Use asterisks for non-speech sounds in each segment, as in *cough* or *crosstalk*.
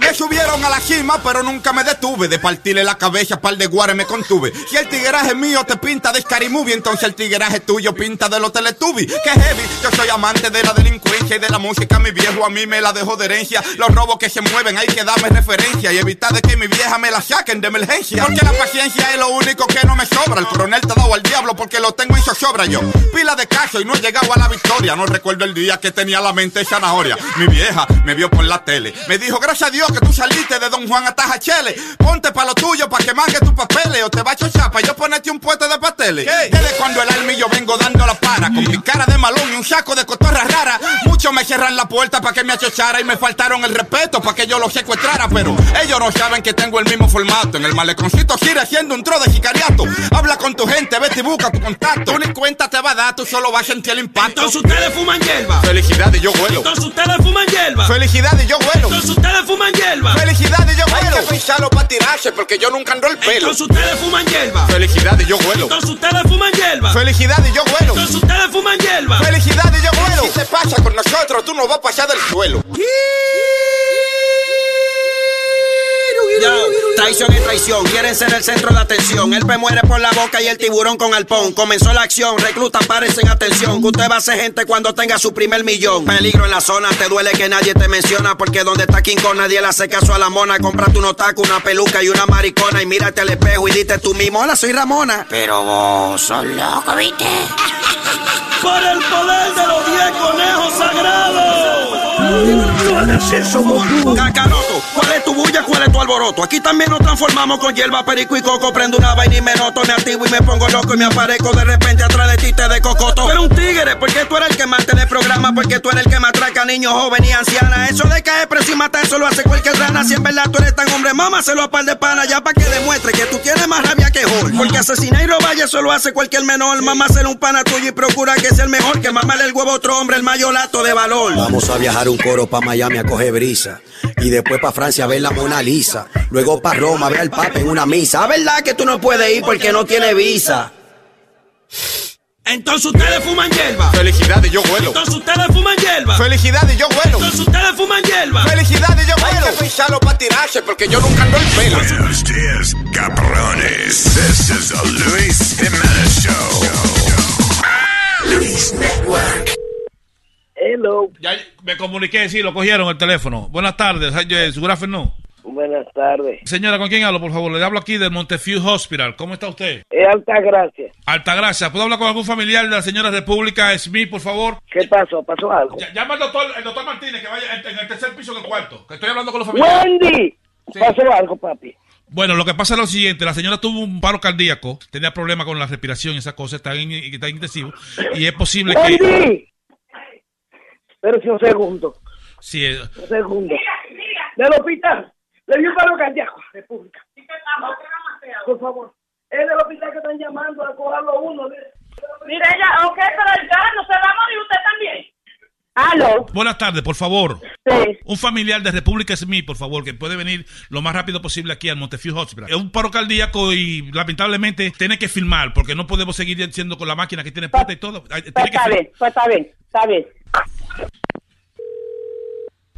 Me subieron a la cima, pero nunca me detuve. De partirle la cabeza, par de guares me contuve. Si el tigueraje mío te pinta de Scary Movie, entonces el tigueraje tuyo pinta de los Teletubbies. Que heavy, yo soy amante de la delincuencia y de la música. Mi viejo a mí me la dejó de herencia. Los robos que se mueven, hay que darme referencia y evitar de que mi vieja me la saquen de emergencia. Porque la paciencia es lo único que no me sobra. El coronel te ha dado al diablo porque lo tengo en zozobra yo. Pila de caso y no he llegado a la victoria. No recuerdo el día que tenía la mente zanahoria. Mi vieja me vio por la tele. Me dijo, gracias a Dios que tú saliste de Don Juan a Tajachele. Ponte pa' lo tuyo pa' que mangue tus papeles o te va a chochar pa' yo ponerte un puente de pasteles. Desde cuando el yo vengo dando la para con mi cara de malón y un saco de cotorra rara. Muchos me cierran la puerta pa' que me achochara y me faltaron el respeto pa' que yo lo secuestrara. Pero ellos no saben que tengo el mismo formato. En el maleconcito sigue siendo un tro de sicariato. Habla con tu gente, vete y busca tu contacto. Tú ni cuenta te va a dar, tú solo vas a sentir el impacto. Entonces ustedes fuman hierba. Felicidades, yo vuelo. Entonces ustedes fuman hierba. Felicidades, yo vuelo. Entonces ustedes fuman hierba. Felicidades, yo vuelo. Hay que para tirarse porque yo nunca ando el pelo. Entonces ustedes fuman hierba. Felicidades, yo vuelo. Entonces ustedes fuman hierba. Felicidades, yo vuelo. Entonces ustedes fuman hierba. Felicidades, yo vuelo. Si se pasa con nosotros, tú no vas a pasar del suelo. Yo, traición es traición, quieren ser el centro de atención. El pe muere por la boca y el tiburón con alpón. Comenzó la acción, reclutas parecen atención. Que usted va a ser gente cuando tenga su primer millón. Peligro en la zona, te duele que nadie te menciona. Porque donde está King Kong nadie le hace caso a la mona. Comprate un otaku, una peluca y una maricona. Y mírate al espejo y dite tú mismo, hola, soy Ramona. Pero vos sos loco, ¿viste? Por el poder de los diez conejos sagrados. Cacaroto, ¿cuál es tu bulla? ¿Cuál es tu alboroto? Aquí también nos transformamos con hierba, perico y coco. Prendo una vaina y me noto, me activo y me pongo loco y me aparezco de repente atrás de ti te de cocoto. Pero un tigre, porque tú eres el que mantiene el programa, porque tú eres el que me atraca niños, jóvenes y ancianas. Eso de caer preso y matar, eso lo hace cualquier rana. Si en verdad tú eres tan hombre, mamá, se lo a par de pana ya para que demuestre que tú tienes más rabia que Hulk. Porque asesinar y robar, eso lo hace cualquier menor. Mamá, ser un pana tuyo y procura que sea el mejor. Que mamarle el huevo a otro hombre, el mayolato de valor. Vamos a viajar un coro pa' Miami a coger brisa. Y después pa' Francia a ver la Mona Lisa. Luego pa' Roma a ver al Papa en una misa. ¿A verdad que tú no puedes ir porque no tienes visa? Entonces ustedes fuman hierba. Felicidades, yo vuelo. Entonces ustedes fuman hierba. Felicidades, yo vuelo. Entonces ustedes fuman hierba. Felicidades, yo vuelo. Hay que pensarlo para tirarse porque yo nunca ando el pelo. Buenos días, cabrones. This is the Luis Jimenez Show. Luis Network. Hello, Ya me comuniqué, sí, lo cogieron el teléfono. Buenas tardes, eh, su Grafen no. buenas tardes. Señora, ¿con quién hablo, por favor? Le hablo aquí del Montefiore Hospital. ¿Cómo está usted? Es alta gracia. Altagracia. ¿Puedo hablar con algún familiar de la señora República Smith, por favor? ¿Qué pasó? ¿Pasó algo? Ya- Llama al doctor, el doctor Martínez, que vaya en, en el tercer piso del cuarto. Que estoy hablando con los familiares. ¡Wendy! ¿Pasó algo, papi? Bueno, lo que pasa es lo siguiente, la señora tuvo un paro cardíaco, tenía problemas con la respiración y esas cosas, está en, está en intensivo, y es posible que... Espérate un segundo. Sí, eh, Un segundo. Del hospital. Le dio un paro cardíaco. República. Por favor. Es del hospital que están llamando a cogerlo uno. Mira, ella, ok, pero ya no se va a morir usted también. Aló. buenas tardes, por favor. Sí. Un familiar de República Smith, por favor, que puede venir lo más rápido posible aquí al Montefiore Hospital. Es un paro cardíaco y lamentablemente tiene que filmar porque no podemos seguir diciendo con la máquina que tiene puesta y todo. Hay- Pues Tiene que está fil- bien, pues está bien, está bien.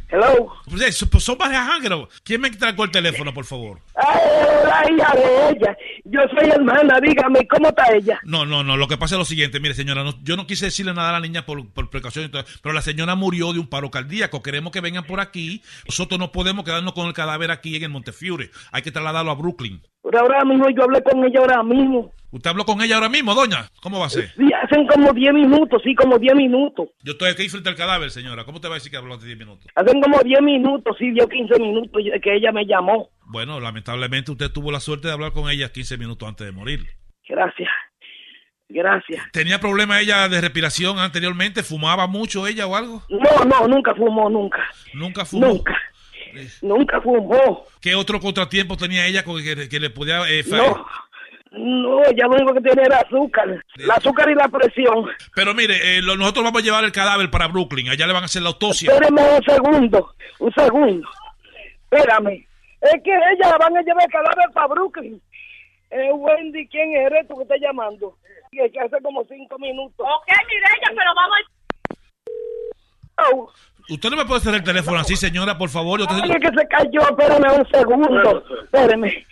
Hello. Pues, eh, pues, son varias ángeles. ¿Quién me trajo el teléfono, por favor? Ay, la hija de ella. Yo soy hermana, dígame, ¿cómo está ella? No, no, no. Lo que pasa es lo siguiente, mire, señora, no- yo no quise decirle nada a la niña por, por precaución, y todo, pero la señora murió de un paro cardíaco. Queremos que vengan por aquí. Nosotros no podemos quedarnos con el cadáver aquí en el Montefiore. Hay que trasladarlo a Brooklyn. Ahora mismo yo hablé con ella ahora mismo. ¿Usted habló con ella ahora mismo, doña? ¿Cómo va a ser? Sí, hacen como 10 minutos, sí, como 10 minutos. Yo estoy aquí frente al cadáver, señora. ¿Cómo te va a decir que habló hace 10 minutos? Hacen como 10 minutos, sí, dio 15 minutos que ella me llamó. Bueno, lamentablemente usted tuvo la suerte de hablar con ella 15 minutos antes de morir. Gracias. Gracias. ¿Tenía problemas ella de respiración anteriormente? ¿Fumaba mucho ella o algo? No, no, nunca fumó, nunca. Nunca fumó. Nunca. Nunca fumó. ¿Qué otro contratiempo tenía ella con que, que le podía... eh, fa- No. No, ella lo único que tiene era azúcar. El azúcar y la presión. Pero mire, eh, lo- nosotros vamos a llevar el cadáver para Brooklyn. Allá le van a hacer la autopsia. Espérame un segundo, un segundo. Espérame. Es que ella la van a llevar el cadáver para Brooklyn. Eh, Wendy, ¿quién eres tú que estás llamando? Que que hace como cinco minutos. Ok, Mireya, pero vamos Oh, Usted no me puede hacer el teléfono así, señora, por favor. Yo Ay, que se cayó, espérame un segundo. Espérame.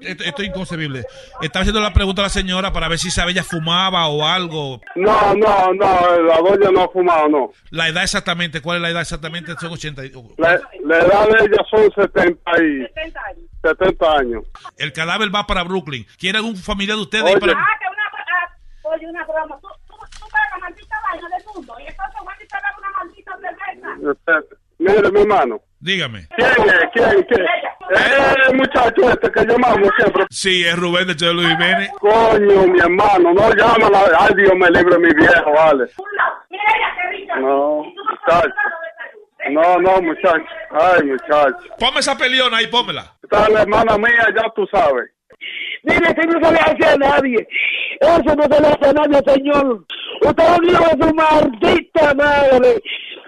Esto, esto es inconcebible. Estaba haciendo la pregunta a la señora para ver si sabe ella fumaba o algo. No, no, no, la doña no ha fumado, no. La edad exactamente, ¿cuál es la edad exactamente? Son 80. y- La, la edad de ella son 70 y 70 años. El cadáver va para Brooklyn. ¿Quiere algún familiar de ustedes? Oye. para- Ah, que una, ah, oye, una broma. Tú, tú, tú ves la maldita vaina del mundo. Y entonces maldita Este, Mire, mi hermano. Dígame. ¿Quién es? ¿Quién? ¿Quién? Es el muchacho este que llamamos siempre. Sí, es Rubén de Chelo Jiménez. Coño, mi hermano, no llámala. Ay, Dios me libre mi viejo, vale. No, muchacho. No, no, muchacho. Ay, muchacho. Ponme esa peleona ahí, pónmela. Esta es la hermana mía, ya tú sabes. Mire, que no se le hace a nadie. Eso no se le hace a nadie, señor. Usted lo dijo a su maldita madre.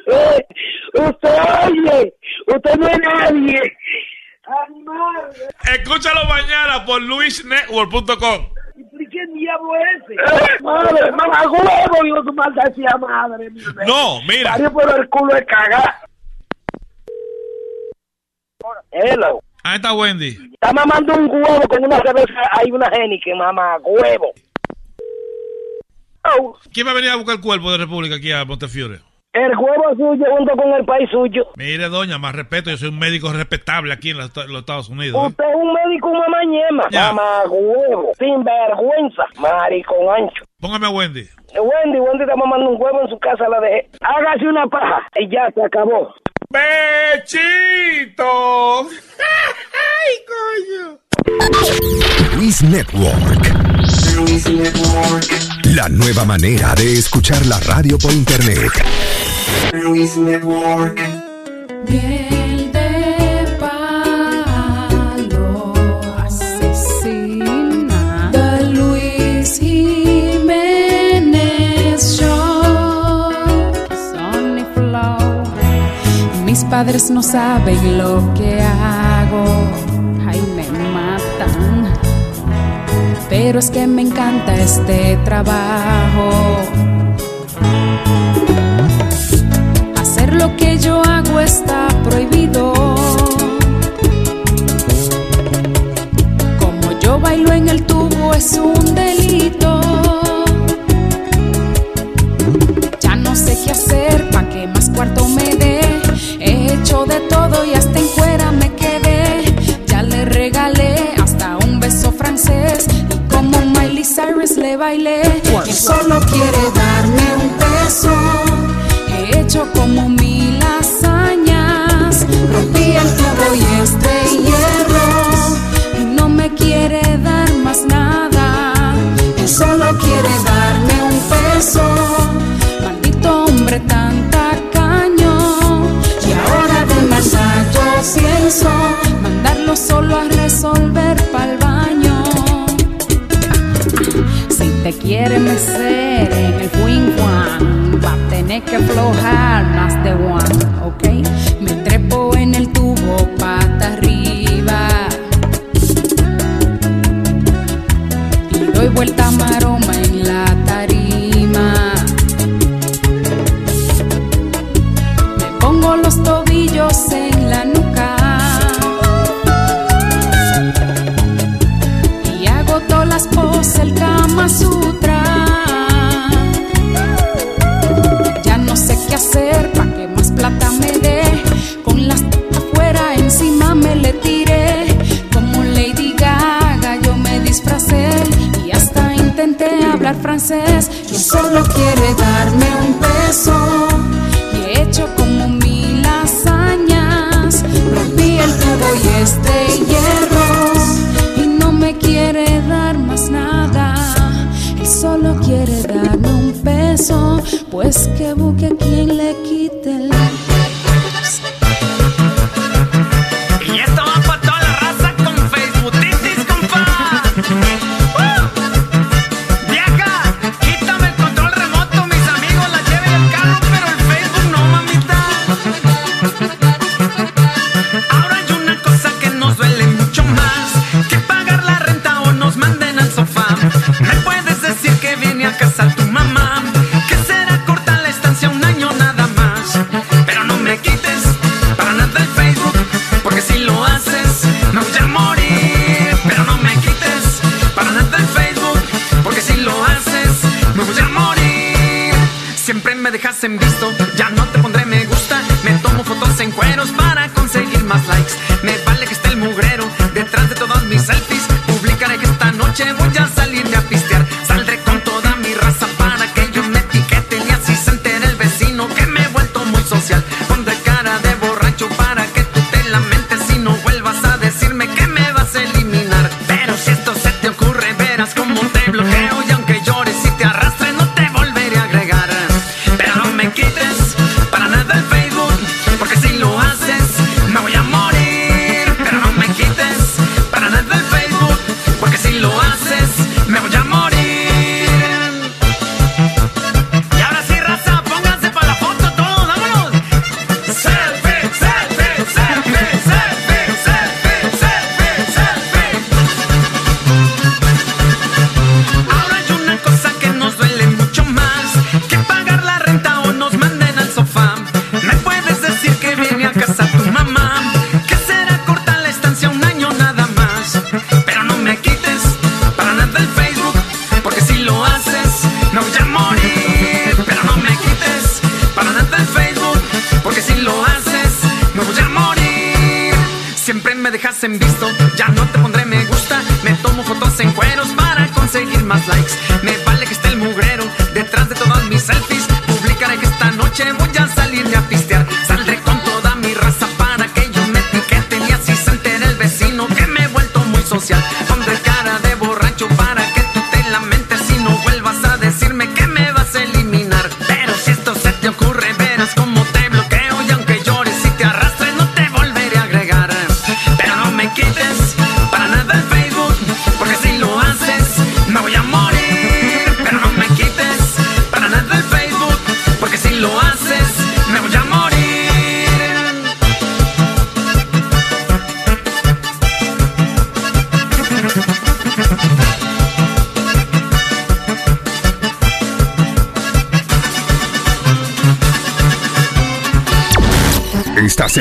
Usted oye, usted no es nadie. Madre. Escúchalo mañana por luisnetwork.com. ¿Y qué diablo es ese? Madre, mamá, huevo, dijo su maldita madre. mire. No, mira. Parió por el culo de cagar. Hello. Ahí está Wendy. Está mamando un huevo con una cerveza. Hay una que mamá, huevo. Oh, ¿Quién va a venir a buscar el cuerpo de República aquí a Montefiore? El huevo suyo junto con el país suyo. Mire, doña, más respeto. Yo soy un médico respetable aquí en los, los Estados Unidos. ¿eh? Usted es un médico mamá ñema. Mamá huevo. Sin vergüenza. Maricón ancho. Póngame a Wendy. Wendy, Wendy está mamando un huevo en su casa, la dejé. Hágase una paja y ya se acabó. ¡Bechito! ¡Ay, coño! Luis Network. La nueva manera de escuchar la radio por internet. Luis Network. Miel de palo asesina. The Luis Jiménez Show. Sonny Flow. Mis padres no saben lo que hago. Ay, me matan. Pero es que me encanta este trabajo. Lo que yo hago está prohibido. Como yo bailo en el tubo es un delito. Ya no sé qué hacer, pa' que más cuarto me dé. He hecho de todo y hasta en cuera me quedé. Ya le regalé hasta un beso francés. Y como Miley Cyrus le bailé. Que solo quiere darme un beso. He hecho como mandarlo solo a resolver pa'l baño. Si te quiere mecer en el wing one, va a tener que aflojar más de one, ¿ok? Me trepo en el tubo pata arriba y doy vuelta maroma en darme un beso. Y he hecho como mil hazañas. Rompí el tubo y este hierro. Y no me quiere dar más nada. Él solo quiere darme un beso. Pues que busque quien le quite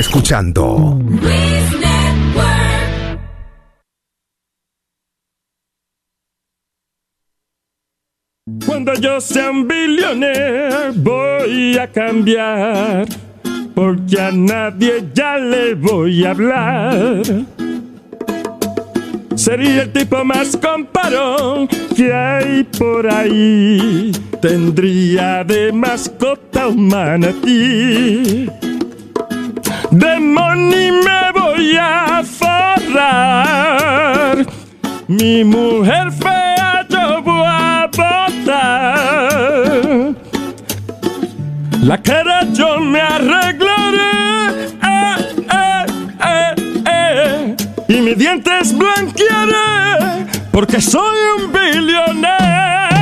escuchando Cuando yo sea un billionaire voy a cambiar, porque a nadie ya le voy a hablar. Sería el tipo más comparón que hay por ahí. Tendría de mascota un manatí. De money me voy a forrar. Mi mujer fea yo voy a botar. La cara yo me arreglaré. Eh, eh, eh. Y mis dientes blanquearé. Porque soy un billonero.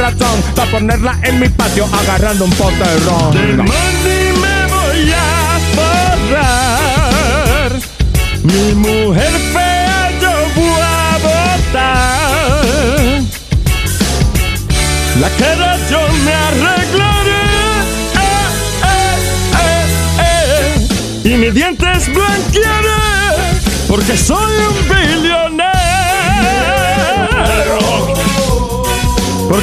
para ponerla en mi patio agarrando un pote de ron. De money me voy a forrar. Mi mujer fea yo voy a botar. La cara yo me arreglaré. Eh, eh, eh. Y mis dientes blanquearé. Porque soy un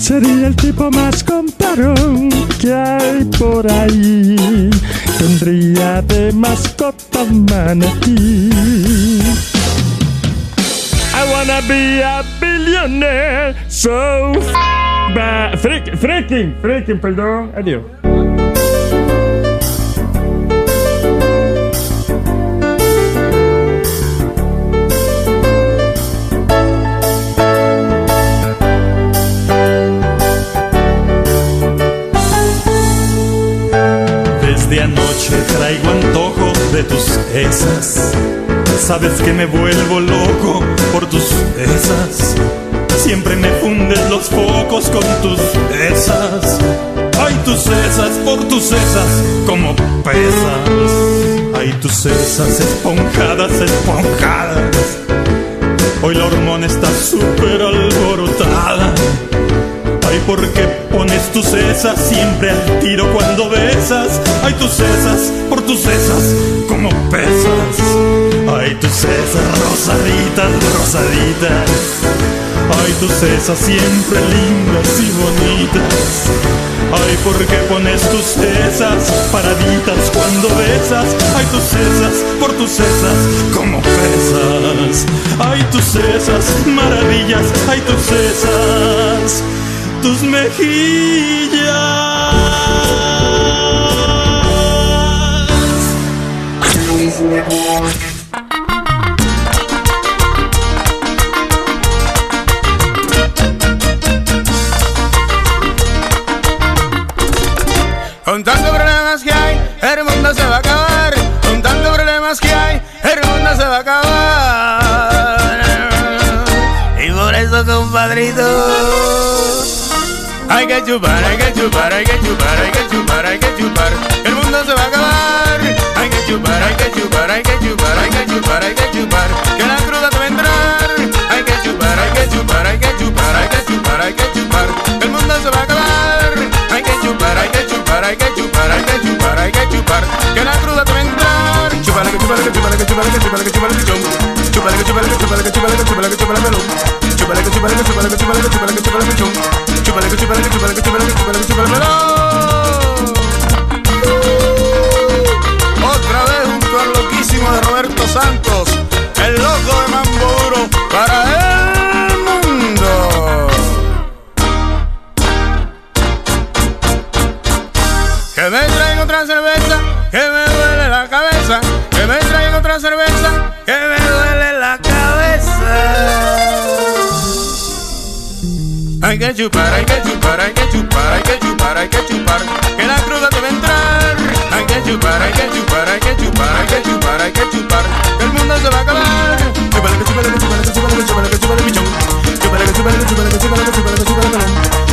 Sería el tipo más comparón que hay por ahí. Tendría de mascota un manatí. I wanna be a billionaire, so f ba- freak- freaking, freaking, perdón, adiós. Anoche traigo antojo de tus esas. Sabes que me vuelvo loco por tus esas. Siempre me fundes los focos con tus esas. Ay, tus esas, por tus esas, como pesas. Ay, tus esas esponjadas, esponjadas. Hoy la hormona está súper alborotada. ¿Por qué pones tus cesas siempre al tiro cuando besas? Ay, tus cesas, por tus cesas, como pesas. Ay, tus cesas rosaditas, rosaditas. Ay, tus cesas siempre lindas y bonitas. Ay, ¿por qué pones tus cesas paraditas cuando besas? Ay, tus cesas, por tus cesas, como pesas. Ay, tus cesas, maravillas. Ay, tus cesas, tus mejillas. Con tantos problemas que hay, el mundo se va a acabar. Con tantos problemas que hay, el mundo se va a acabar. Y por eso, compadrito, hay que chupar, hay que chupar, hay que chupar, hay que chupar, hay que chupar. El mundo se va a acabar. Hay que chupar, hay que chupar, hay que chupar, hay que chupar, hay que chupar. Que la cruda te va a entrar. Hay que chupar, hay que chupar, hay que chupar, hay que chupar, hay que chupar. El mundo se va a acabar. Hay que chupar, hay que chupar, hay que chupar, hay que chupar, hay que chupar. Que la cruda te va a entrar. Chupar, que chupar, que chupar, que chupar, que chupar, que chupar, que. Chupar, que chupar, que chupar, que chupar, que chupar, que. Chupar, que chupar, que Otra vez al loquísimo de Roberto Santos, Hay que chupar, hay que chupar, hay que chupar, hay que chupar, hay que chupar. Que la cruda te va a entrar. Hay que chupar, hay que chupar, hay que chupar, hay que chupar, hay que chupar. El mundo se va a acabar. Chupar, que chupar, que chupar, que chupar, que chupar, que chupar, bichón. Chupar, que chupar, que chupar, que chupar, que chupar, que chupar, melón.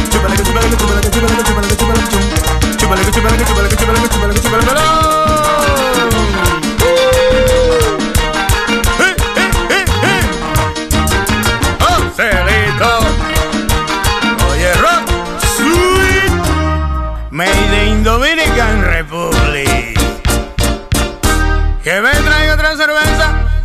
Chupar, que chupar, que chupar, que chupar, que chupar, que chupar, bichón. Chupar, que chupar, que chupar, que chupar, que chupar, que chupar, melón.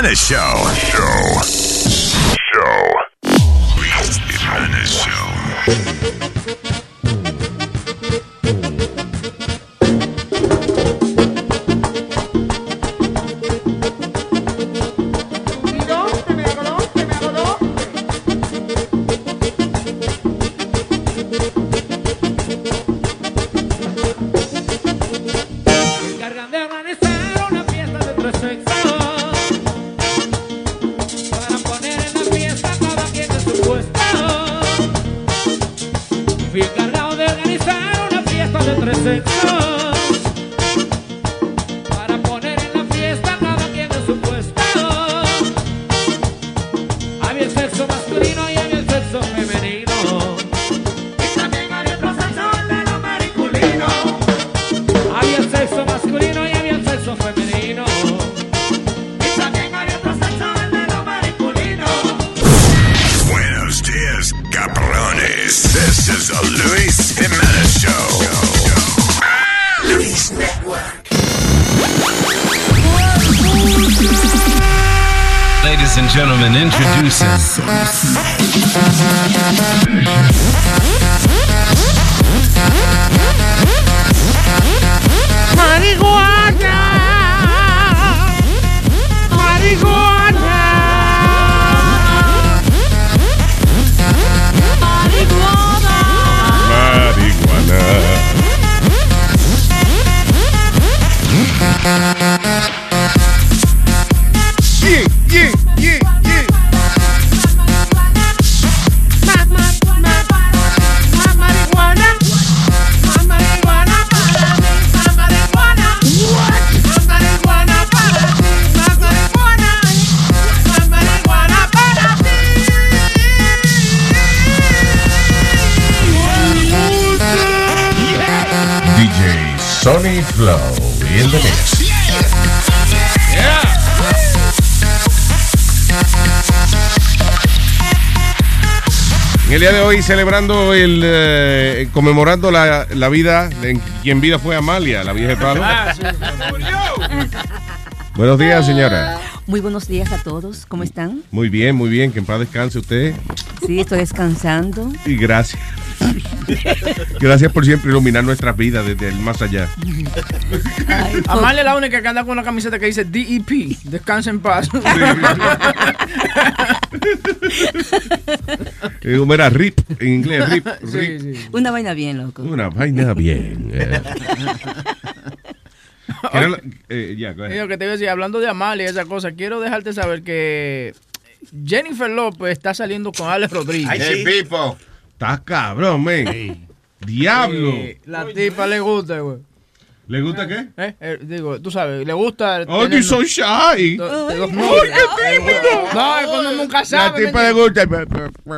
Jimenez Show. Show. Celebrando el eh, conmemorando la, la vida de quien vida fue Amalia, la vieja de palo. *laughs* Buenos días, señora. Muy buenos días a todos. ¿Cómo están? Muy bien, muy bien, que en paz descanse usted. Sí, estoy descansando. Y gracias. Gracias por siempre iluminar nuestras vidas desde el más allá. *laughs* Amalia es la única que anda con una camiseta que dice DEP, Descansa en paz. *laughs* Eh, ¿Cómo era RIP? En inglés, RIP. *laughs* Sí, RIP. sí. Una vaina bien, loco. Una vaina bien. eh. *laughs* ¿Qué era la- eh, ya. Digo que te iba a decir, hablando de Amalia y esa cosa, quiero dejarte saber que Jennifer López está saliendo con Alex Rodríguez. Ay, sí. Pipo. Estás cabrón, men. Diablo. Sí, la tipa le gusta, güey. ¿Le gusta qué? Eh, eh, digo, tú sabes, le gusta. Oh, you so shy. Ay, qué tímido. No, es cuando nunca La sabe. tipa ¿me le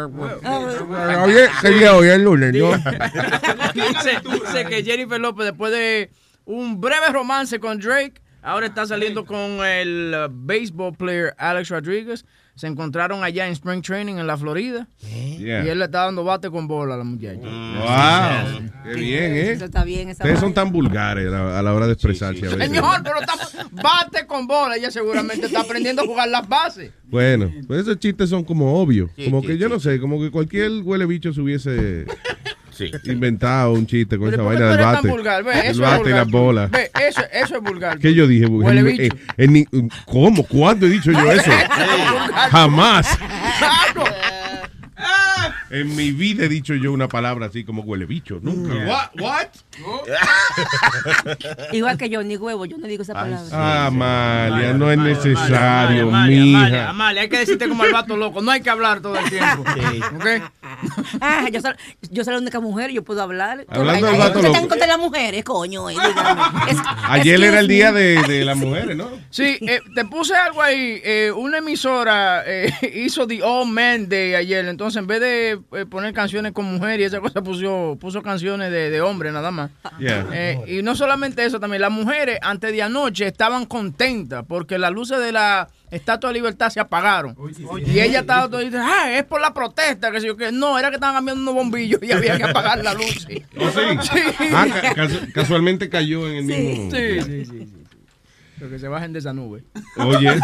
gusta. Oye, ¿qué día hoy? El lunes, ¿no? *laughs* dice, dice que Jennifer López, después de un breve romance con Drake, ahora está saliendo con el baseball player Alex Rodriguez. Se encontraron allá en Spring Training en la Florida. Yeah. Y él le está dando bate con bola a la muchacha. Wow. Qué bien, ¿eh? Eso está bien, esa Ustedes son tan vulgares a a la hora de expresarse a veces. Señor, pero está, bate con bola. Ella seguramente está aprendiendo a jugar las bases. Bueno, pues esos chistes son como obvios. Como que yo no sé, como que cualquier huele bicho se hubiese *laughs* inventado un chiste con esa ¿Por qué vaina del bate. vulgar? Ve, El bate y las bolas. Ve, eso, eso es vulgar. ¿Qué yo dije? Huele bicho. ¿Cómo? ¿Cuándo he dicho yo *laughs* eso? Jamás. En mi vida he dicho yo una palabra así como huele bicho. Nunca. What? What? *laughs* Igual que yo, ni huevo, yo no digo esa palabra. Ah, Amalia, no es necesario, Amalia, Amalia, mija. Amalia, hay que decirte como el vato loco. No hay que hablar todo el tiempo. *laughs* ¿Ok? Ah, yo soy, yo soy la única mujer, yo puedo hablar. Hablando del vato loco. están contra las mujeres, coño. eh. *laughs* Es- Ayer era el día de, de las mujeres, ¿no? Sí, eh, te puse algo ahí. eh, una emisora eh, hizo The All Man Day ayer. Entonces, en vez de poner canciones con mujeres y esa cosa, puso, puso canciones de, de hombres nada más. Yeah. Eh, y no solamente eso, también las mujeres antes de anoche estaban contentas porque las luces de la Estatua de Libertad se apagaron. Y ella estaba todo diciendo, ah, es por la protesta, que yo qué. No, era que estaban cambiando unos bombillos y *laughs* había que apagar la luz. ¿Oh, *laughs* sí? Ah, ca- casu- casualmente cayó en el mismo. Sí, sí, sí. Sí. Pero que se bajen de esa nube. Oye. *laughs*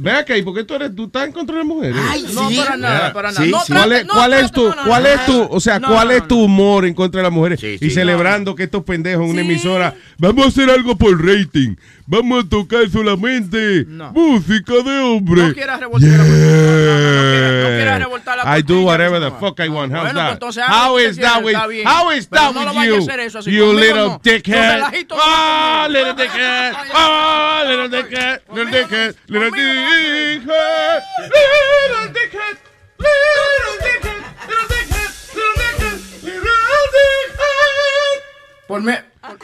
Ve acá, ¿y por qué tú eres, tú estás en contra de las mujeres? no, para nada, para nada. No ¿Cuál trate- es, no cuál es tu, no, no, cuál es tu, o sea, No, cuál es tu humor en contra de las mujeres? y celebrando que estos pendejos en una emisora, vamos a hacer algo por rating, vamos a tocar solamente música de hombre. No quieras revoltar la Yeah. no quieras revoltar la I do whatever the fuck I want. How's that? How is that with, how is that with you? hacer eso así, You little dickhead. Ah, little dickhead. Ah, little dickhead. Little dickhead. Little dickhead. Little dickhead. Little dickhead. Little dickhead. Little dickhead. Little dickhead. Por me.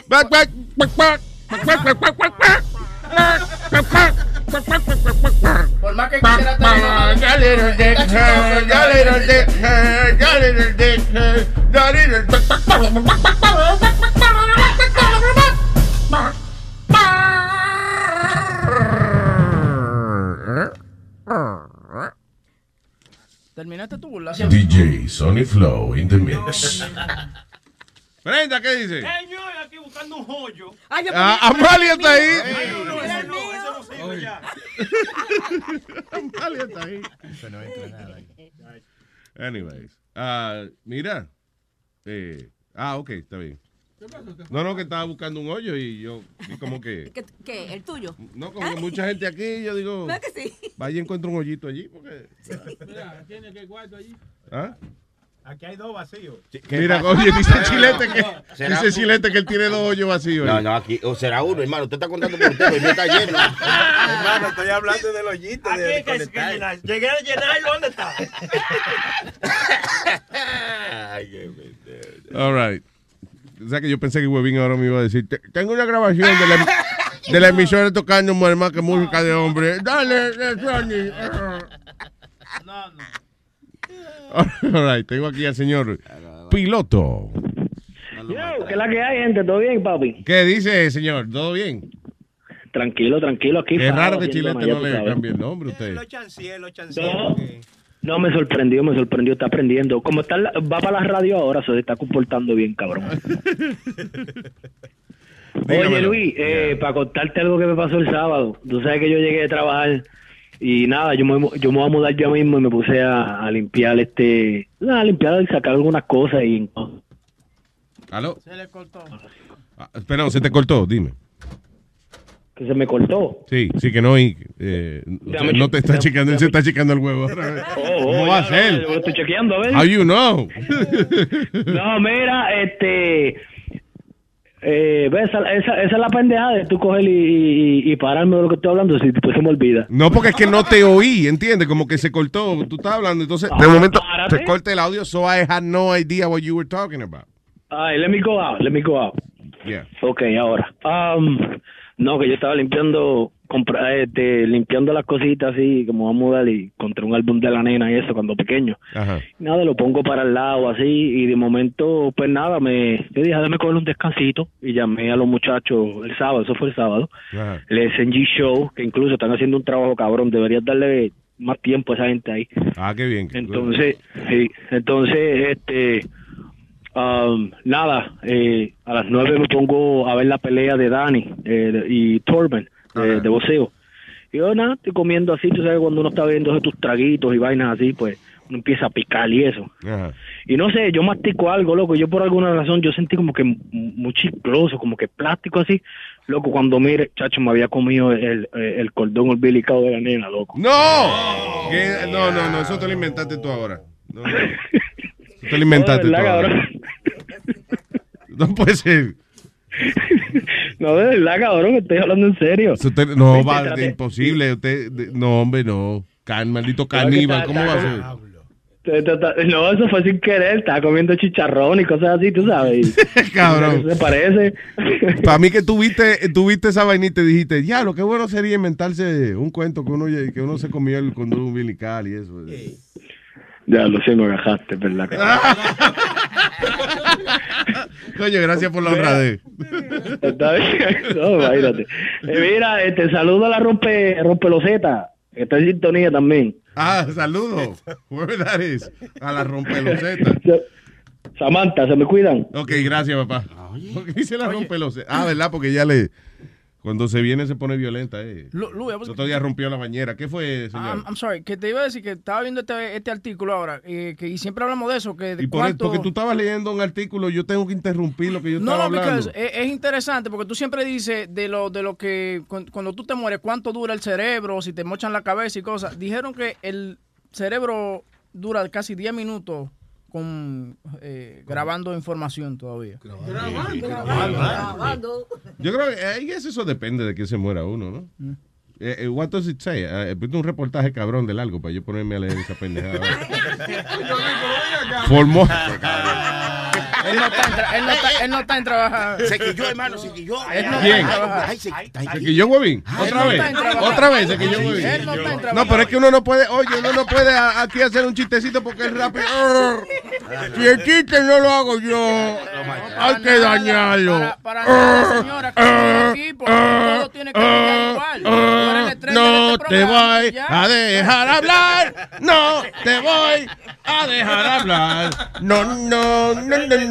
Back, back, back, back. Back, back, back, back, back, back. Back, back, back. Back, back, back, back, back, back. Por más que quisiera tener- DJ Sony Flow in the mix. *laughs* Brenda, ¿qué dice? Señor, aquí buscando un joyo. Ah, Amalia está ahí. Amalia está ahí. Anyways. ah, mira. Eh, ah, ok, está bien. No, no, que estaba buscando un hoyo y yo vi como que... *laughs* ¿Qué, qué? ¿El tuyo? No, como que mucha gente aquí, yo digo... ¿Verdad que sí? Vaya y encuentra un hoyito allí, porque... ¿Tiene que cuarto allí? ¿Ah? Aquí hay dos vacíos. Mira, oye, dice *laughs* Chilete que, *laughs* dice Chilete que él tiene dos hoyos vacíos. No, no, aquí, o será uno, hermano. Usted está contando por usted, el mío está lleno. *laughs* Hermano, estoy hablando del hoyito. Aquí de hay que, que llenar. Llegué a llenarlo, ¿dónde está? Ay, qué pendejo. All right. O sea que yo pensé que Webin ahora me iba a decir, "Te- tengo una grabación de la, de la emisora tocando más que música de hombre. Dale, Sony. No, no. *laughs* All right, tengo aquí al señor piloto. Yo, ¿qué es la que hay, gente? ¿Todo bien, papi? ¿Qué dice, señor? ¿Todo bien? Tranquilo, tranquilo. Aquí Es raro que Chilete nada, no le cambie el nombre a usted. Lo chancié, lo chancié. No, no, me sorprendió, me sorprendió. Está aprendiendo. Como está, va para la radio ahora, se está comportando bien, cabrón. *laughs* Oye. Luis, eh, para contarte algo que me pasó el sábado. Tú sabes que yo llegué de trabajar y nada, yo me, yo me voy a mudar yo mismo y me puse a, a limpiar este... A limpiar y sacar algunas cosas y... ¿Aló? Se le cortó. Ah, espera, se te cortó, dime. Que se me cortó. Sí, sí que no, y, eh, no te está checando, él se está checando el huevo. vez. Oh, ¿Cómo oh, va a ser? Lo estoy chequeando, a ver. How you know? No, mira, este. Eh, ve, esa, esa, esa es la pendejada de tú coger y, y, y pararme de lo que estoy hablando, si después se me olvida. No, porque es que no te oí, ¿entiendes? Como que se cortó, tú estabas hablando, entonces de Ah, momento párate. se corta el audio, so I had no idea what you were talking about. Ay, let me go out, let me go out. Yeah. Ok, ahora. Um, no, que yo estaba limpiando, compra, este, limpiando las cositas así, como a mudar y encontré un álbum de la nena y eso cuando pequeño. Ajá. Nada, lo pongo para el lado así y de momento, pues nada, me, yo dije, déjame coger un descansito y llamé a los muchachos el sábado, eso fue el sábado. Ajá. el SNG Show, que incluso están haciendo un trabajo cabrón, deberías darle más tiempo a esa gente ahí. Ah, qué bien. Entonces, sí, entonces, este, um, nada, eh, a las nueve me pongo a ver la pelea de Dani eh, y Torben de, de. Y yo nada, estoy comiendo así, tú sabes, cuando uno está viendo tus traguitos y vainas así, pues uno empieza a picar y eso. Ajá. Y no sé, yo mastico algo, loco. Yo por alguna razón, yo sentí como que muy chicloso, como que plástico así. Loco, cuando mire, chacho, me había comido el, el, el cordón umbilical de la nena, loco. ¡No! ¿Qué? No, no, no, eso te lo inventaste tú ahora. No, no. *laughs* Eso te lo inventaste No, tú ahora. No puede ser. No, de verdad, cabrón, estoy hablando en serio. No, va, traté- de imposible. Usted, de- no, hombre, no. Can, maldito caníbal, ¿cómo va a ser? No, eso fue sin querer, estaba comiendo chicharrón y cosas así, tú sabes. *laughs* Cabrón. ¿Se parece? *laughs* Para mí que tuviste, tuviste esa vainita y dijiste, ya, lo que bueno sería inventarse un cuento que uno, que uno se comió el condón umbilical y eso. Ya, lo sé, me agajaste, ¿verdad? *laughs* Coño, gracias por la honradez. Está bien. *laughs* No, imagínate. Eh, mira, este, saludo a la rompe, rompe loseta, que está en sintonía también. Ah, saludo. Is. A la rompeloseta. Samantha, ¿se me cuidan? Ok, gracias, papá. ¿Por qué dice la rompeloseta? Ah, ¿verdad? Porque ya le... Cuando se viene se pone violenta, eh. Lu- Lu, El otro día rompió la bañera. ¿Qué fue, señor? I'm, I'm sorry, que te iba a decir que estaba viendo este, este artículo ahora eh, que, y siempre hablamos de eso, que de y por, cuánto... porque tú estabas leyendo un artículo, yo tengo que interrumpir lo que yo No, estaba no, hablando. porque es, es interesante porque tú siempre dices de lo de lo que cu- cuando tú te mueres cuánto dura el cerebro, si te mochan la cabeza y cosas. Dijeron que el cerebro dura casi 10 minutos con eh, grabando información todavía. Yo creo que ahí es eso depende de que se muera uno, ¿no? Mm. Eh, eh, what does it say? Eh, ponte un reportaje cabrón de largo para yo ponerme a leer esa pendejada. *laughs* Formó. Él no está en, tra- él no está, él no está en trabajar. Se quilló, hermano, se quilló. Él no ¿Quién? está en trabajar. Ay, se- ¿Se quilló Huevín? Él ¿Otra no vez? ¿Otra vez se quilló Huevín? Él no está en trabajar. No, pero es que uno no puede, oye, uno no puede aquí hacer un chistecito porque es rápido. Si el chiste no lo hago yo, hay que dañarlo. Para, para nada, señora, que aquí porque todo tiene igual. No este te voy a dejar hablar. No te voy a dejar hablar. No, no, no, no, no,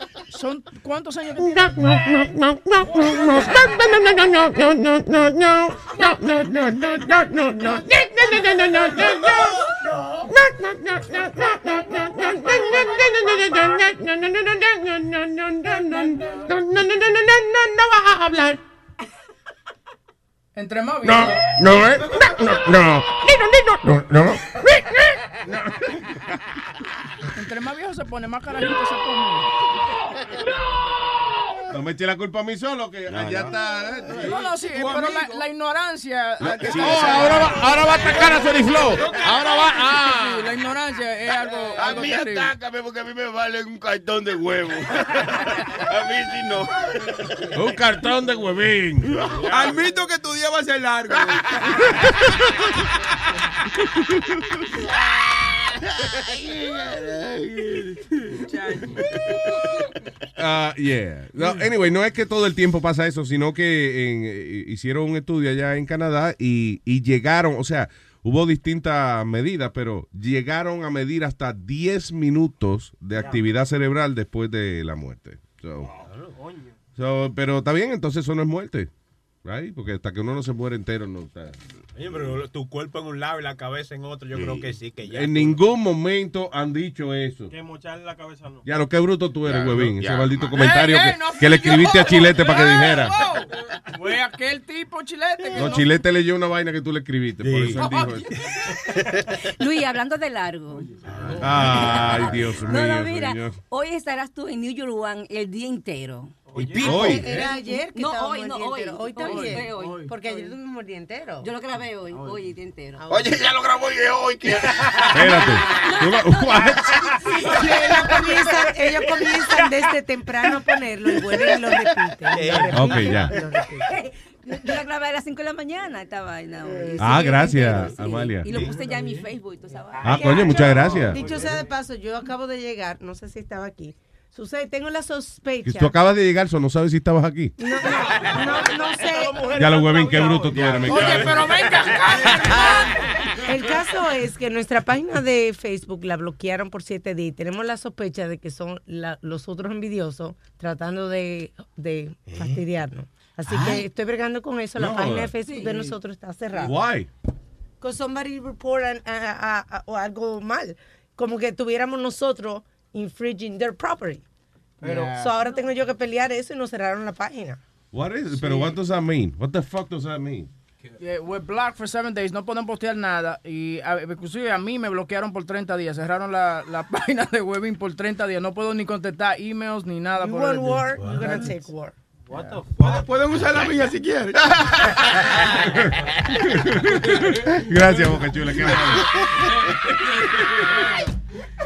¿Son cuántos años que tiene? No va a hablar. Entre más No, viejo. no, eh. No, no, no, no, no. *laughs* Entre más viejo se pone, más carajito se pone. *laughs* No me eche la culpa a mí solo, que allá está. eh, tú. No, no, sí, pero la, la ignorancia. la que Sí, está- oh, ahora va, ahora va a atacar a Sony Flow. Ahora va. Ah. Sí, la ignorancia es algo. A algo mí terrible. atácame porque a mí me vale un cartón de huevo. *laughs* a mí sí no. Un cartón de huevín. Admito que tu día va a ser largo. *laughs* Ah, yeah. No, anyway, no es que todo el tiempo pasa eso, sino que en, eh, hicieron un estudio allá en Canadá y, y llegaron, o sea, hubo distintas medidas, pero llegaron a medir hasta 10 minutos de actividad cerebral después de la muerte. So, so, pero está bien, entonces eso no es muerte. Right? Porque hasta que uno no se muere entero, no está. Oye, pero tu cuerpo en un lado y la cabeza en otro, yo creo que sí, que ya. En ningún momento han dicho eso. Que mocharle la cabeza no. Ya lo que bruto tú eres, huevín. no, Ese maldito comentario Ey, ey, que, no que le escribiste a Chilete para que dijera. Fue aquel tipo chilete que No, no- Chilete leyó una vaina que tú le escribiste, por eso él dijo eso. *laughs* Luis, hablando de largo. Ay, Dios mío, No, no, mira, señor. hoy estarás tú en New York One el día entero. Hoy. Hoy. Era ayer que no, estábamos hoy, el no, hoy, entero. Hoy también. hoy. Porque ayer tuvimos el día entero. Yo lo grabé hoy, hoy el día entero. Oye, ya lo grabó y hoy. que- Espérate. *laughs* Ellos, comienzan, ellos comienzan desde temprano a ponerlo y vuelven y lo repiten. Lo repiten, Ok, ya. lo repiten. Yo lo grabé a las 5 de la mañana esta vaina hoy. Ah, Sí, el gracias, día entero, sí. Amalia. Y lo puse ya en mi Facebook y toda esa vaina. Ah, coño, muchas gracias. Dicho sea de paso, yo acabo de llegar, no sé si estaba aquí. Sucede, tengo la Que sospecha. tú acabas de llegar, so no sabes si estabas aquí. No, no, no, no sé. Ya lo huevín, qué bruto tú eres. Oye, pero venga El caso es que nuestra página de Facebook la bloquearon por siete días. Tenemos la sospecha de que son la- los otros envidiosos tratando de, de fastidiarnos. Así que estoy bregando con eso. La No. página de Facebook de nosotros está cerrada. Why? Because somebody report an- a- a- a- o algo mal. Como que tuviéramos nosotros infringing their property. Pero Yeah. so ahora tengo yo que pelear eso y nos cerraron la página. What is, pero what does that mean? What the fuck does that mean? Yeah, we're blocked for seven days, no pueden postear nada. Y a- inclusive a mí me bloquearon por 30 días. Cerraron la, la *laughs* página de Webin por 30 días. No puedo ni contestar emails ni nada. You por want war, you're gonna take war. Pueden usar la mía si quieren. *laughs* *laughs* Gracias, Boca Chula. Qué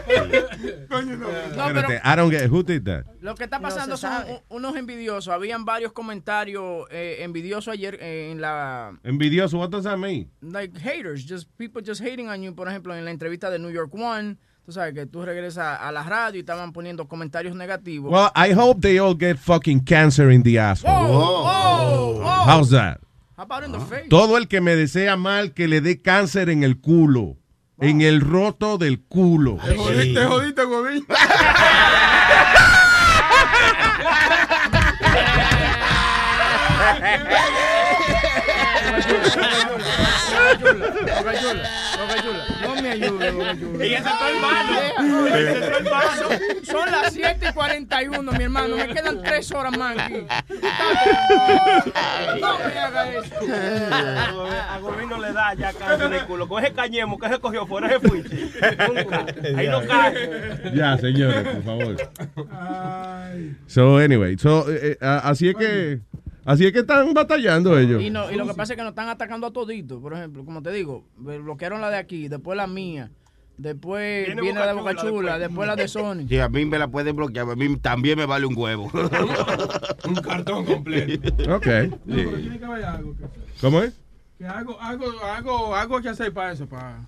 *laughs* No, Espérate, pero I don't get who did that. lo que está No pasando son sabe. u- unos envidiosos. Habían varios comentarios eh, envidiosos ayer eh, en la... Envidioso, what does that mean? Like haters, just people just hating on you. Por ejemplo, en la entrevista de New York One, tú sabes que tú regresas a la radio y estaban poniendo comentarios negativos. Well, I hope they all get fucking cancer in the asshole. Whoa, whoa. How's that? How about in the face? Todo el que me desea mal, que le dé cáncer en el culo. En el roto del culo. Te jodiste, te jodiste, *laughs* huevín. No me ayude, Boca Chula. Y ese es tu hermano. Deja. Ese es tu hermano. Son- las 7 y 41, mi hermano. Me quedan 3 horas más aquí. No me haga eso. A gobierno le da ya cáncer el culo. Coge cañemo que se cogió fuera se fuiste. Nunca. *laughs* Ahí no cae. Ya, señores, por favor. So, anyway, so, eh, eh, así es que, así es que están batallando ellos. Y, no, y lo que pasa es que nos están atacando a toditos. Por ejemplo, como te digo, me bloquearon la de aquí, después la mía. Después Viene viene Boca la de Boca Chula Chula, después. después la de Sony. Si a mí me la pueden bloquear, a mí también me vale un huevo. *laughs* un cartón completo. Ok. No, pero tiene que haber algo. Que, ¿Cómo es? que algo, algo, algo, algo que hacer para eso, para...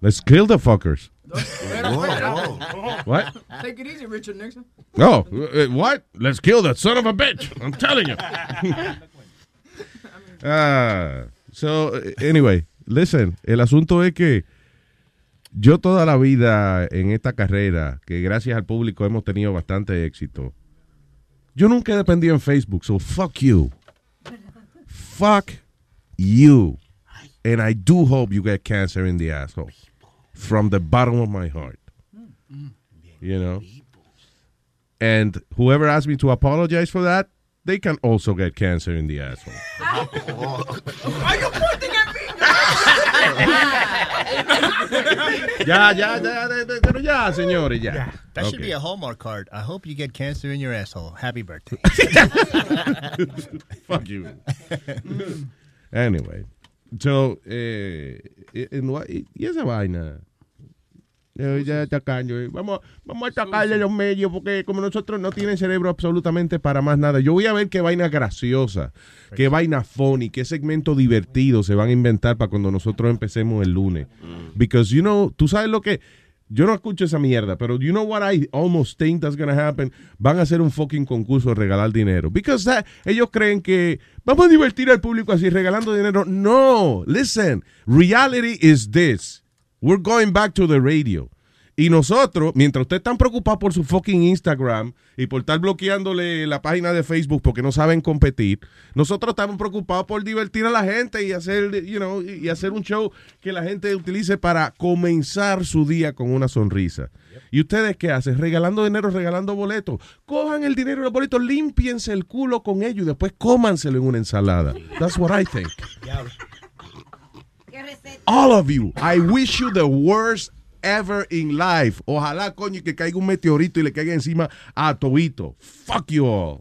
Let's kill the fuckers. What? Take it easy, Richard Nixon. No, uh, what? Let's kill that son of a bitch. I'm telling you. *laughs* Ah, so, uh, anyway, listen, el asunto es que yo toda la vida en esta carrera, que gracias al público hemos tenido bastante éxito, yo nunca he dependido en Facebook, so fuck you. Fuck you. And I do hope you get cancer in the asshole. From the bottom of my heart. Mm. You mm. know? And whoever asked me to apologize for that, they can also get cancer in the asshole. *laughs* Are you pointing at *laughs* ya, ya, ya, de- de- pero ya, señores, ya. That should Okay. be a Hallmark card. I hope you get cancer in your asshole. Happy birthday. *laughs* Fuck you. Anyway, so, eh, what- y esa vaina. Eh, ya atacando, eh. Vamos, vamos a atacarle los medios porque como nosotros no tienen cerebro absolutamente para más nada. Yo voy a ver qué vaina graciosa, qué vaina funny, qué segmento divertido se van a inventar para cuando nosotros empecemos el lunes. Because, you know, tú sabes lo que... Yo no escucho esa mierda, pero you know what I almost think that's gonna happen? Van a hacer un fucking concurso de regalar dinero. Because that- ellos creen que vamos a divertir al público así regalando dinero. No, listen, reality is this. We're going back to the radio. Y nosotros, mientras ustedes están preocupados por su fucking Instagram y por estar bloqueándole la página de Facebook porque no saben competir, nosotros estamos preocupados por divertir a la gente y hacer, you know, y hacer un show que la gente utilice para comenzar su día con una sonrisa. ¿Y ustedes qué hacen? Regalando dinero, regalando boletos. Cojan el dinero y los boletos, límpiense el culo con ellos y después cómanselo en una ensalada. That's what I think. All of you, I wish you the worst ever in life. Ojalá, coño, que caiga un meteorito y le caiga encima a Tobito. Fuck you all.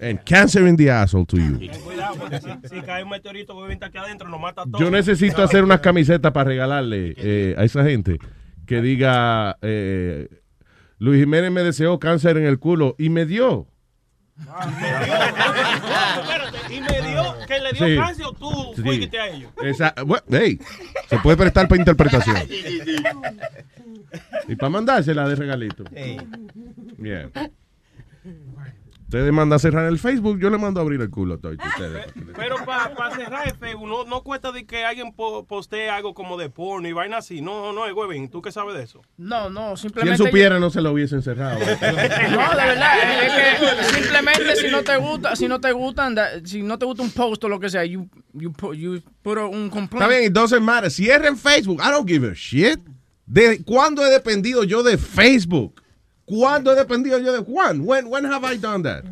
And cancer in the asshole to you. Cuidado, si, si cae un meteorito que viene aquí adentro, nos mata a todos. Yo necesito hacer unas camisetas para regalarle eh, a esa gente que diga eh, Luis Jiménez me deseó cáncer en el culo y me dio. *laughs* Espérate, y me dio le dio Sí. cáncer o tú Sí. fuiste a ellos. Esa- bueno, hey, se puede prestar para interpretación. *laughs* Y para mandársela de regalito. Bien. Ustedes mandan a cerrar el Facebook, yo le mando a abrir el culo a todos ustedes. *laughs* Pero para cerrar el Facebook, no, no cuesta de que alguien po- postee algo como de porno y vaina así. No, no, Webin, ¿tú qué sabes de eso? No, no, Si él simplemente. supiera, no se lo hubiesen cerrado. *laughs* No, de verdad, es que simplemente si no te gusta, si no te gustan, si no te gusta un post o lo que sea, you, you, put, you put un complaint. Está bien, it doesn't matter. Cierren Facebook. I don't give a shit. ¿De cuándo he dependido yo de Facebook? ¿Cuándo he dependido yo de Juan? When, when have I done that?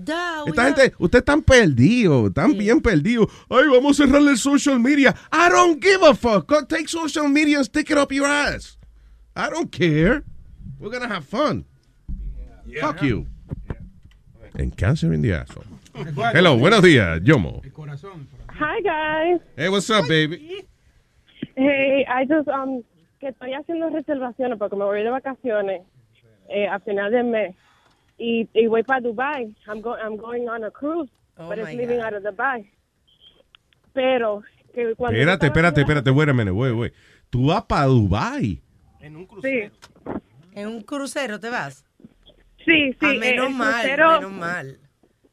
Esta gente, ustedes están perdidos, están bien perdidos. Ay, vamos a cerrarle el social media. I don't give a fuck. Go take social media and stick it up your ass. I don't care. We're gonna have fun. Fuck you. And cancer in the asshole. Hello, buenos días, Yomo. Hi guys. Hey, what's up, baby? Hey, I just um que estoy haciendo reservaciones porque me voy de vacaciones eh, a final del mes y, y voy para Dubai. I'm going I'm going on a cruise, Oh but it's leaving out of Dubai. Pero que cuando Espérate, espérate, espérate, wait a minute, wait, wait. Tú vas para Dubai. Sí. ¿En un crucero te vas? Sí, sí. Ah, eh, menos el mal, crucero- menos mal.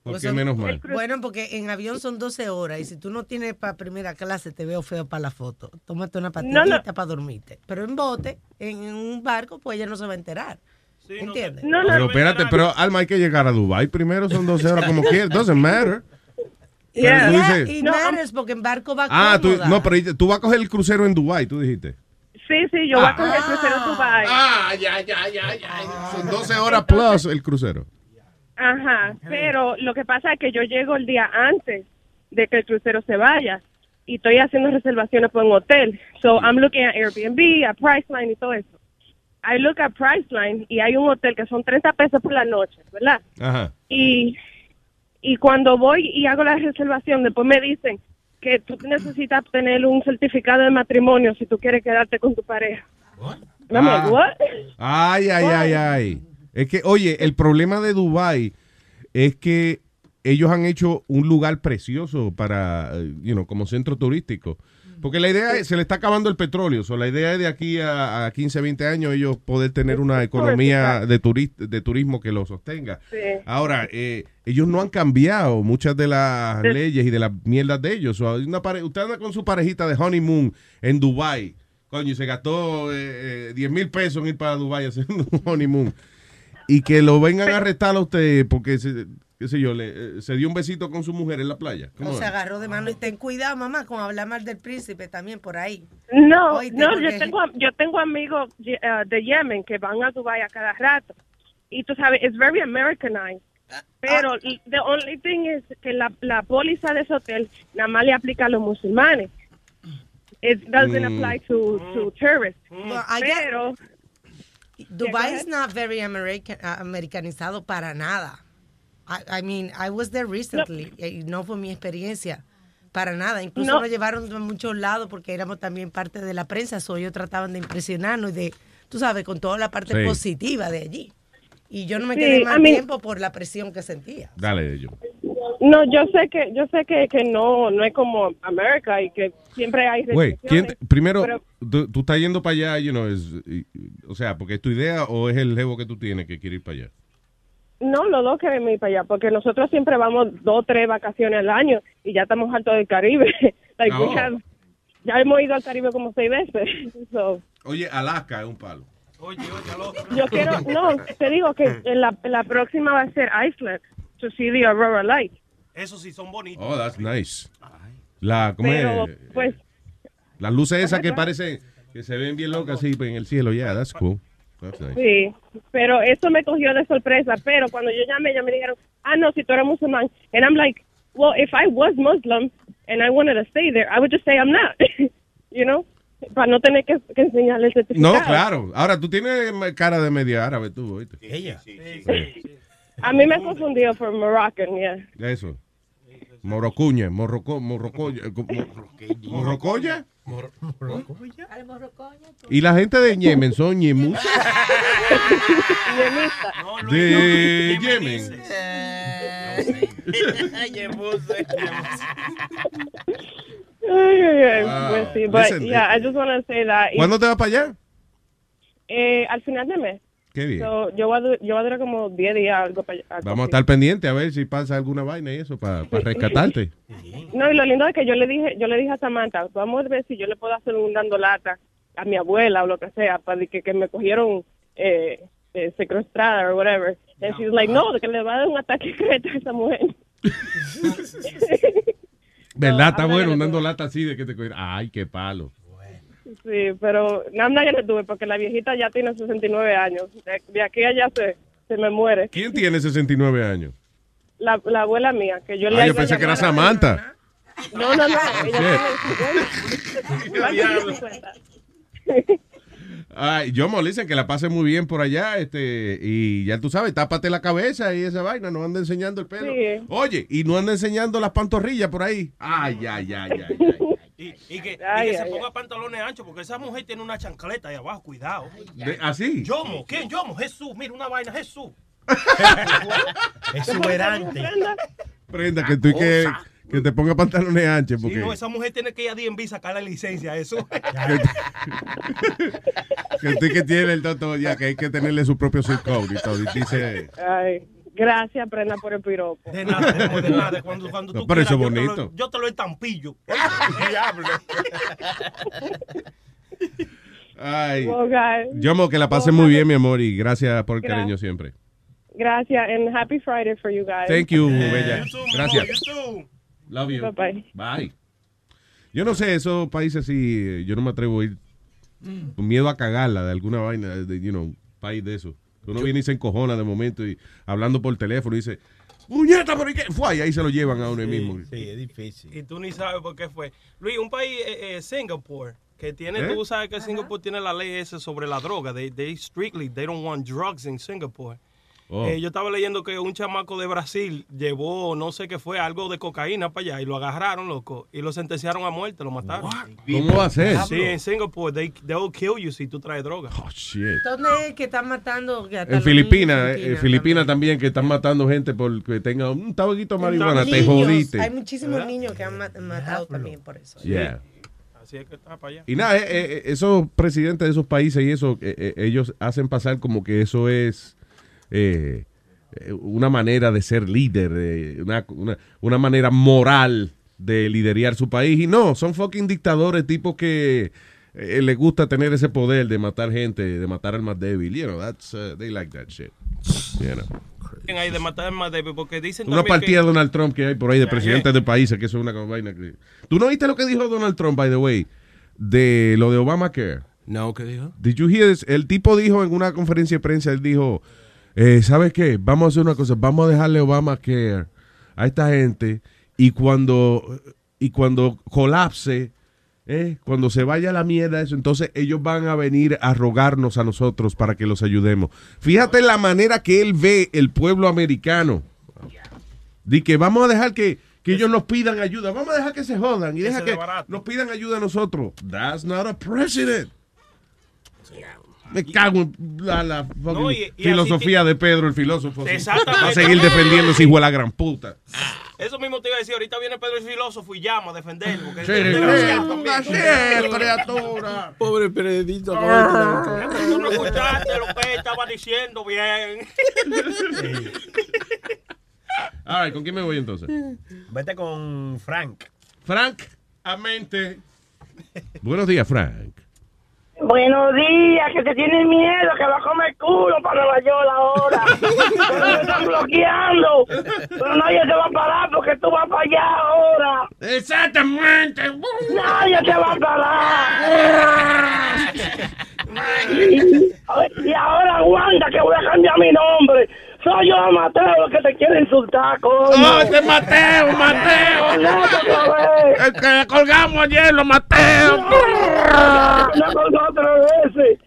¿Por qué menos mal? Bueno, porque en avión son 12 horas y si tú no tienes para primera clase te veo feo para la foto. Tómate una pastillita No, no. para dormirte. Pero en bote, en un barco, pues ella no se va a enterar. ¿Entiendes? Pero espérate, pero Alma, hay que llegar a Dubai primero, son 12 horas como quieras. Doesn't matter. *laughs* Pero Yeah, tú dices- y matters porque en barco va ah, tú, no, pero tú vas a coger el crucero en Dubai, tú dijiste. Sí, sí, yo voy a coger el crucero a Dubai. Ah, ya, ya, ya, ya. Son 12 horas plus el crucero. Ajá, pero lo que pasa es que yo llego el día antes de que el crucero se vaya y estoy haciendo reservaciones por un hotel. So I'm looking at Airbnb, at Priceline y todo eso. I look at Priceline y hay un hotel que son 30 pesos por la noche, ¿verdad? Ajá. Y, y cuando voy y hago la reservación, después me dicen que tú necesitas tener un certificado de matrimonio si tú quieres quedarte con tu pareja. I'm like, Ah. what? Ay, ay, ay, ay. Es que, oye, el problema de Dubai es que ellos han hecho un lugar precioso para, eh, you know, como centro turístico. Porque la idea es, se le está acabando el petróleo. So, la idea es de aquí a, a 15, 20 años ellos poder tener una economía de, turi- de turismo que lo sostenga. Sí. Ahora, eh, ellos no han cambiado muchas de las Sí. leyes y de las mierdas de ellos. Hay una pare- usted anda con su parejita de honeymoon en Dubai, coño, y se gastó eh, eh, 10 mil pesos en ir para Dubai a hacer un honeymoon. Y que lo vengan a arrestar a usted porque, se, qué sé yo, le, eh, se dio un besito con su mujer en la playa. ¿Cómo O se es? agarró de mano y ten cuidado, mamá, con hablar mal del príncipe también por ahí. No, no, porque- yo tengo, yo tengo amigos uh, de Yemen que van a Dubai a cada rato. Y tú sabes, it's very Americanized. Pero y the only thing is que la, la póliza de ese hotel nada más le aplica a los musulmanes. It doesn't Mm. apply to, to tourists. Well, I get- Pero Dubai is not very American, uh, americanizado para nada. I, I mean, I was there recently, y no fue mi experiencia. Para nada. Incluso No. nos llevaron a muchos lados porque éramos también parte de la prensa. So ellos trataban de impresionarnos y de, tú sabes, con toda la parte Sí. positiva de allí. Y yo no me Sí, quedé más I mean- tiempo por la presión que sentía. Dale, yo. no, yo sé que yo sé que, que no no es como América y que siempre hay Güey, ¿quién, restricciones. primero, pero- tú, tú estás yendo para allá, you know, es, y- o sea, porque es tu idea o es el jevo que tú tienes que quiere ir para allá. No, los dos queremos ir para allá, porque nosotros siempre vamos dos, tres vacaciones al año y ya estamos hartos del Caribe. *laughs* like, we Oh. have- ya hemos ido al Caribe como seis veces. *laughs* So, Oye, Alaska es un palo. yo quiero, no, te digo que en la, en la próxima va a ser Iceland, to see the Aurora Light. Eso sí, son bonitos. Oh, that's nice. La, ¿cómo Pero, es? pues, Las luces esas que parecen, que se ven bien locas así en el cielo, yeah, that's cool. That's nice. sí, pero eso me cogió de sorpresa, pero cuando yo llamé, ya me dijeron, ah, no, si tú eres musulmán. And I'm like, well, if I was Muslim and I wanted to stay there, I would just say I'm not, *laughs* you know, para no tener que, que enseñarle el certificado. No, claro. Ahora, tú tienes cara de media árabe, tú, ¿oíste? Ella. A mí me confundió por Moroccan, yeah. Eso. Morocuña, morroco, morrocoya, co- mo- morrocoya. Y la gente de Yemen son yemus. *laughs* De Yemen. *laughs* Ay, ay, ay, Wow. Pues sí, but Listen, yeah, eh, I just want to say that. Y, ¿Cuándo te vas para allá? eh, al final de mes. Qué bien. So, yo, voy a, yo voy a durar como 10 días algo para Vamos a estar pendientes a ver si pasa alguna vaina y eso para rescatarte. *laughs* No, y lo lindo es que yo le dije, yo le dije a Samantha, vamos a ver si yo le puedo hacer un dando lata a mi abuela o lo que sea, para que, que me cogieron eh, eh, secuestrada o whatever. And she's like, no, de que le va a dar un ataque creta a esa mujer. *laughs* ¿Verdad? Está bueno dando lata así de que te cogen. Ay, qué palo. Sí, pero nada que le tuve, porque la viejita ya tiene 69 años. De, de aquí a allá se, se me muere. ¿Quién tiene 69 años? La, la abuela mía, que yo le Ah, yo pensé que era Samantha. No, no, no. Ella tiene 50. *laughs* Ay, yo me dicen que la pase muy bien por allá, este, y ya tú sabes, tápate la cabeza y esa vaina, no anda enseñando el pelo. Sí. Oye, y no anda enseñando las pantorrillas por ahí. Ay, ay, ay, ay, ay. Y, y que, y que ay, se ponga pantalones anchos, porque esa mujer tiene una chancleta ahí abajo, cuidado. De- ¿Así? Yomo, ¿quién? Yomo, Jesús, mira una vaina, Jesús. *laughs* Exuberante. Prenda, que tú y que, que te ponga pantalones anchos, Sí, porque no, esa mujer tiene que ir a DMV sacar la licencia eso. *laughs* que tú y que tiene el toto ya, que hay que tenerle su propio zip code y todo. Y dice, Ay, gracias, Prenda, por el piropo. De nada, de nada. *laughs* Cuando, cuando No, tú pero eso quieras, es yo te bonito. lo- Yo te lo estampillo. *laughs* Diablo. ay. Yo mo que la pase muy bien, mi amor, y gracias por el Gracias. cariño siempre. Gracias, and happy Friday for you guys. Thank you, bella. Gracias. You Love you. Bye-bye. Bye. Yo no sé, esos países así, eh, yo no me atrevo a ir con miedo a cagarla de alguna vaina, de, you know, un país de eso. Uno viene y se encojona de momento y hablando por teléfono y dice, ¡Muñeta, pero ¿y qué? Fue, y ahí se lo llevan a uno mismo. Sí, es difícil. Y tú ni sabes por qué fue. Luis, un país, eh, eh, Singapur, que tiene, ¿Eh? tú sabes que Singapur tiene la ley esa sobre la droga. They, they strictly, they don't want drugs in Singapore. Oh. Eh, yo estaba leyendo que un chamaco de Brasil llevó, no sé qué fue, algo de cocaína para allá y lo agarraron, loco, y lo sentenciaron a muerte, lo mataron. ¿Cómo va a ser? Sí, en Singapur, they, they will kill you si tú traes droga. Oh, shit. ¿Dónde es que están matando? que En Filipinas, en Filipinas también, que están matando gente porque tenga un tabaquito de marihuana, te jodiste. Hay muchísimos niños que han ma- matado también por eso. Yeah. Así es que está para allá. Y nada, eh, eh, esos presidentes de esos países y eso, eh, eh, ellos hacen pasar como que eso es eh, eh, una manera de ser líder, eh, una, una, una manera moral de liderar su país. Y no, son fucking dictadores, tipos que eh, les gusta tener ese poder de matar gente, de matar al más débil. You know, that's, uh, they like that shit. You know. Ahí de matar más débil porque dicen Una partida de Donald Trump que hay por ahí de presidentes de países, que eso es una vaina que... ¿Tú no viste lo que dijo Donald Trump, by the way, de lo de Obamacare? No, ¿qué dijo? Did you hear this? El tipo dijo en una conferencia de prensa, él dijo, eh, ¿sabes qué? Vamos a hacer una cosa, vamos a dejarle Obamacare a esta gente y cuando, y cuando colapse, eh, cuando se vaya a la mierda eso, entonces ellos van a venir a rogarnos a nosotros para que los ayudemos. Fíjate la manera que él ve el pueblo americano. Di que vamos a dejar que, que ellos nos pidan ayuda, vamos a dejar que se jodan y deja que nos pidan ayuda a nosotros. That's not a president. Me cago en la, la fucking No, y- y filosofía de Pedro, el filósofo. sí. Exactamente. Va a seguir defendiendo ese hijo de la gran puta. Eso mismo te iba a decir, ahorita viene Pedro el filósofo y llama a defenderlo. porque Sí, sí, él- una criatura. Pobre periodista. Tú no escuchaste lo que estaba diciendo bien. All right, ¿con quién me voy entonces? Vete con Frank. Frank Amente. Buenos días, Frank. Buenos días, que te tiene miedo, que va a comer culo para Nueva York ahora. *laughs* Pero me están bloqueando. Pero nadie se va a parar porque tú vas para allá ahora. Exactamente. Nadie se va a parar. *laughs* Y, y ahora aguanta que voy a cambiar mi nombre. Soy yo, Mateo, que te quiere insultar, coño. ¡Oh, ese Mateo, Mateo! Vez. El que le colgamos ayer, lo Mateo. No colgó tres veces.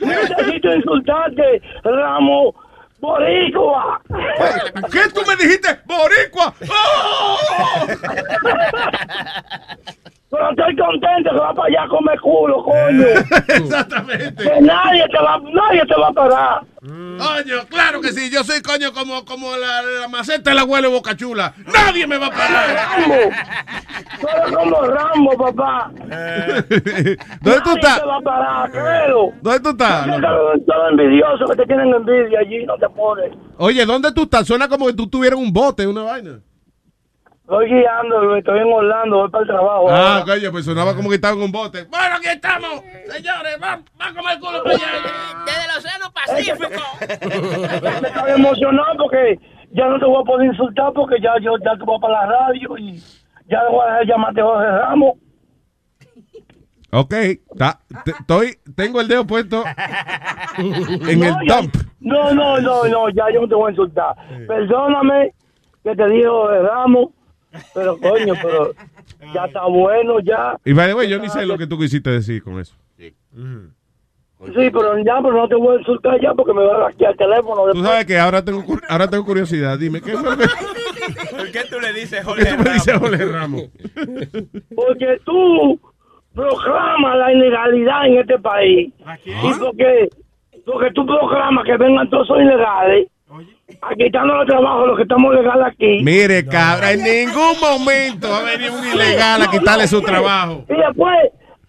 Necesito insultarte, Ramo Boricua. ¿Qué tú me dijiste? ¡Boricua! ¡Oh! *laughs* Pero estoy contento que va para allá a comer culo, coño. *laughs* Exactamente. Que nadie te va, nadie te va a parar. Coño, claro que sí. Yo soy coño como, como la, la maceta del abuelo Boca Chula. Nadie me va a parar. Rambo. Tú eres como Rambo, papá. *laughs* ¿Dónde tú estás? te va a parar, créelo. ¿Dónde tú estás? Creo Todo envidioso que te tienen envidia allí, no te pones. Oye, ¿dónde tú estás? Suena como que tú tuvieras un bote, una vaina. Estoy guiando, estoy en Orlando, voy para el trabajo. Ah, ahora. coño, pues sonaba como que estaba en un bote. Bueno, aquí estamos, señores. Vamos va a comer culo para allá. Desde el Océano Pacífico. Me estaba emocionado porque ya no te voy a poder insultar porque ya yo ya te voy para la radio y ya le voy a dejar llamarte Jorge Ramos. Ok, ta- te- estoy, tengo el dedo puesto en No, el ya- dump. No, no, no, no, ya yo no te voy a insultar. Perdóname que te digo Jorge Ramos, pero coño, pero ya está bueno, ya. Y by the way, yo ni sé lo que tú quisiste decir con eso. Sí, pero ya, pero no te voy a insultar ya porque me va a hackear el teléfono. Tú después. sabes que ahora tengo, ahora tengo curiosidad. Dime, ¿qué fue lo que *laughs* ¿Por qué tú le dices ¿por qué tú me dices Jorge Ramos? Porque tú proclamas la ilegalidad en este país. Y porque, porque tú proclamas que vengan todos esos ilegales a quitarnos el trabajo a los que estamos legales aquí. Mire, cabra, en ningún momento va a venir un ilegal a quitarle su trabajo. Y después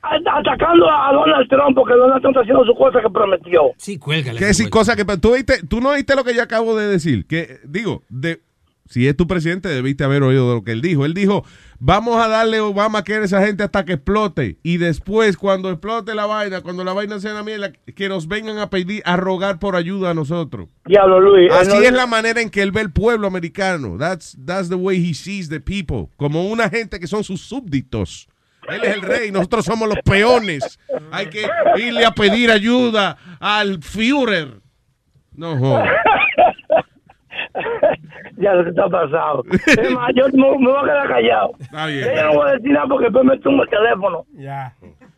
atacando a Donald Trump porque Donald Trump está haciendo su cosa que prometió. Sí, cuélgale. Que si cosa que tú oíste, tú no oíste lo que yo acabo de decir, que digo, de si es tu presidente debiste haber oído lo que él dijo. Él dijo, "Vamos a darle Obama a esa gente hasta que explote y después cuando explote la vaina, cuando la vaina sea una mierda, que nos vengan a pedir a rogar por ayuda a nosotros." Diablo, Luis. Así él no- es la manera en que él ve el pueblo americano. That's that's the way he sees the people, como una gente que son sus súbditos. Él es el rey, nosotros somos los peones. Hay que irle a pedir ayuda al Führer. No jodas. Ya lo que está pasado. Es más, yo me, me voy a quedar callado. Está bien. Yo no voy a decir nada porque después me tumba el teléfono. Ya.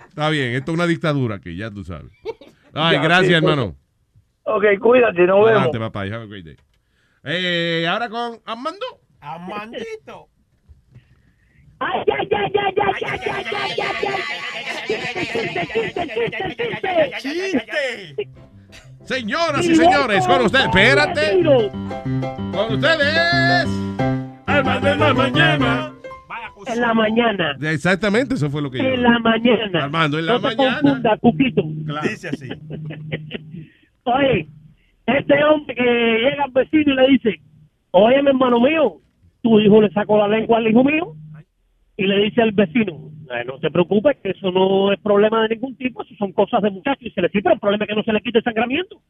Está bien, esto es una dictadura aquí, ya tú sabes. Ay, Ya, gracias, sí, hermano. Ok, cuídate, nos vemos. Adelante, papá. Have a great day. Eh, ahora con Armando. Amandito. Ay, ay, ay, ay, ay, ay, ay, ay, ay, ay. ¡Chiste! Señoras y señores, con usted, espérate. Con ustedes. Armando en la mañana. En la mañana. Exactamente, eso fue lo que yo. En la mañana. Armando, en la no te mañana. confunda, Cuquito. Dice así. *laughs* Oye, este hombre que llega al vecino y le dice, oye, mi hermano mío, tu hijo le sacó la lengua al hijo mío. Y le dice al vecino, "Ay, no se preocupe, que eso no es problema de ningún tipo, eso son cosas de muchachos. Y se le dice, pero el problema es que no se le quite el sangramiento.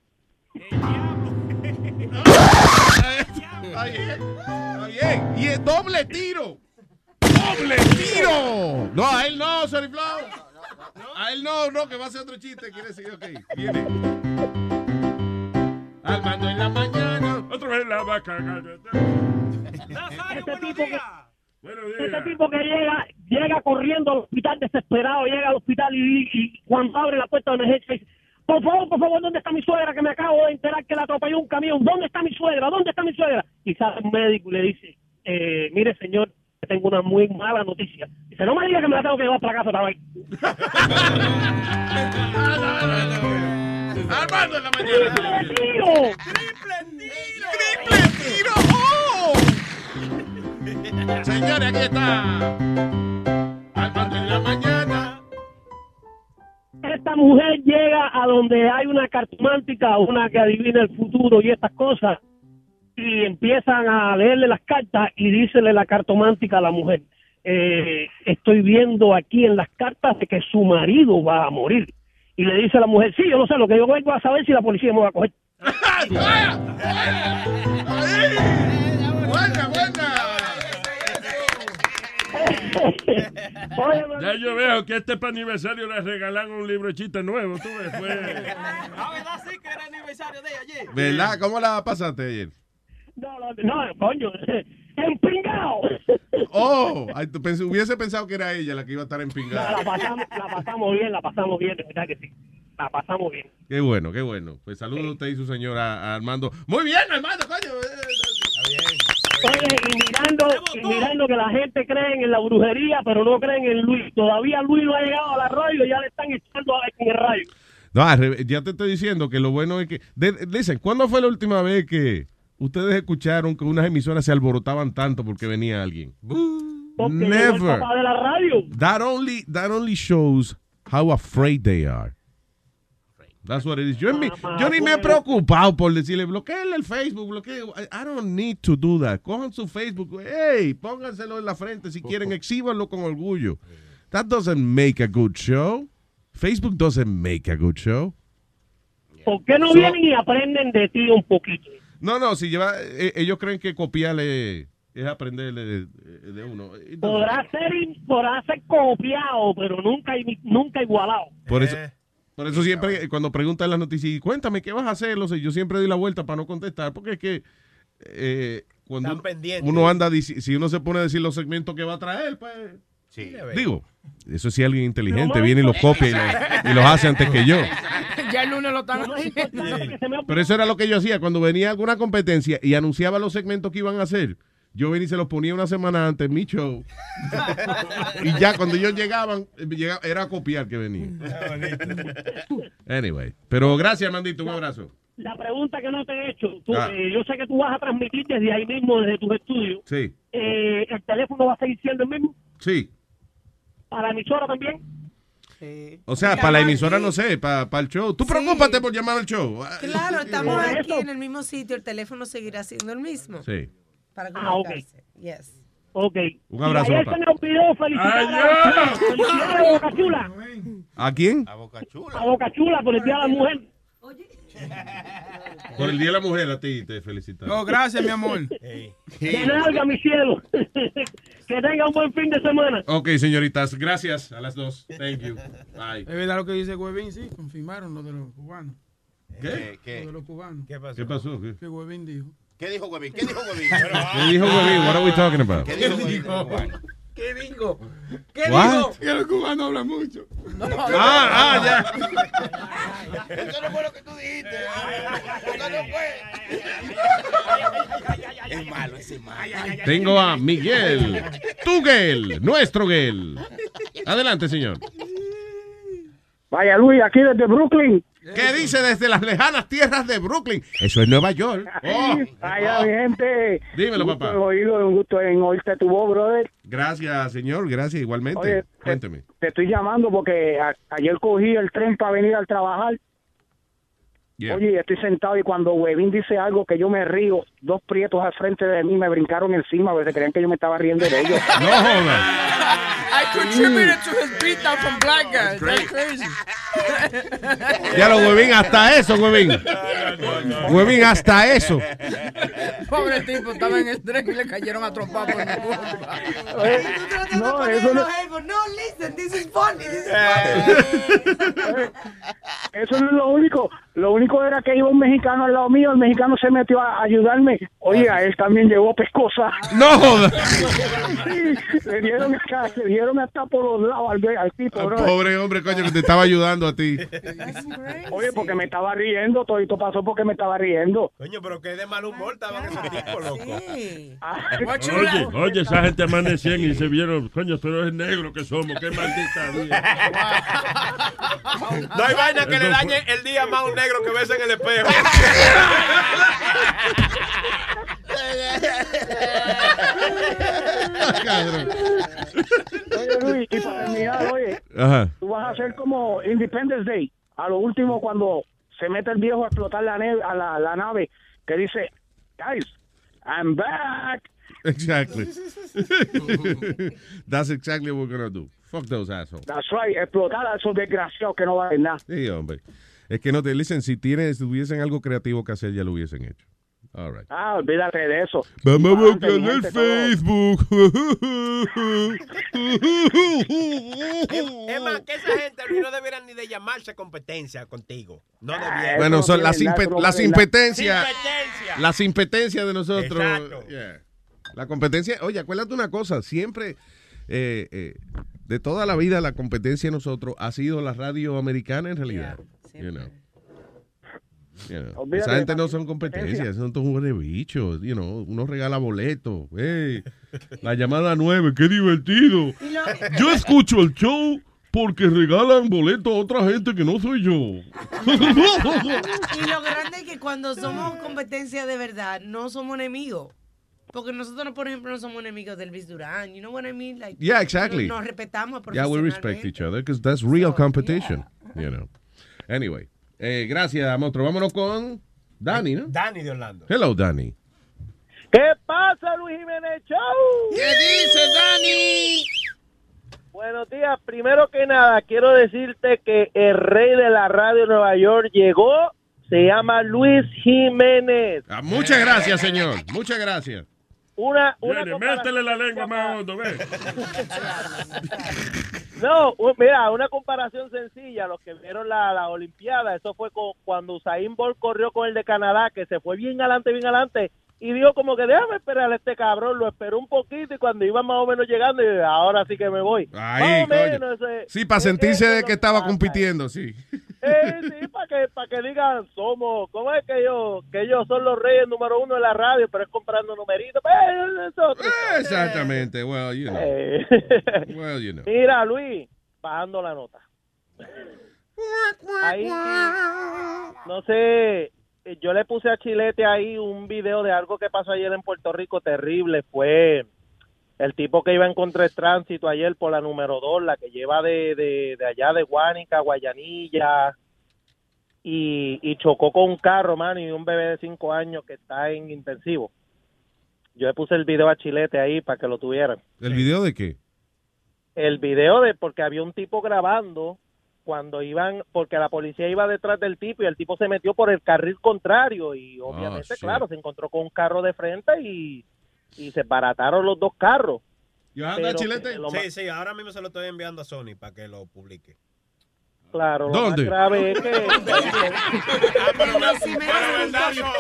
Está bien, está bien. Y es doble tiro. ¡Doble tiro! No, a él no, Sorry Flow. A él no, no, que va a ser otro chiste. Quiere decir, ok, viene. Armando en la mañana. Otra vez la vaca. Este tipo que, este tipo que llega, llega corriendo al hospital desesperado, llega al hospital y, y cuando abre la puerta de emergencia dice, por favor, por favor, ¿dónde está mi suegra? Que me acabo de enterar que la atropelló un camión. ¿Dónde está mi suegra? ¿Dónde está mi suegra? Y sale un médico y le dice, eh, mire señor, tengo una muy mala noticia. Dice, no me diga que me la tengo que llevar para casa vez. *laughs* Armando en la mañana. ¡Triple tiro! ¡Triple tiro! ¡Oh! Señores, aquí está. Armando en la mañana. Esta mujer llega a donde hay una cartomántica, una que adivina el futuro y estas cosas, y empiezan a leerle las cartas y dícele la cartomántica a la mujer. eh, estoy viendo aquí en las cartas de que su marido va a morir. Y le dice a la mujer, sí, yo no sé, lo que yo vengo a saber si la policía me va a coger. *laughs* Buena, buena. *laughs* Ya yo veo que este para aniversario le regalan un libro de chistes nuevo. Tú ves, fue. *laughs* Ah, ¿verdad? Sí, que era aniversario de ella ayer. ¿Verdad? ¿Cómo la pasaste ayer? No, no, no, coño, *laughs* empingado. Oh, pensé- hubiese pensado que era ella la que iba a estar No, empingada. la pasamos, la pasamos bien, la pasamos bien, de verdad que sí. La pasamos bien. Qué bueno, qué bueno. Pues saludos a usted y su señora a Armando. Muy bien, Armando, coño. Oye, y mirando, y mirando que la gente cree en la brujería, pero no creen en Luis. Todavía Luis no ha llegado a la radio y ya le están echando a en el rayo. No, ya te estoy diciendo que lo bueno es que... dicen, ¿cuándo fue la última vez que ustedes escucharon que unas emisoras se alborotaban tanto porque venía alguien? Porque llegó el Never. papá de la radio. That only, that only shows how afraid they are. That's what it is. Yo, mi- yo ni me he preocupado por decirle, bloqueenle el Facebook, bloquee. I, I don't need to do that. Cojan su Facebook. Hey, pónganselo en la frente si quieren, *laughs* exhíbanlo con orgullo. That doesn't make a good show. Facebook doesn't make a good show. ¿Por qué no So- vienen y aprenden de ti un poquito? No, no, si lleva, eh, ellos creen que copiarle es aprenderle de, de uno. Podrá ser, podrá ser copiado, pero nunca, nunca igualado. Por eso, por eso siempre cuando preguntan las noticias, y cuéntame qué vas a hacer, lo sé, yo siempre doy la vuelta para no contestar, porque es que eh, cuando Están uno, uno anda, si uno se pone a decir los segmentos que va a traer, pues... Digo, eso sí alguien inteligente viene y los copia y los, y los hace antes que yo. ya el lunes lo están haciendo. Pero eso era lo que yo hacía cuando venía alguna competencia y anunciaba los segmentos que iban a hacer. Yo venía y se los ponía una semana antes en mi show. y ya cuando ellos llegaban, llega- era a copiar que venía. Anyway, pero gracias, Mandito, un abrazo. La pregunta que no te he hecho, tú, Ah. eh, yo sé que tú vas a transmitir desde ahí mismo, desde tus estudios. Sí, Eh, ¿El teléfono va a seguir siendo el mismo? sí. ¿Para la emisora también? O sea, para la emisora no sé, para, para el show. Tú preocúpate por llamar al show. Claro, *laughs* estamos aquí en el mismo sitio, el teléfono seguirá siendo el mismo. Sí. Para Ah, ok. comunicarse. Yes. Ok. Un abrazo, Y ayer papá. se me olvidó felicitar a, felicitar a Boca Chula. ¿A quién? A Boca Chula por el Día de la Mujer. Por el Día de la Mujer, a ti te felicitamos. Oh, gracias, mi amor. *laughs* De nalga, mi cielo. *laughs* que tenga un buen fin de semana. Ok, señoritas, gracias a las dos. Thank you. Bye. Es verdad lo que dice Huevín, sí, confirmaron lo de los cubanos. ¿Qué? Lo de los cubanos. ¿Qué pasó? ¿Qué pasó? ¿Qué, Que Huevín dijo. ¿Qué dijo Huevín? ¿Qué dijo Huevín? ¿Qué dijo Huevín? What are we talking about? ¿Qué dijo Huevín? ¿Qué digo? ¿Qué What? digo? Que los cubanos hablan mucho. Ah, ah, ya. Eso no fue lo que tú dijiste. Eso no fue. Es malo, ese es malo. Tengo a Miguel. Tuguel, nuestro Guel. Adelante, señor. Vaya Luis, aquí desde Brooklyn. ¿Qué dice desde las lejanas tierras de Brooklyn? Eso es Nueva York. Oh. Mi gente. Dímelo, Un gusto papá. oírlo, un gusto en oírte tu voz, brother. Gracias, señor. Gracias igualmente. Oye, Cuénteme. Te estoy llamando porque a- ayer cogí el tren para venir al trabajar. Yeah. Oye, estoy sentado y cuando Webin dice algo que yo me río, dos prietos al frente de mí me brincaron encima, porque se creían que yo me estaba riendo de ellos. *laughs* No jodas. I contributed to his beatdown from black guys. That's crazy. Ya lo huevín, hasta eso, huevín. Huevín, hasta eso. Pobre tipo, estaba en el tren y le cayeron a trompar por mi culpa. No, eso no, No, listen, this is funny. This is eso no es lo único. Lo único era que iba un mexicano al lado mío, el mexicano se metió a ayudarme. Oye, a él también llevó pescosa. *laughs* No. Sí, le dieron, acá, le dieron hasta por los lados al, al tipo, bro. Pobre hombre, coño, que te estaba ayudando a ti. Oye, porque me estaba riendo, todo esto pasó porque me estaba riendo. Coño, pero qué de mal humor estaban esos tipos, loco. Oye, oye, esa gente amanecían y se vieron, coño, pero es negro que somos, qué maldita vida. *laughs* No hay vaina que le dañe el día más a un negro que ves en el espejo. *laughs* Oye, Luis, y para terminar, oye, Ajá. tú vas a hacer como Independence Day. A lo último, cuando se mete el viejo a explotar la, nave, a la, la nave, que dice, guys, I'm back. Exactly. *laughs* That's exactly what we're gonna do. Fuck those assholes. That's right, explotar a esos desgraciados que no valen nada. Sí, hombre. Es que no te dicen, si tienes, si tuviesen algo creativo que hacer, ya lo hubiesen hecho. All right. Ah, olvídate de eso. Vamos a buscar el todo. Facebook. Es más, que esa gente no debieran ni de llamarse competencia contigo. No debieran. bueno, son las, impe- las impetencias. Impetencia. Las impetencias de nosotros. Exacto. Yeah. La competencia, oye, acuérdate una cosa, siempre, eh, eh, de toda la vida, la competencia de nosotros ha sido la radio americana en realidad. You know. You know. Olvídate Esa gente no son competencias, son todos de bichos. You know, uno regala boletos. Hey, la llamada nueve, qué divertido. Yo escucho el show porque regalan boletos a otra gente que no soy yo. Y lo grande es que cuando somos competencia de verdad, no somos enemigos. Porque nosotros, no, por ejemplo, no somos enemigos de Elvis Durán. You know what I mean? Like, Yeah, exactly. Nos, nos respetamos Yeah, we respect each other because that's real competition. You know. Anyway, eh, gracias, monstruo. Vámonos con Dani, ¿no? Dani de Orlando. Hello, Dani. ¿Qué pasa, Luis Jiménez Show? ¿Qué dice Dani? Buenos días. Primero que nada, quiero decirte que el rey de la radio de Nueva York llegó. Se llama Luis Jiménez. Ah, muchas gracias, señor. Muchas gracias. Una, una Viene, métele la lengua más hondo, ve. *laughs* No, mira, una comparación sencilla. Los que vieron la, la Olimpiada, eso fue con- cuando Usain Bolt corrió con el de Canadá, que se fue bien adelante, bien adelante. Y dijo como que déjame esperar a este cabrón. Lo esperó un poquito y cuando iba más o menos llegando, y ahora sí que me voy. Ahí, Más o menos, ese- Sí, para sentirse de que estaba pasa. compitiendo, sí. Eh, sí, para que, para que digan, somos, ¿cómo es que ellos, que ellos son los reyes número uno de la radio, pero es comprando numeritos? Exactamente. Well, you know. Eh. Well, you know. Mira, Luis, bajando la nota. Ahí, no sé, yo le puse a Chilete ahí un video de algo que pasó ayer en Puerto Rico terrible. Fue el tipo que iba en contra del tránsito ayer por la número 2, la que lleva de, de, de allá de Guánica, Guayanilla, y, y chocó con un carro, mano, y un bebé de 5 años que está en intensivo. Yo le puse el video a Chilete ahí para que lo tuvieran ¿El video de qué? el video de porque había un tipo grabando cuando iban porque la policía iba detrás del tipo y el tipo se metió por el carril contrario y obviamente shit. claro se encontró con un carro de frente y y se barataron los dos carros anda, Pero Chilete? lo Sí, sí, ahora mismo se lo estoy enviando a Sony para que lo publique. Claro, lo ¿Dónde? más grave es que... *laughs*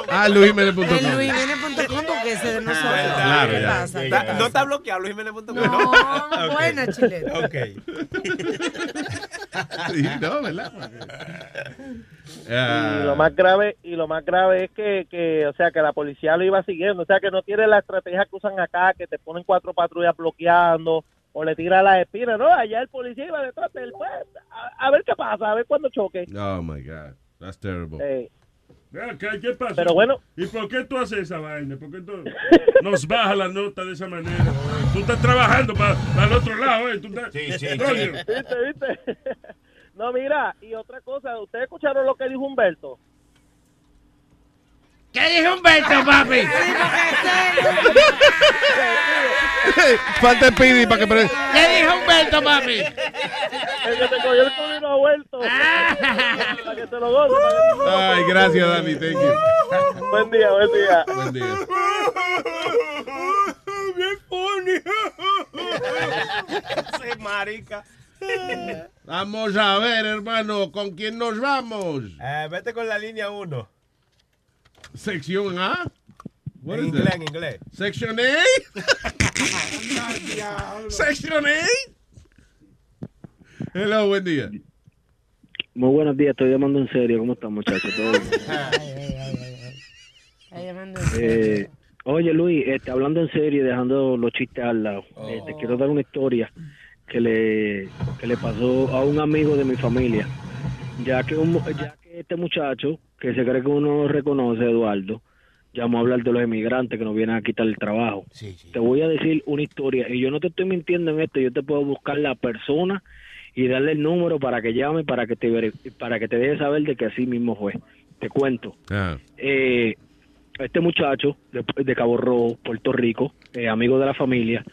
Ah, luisjiménez.com. En luisjiménez.com porque ese de nosotros. Claro, ¿Qué ya. pasa? Da- No está bloqueado Luisjiménez.com. No, *laughs* Ok. buena, chileno. Ok. *laughs* *laughs* No, ¿verdad? Y Ah, lo más grave y lo más grave es que, que o sea que la policía lo iba siguiendo o sea que no tiene la estrategia que usan acá que te ponen cuatro patrullas bloqueando o le tira las espinas no allá el policía iba detrás del pues, a, a ver qué pasa a ver cuándo choque Oh my God. That's terrible. ¿Qué pasa? Pero bueno. ¿Y por qué tú haces esa vaina? ¿Por qué tú nos baja la nota de esa manera? Tú estás trabajando para el otro lado, ¿eh? Tú estás... Coño. *laughs* ¿Viste, viste? *laughs* no mira y otra cosa ustedes escucharon lo que dijo Humberto ¿Qué dijo Humberto, *laughs* papi? Falta el pidi para que... ¿Qué dijo Humberto, papi? el que te cogió el culo y no ha vuelto para que te lo goce para que te lo Ay, gracias, Dani. Thank you. buen día buen día Buen día. Bien funny. Sí, marica. Vamos a ver, hermano, ¿con quién nos vamos? Eh, vete con la línea 1. Sección A. What En is inglés, en inglés. Section A. *laughs* Section A. Hello, buen día. Muy buenos días, estoy llamando en serio. ¿Cómo están, muchachos? *laughs* Eh, oye, Luis, este, hablando en serio y dejando los chistes al lado, eh, te quiero dar una historia que le, que le pasó a un amigo de mi familia. Ya que, un, ya que este muchacho, que se cree que uno reconoce, Eduardo, llamó a hablar de los emigrantes que nos vienen a quitar el trabajo. Te voy a decir una historia, y yo no te estoy mintiendo en esto, yo te puedo buscar la persona y darle el número para que llame, para que te, para que te deje saber de que así mismo fue. Te cuento Ah. eh, este muchacho de, de Cabo Rojo, Puerto Rico, eh, amigo de la familia,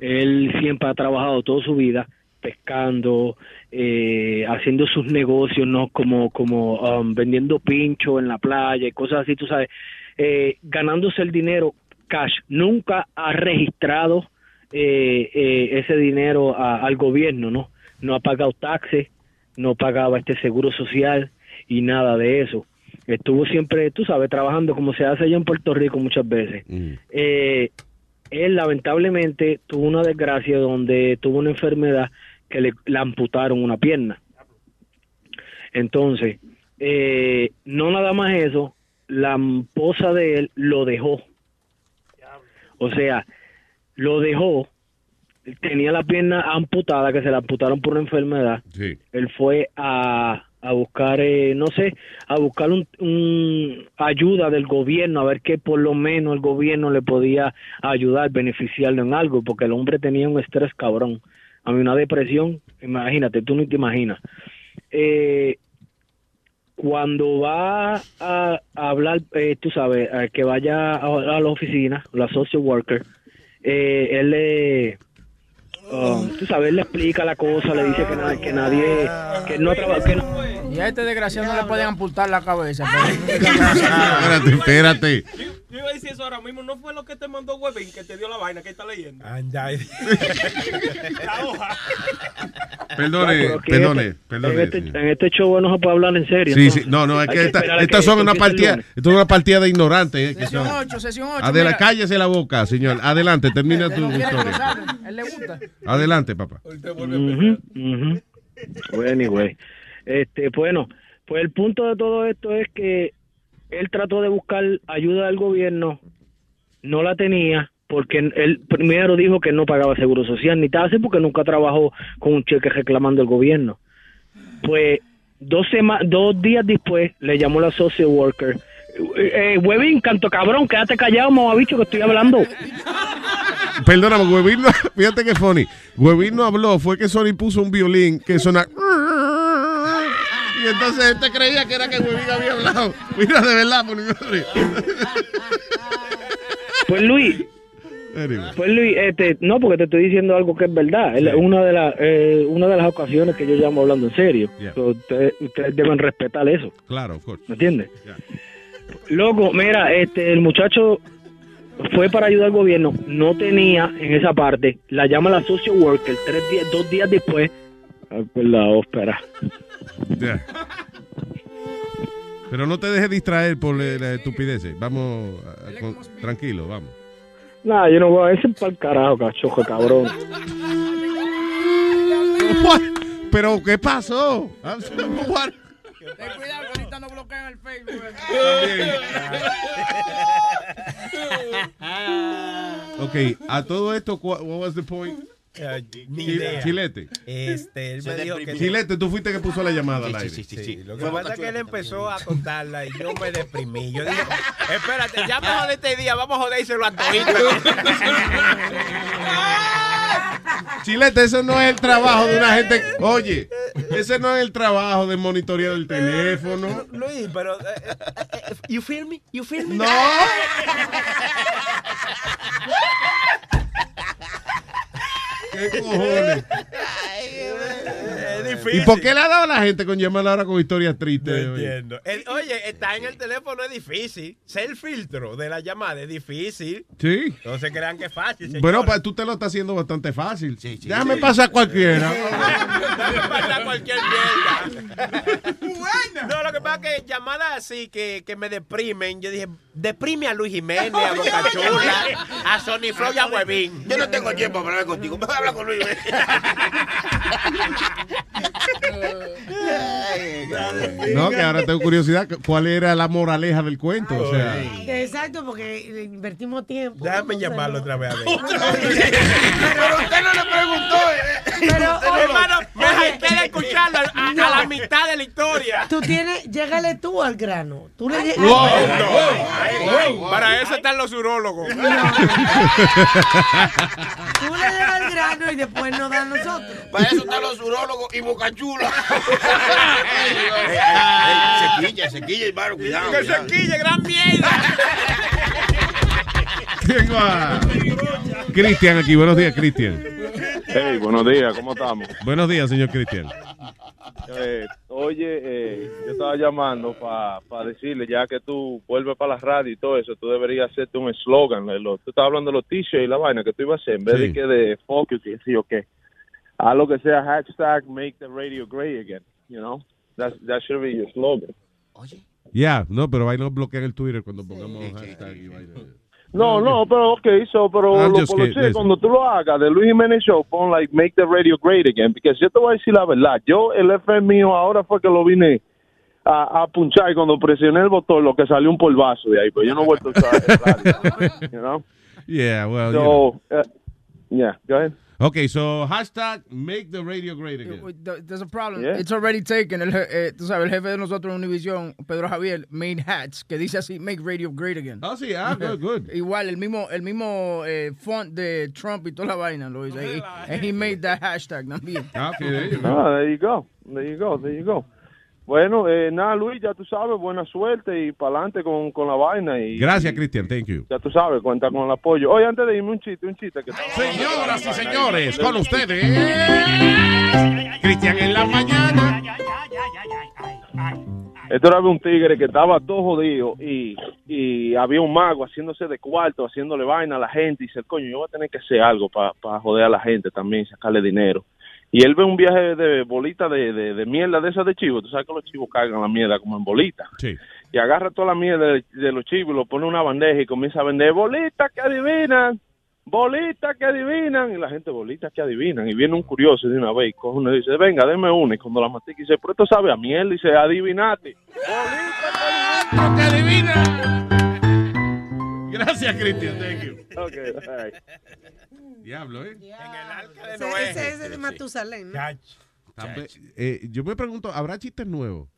él siempre ha trabajado toda su vida pescando, eh, haciendo sus negocios, ¿no? Como, como um, vendiendo pincho en la playa y cosas así, tú sabes, eh, ganándose el dinero cash. Nunca ha registrado eh, ese dinero a- al gobierno, ¿no? No ha pagado taxes, no pagaba este seguro social y nada de eso. Estuvo siempre, tú sabes, trabajando como se hace allá en Puerto Rico muchas veces. Eh, él lamentablemente tuvo una desgracia donde tuvo una enfermedad que le, le amputaron una pierna. Entonces, eh, no nada más eso, la esposa de él lo dejó. O sea, lo dejó, tenía la pierna amputada, que se la amputaron por una enfermedad. Sí. Él fue a, a buscar, eh, no sé, a buscar un, un ayuda del gobierno, a ver que por lo menos el gobierno le podía ayudar, beneficiarlo en algo, porque el hombre tenía un estrés cabrón. A mí una depresión, imagínate, tú no te imaginas. Eh, cuando va a, a hablar, eh, tú sabes, a que vaya a, a la oficina, la social worker, eh, él le, um, tú sabes, él le explica la cosa, le dice que, na- que nadie, que no trabaja, que no- Y a este desgraciado no le pueden amputar la cabeza. *laughs* Espérate, espérate. Yo iba a decir eso ahora mismo. No fue lo que te mandó Webin que te dio la vaina que está leyendo. Anda. *laughs* la hoja. Perdone, perdone, este- perdone. En este, señor. en este show no se puede hablar en serio. Sí, entonces. sí, no, no, es que estas que son una partida, esto es una partida de ignorantes. eh, Sesión son- 8, sesión 8. Adela, cállese la boca, señor. Adelante, termina tu historia. él le gusta. Adelante, papá. Well, anyway. Este, bueno, pues el punto de todo esto es que él trató de buscar ayuda del gobierno, no la tenía, porque él primero dijo que no pagaba seguro social ni tal, porque nunca trabajó con un cheque reclamando el gobierno. Pues dos, dos días después le llamó la social worker. Eh, eh, Webin, canto cabrón, quédate callado, mamabicho, que estoy hablando. Perdóname, no, *laughs* fíjate que funny. Huevín no habló, fue que Sony puso un violín que suena. Y entonces este creía que era que Huevín había hablado. Mira, de verdad, por mi madre. Pues Luis. Pues Luis, este, no, porque te estoy diciendo algo que es verdad. Es una de las eh, una de las ocasiones que yo llamo hablando en serio. Yeah. So, ustedes, ustedes deben respetar eso. Claro, of course. ¿Me entiendes? Loco, mira, este, el muchacho fue para ayudar al gobierno, no tenía en esa parte, la llama la social worker tres días, dos días después, ah, pues la ópera. Ya. Pero no te dejes distraer por eh, la estupidez. Vamos, a- con- tranquilo, vamos. Nah, yo no voy a ese para el carajo, cachojo, cabrón. Pero, ¿qué pasó? What? Ten cuidado que ahorita no bloquean el Facebook. Ok, a todo esto, what was the point? Ni Chi- idea. Chilete. Este, él Se me dijo que... Chilete, tú fuiste que puso la llamada al aire. Sí, sí, sí. Lo que pasa es que él empezó a contarla y yo me deprimí. Yo dije, *laughs* espérate, ya me jodé este día, vamos a jodérselo a todito. *laughs* Chilete, eso no es el trabajo de una gente. Oye, ese no es el trabajo de monitorear el teléfono. Luis, pero... eh, eh, eh, you feel me? You feel me? No. *laughs* ¿Qué cojones? Difícil. ¿Y por qué le ha dado a la gente con llamar ahora con historias No tristes? oye? entiendo. El- oye, está en el teléfono es difícil. Ser el filtro de la llamada es difícil. Sí. No se crean que es fácil. señores. Bueno, pues tú te lo estás haciendo bastante fácil. *laughs* Déjame pasar cualquiera. Déjame pasar cualquier mierda. No, lo que pasa es que llamadas así que, que me deprimen, yo dije, deprime a Luis Jiménez, a Boca *laughs* Chula, a Sony Flow y a Huevín. Yo no tengo tiempo para hablar contigo. Me habla con Luis. *laughs* No, que ahora tengo curiosidad. ¿Cuál era la moraleja del cuento? O sea, Exacto, porque le invertimos tiempo. Déjame llamarlo otra vez a ver. Pero usted no le preguntó. eh. Pero, Usted, oye, hermano, me oye, jalté de escucharlo a, a no. la mitad de la historia. Tú tienes, llégale tú al grano. Tú le llegas. Wow, no. Para eso están los urólogos. Tú le llegas al grano y después nos da a nosotros. Para eso están los urólogos y Boca Chula. *laughs* Sequilla, sequilla, hermano, cuidado. Que cuidado. se quille, gran mierda. tengo a Cristian aquí. Buenos días, Cristian. Hey, buenos días, ¿cómo estamos? Buenos días, señor Cristian. Eh, oye, eh, yo estaba llamando para decirle, ya que tú vuelves para la radio y todo eso, tú deberías hacerte un eslogan. lo- Tú estabas hablando de los t-shirts y la vaina que tú ibas a hacer, en vez Sí. de que de focus y así o qué. Haz lo que sea hashtag make the radio great again, you know? That's, that should be your slogan. Ya, no, pero ahí nos bloquean el Twitter cuando pongamos hashtag y vaina. No, no, pero ok, so, pero I'm lo, listen. cuando tú lo hagas de Luis Jiménez Show, pon like make the radio great again, porque yo te voy a decir la verdad, yo el FM mío ahora fue que lo vine a, a punchar y cuando presioné el botón lo que salió un polvazo de ahí, pero yo no he vuelto a usar el radio, *laughs* you know? Yeah, well, you know. So, uh, yeah, go ahead. Okay, so hashtag make the radio great again. There's a problem. Yeah. It's already taken. El, je- eh, tú sabes, el jefe de nosotros en Univision, Pedro Javier, made hats, que dice así, make radio great again. Oh, sí, ah, good, good. *laughs* Igual, el mismo, el mismo eh, font de Trump y toda la vaina lo hizo. Y- And he made that hashtag también. Ah, okay, there you go. Ah, there you go, there you go, there you go. Bueno, eh, nada, Luis, ya tú sabes, buena suerte y para adelante con, con la vaina. Y, Gracias, Cristian. Thank you. Ya tú sabes, cuenta con el apoyo. Oye, antes de irme un chiste, un chiste que Señoras y señores, con ustedes, Cristian en la mañana. Esto era de un tigre que estaba todo jodido y, y había un mago haciéndose de cuarto, haciéndole vaina a la gente. Y dice, coño, yo voy a tener que hacer algo para joder a la gente también, sacarle dinero. Y él ve un viaje de bolita de, de, de mierda de esas de chivo. Tú sabes que los chivos cargan la mierda como en bolita. Sí. Y agarra toda la mierda de, de los chivos y lo pone en una bandeja y comienza a vender bolitas que adivinan, bolitas que adivinan. Y la gente, bolitas que adivinan. Y viene un curioso de una vez y coge uno y dice, venga, deme una. Y cuando la mastica dice, pero esto sabe a miel, dice, adivinate. que adivina. Gracias, Cristian. Thank you. Okay, Diablo, ¿eh? Ese, ese es el de Matusalén. ¿no? Eh, yo me pregunto, ¿habrá chistes nuevos?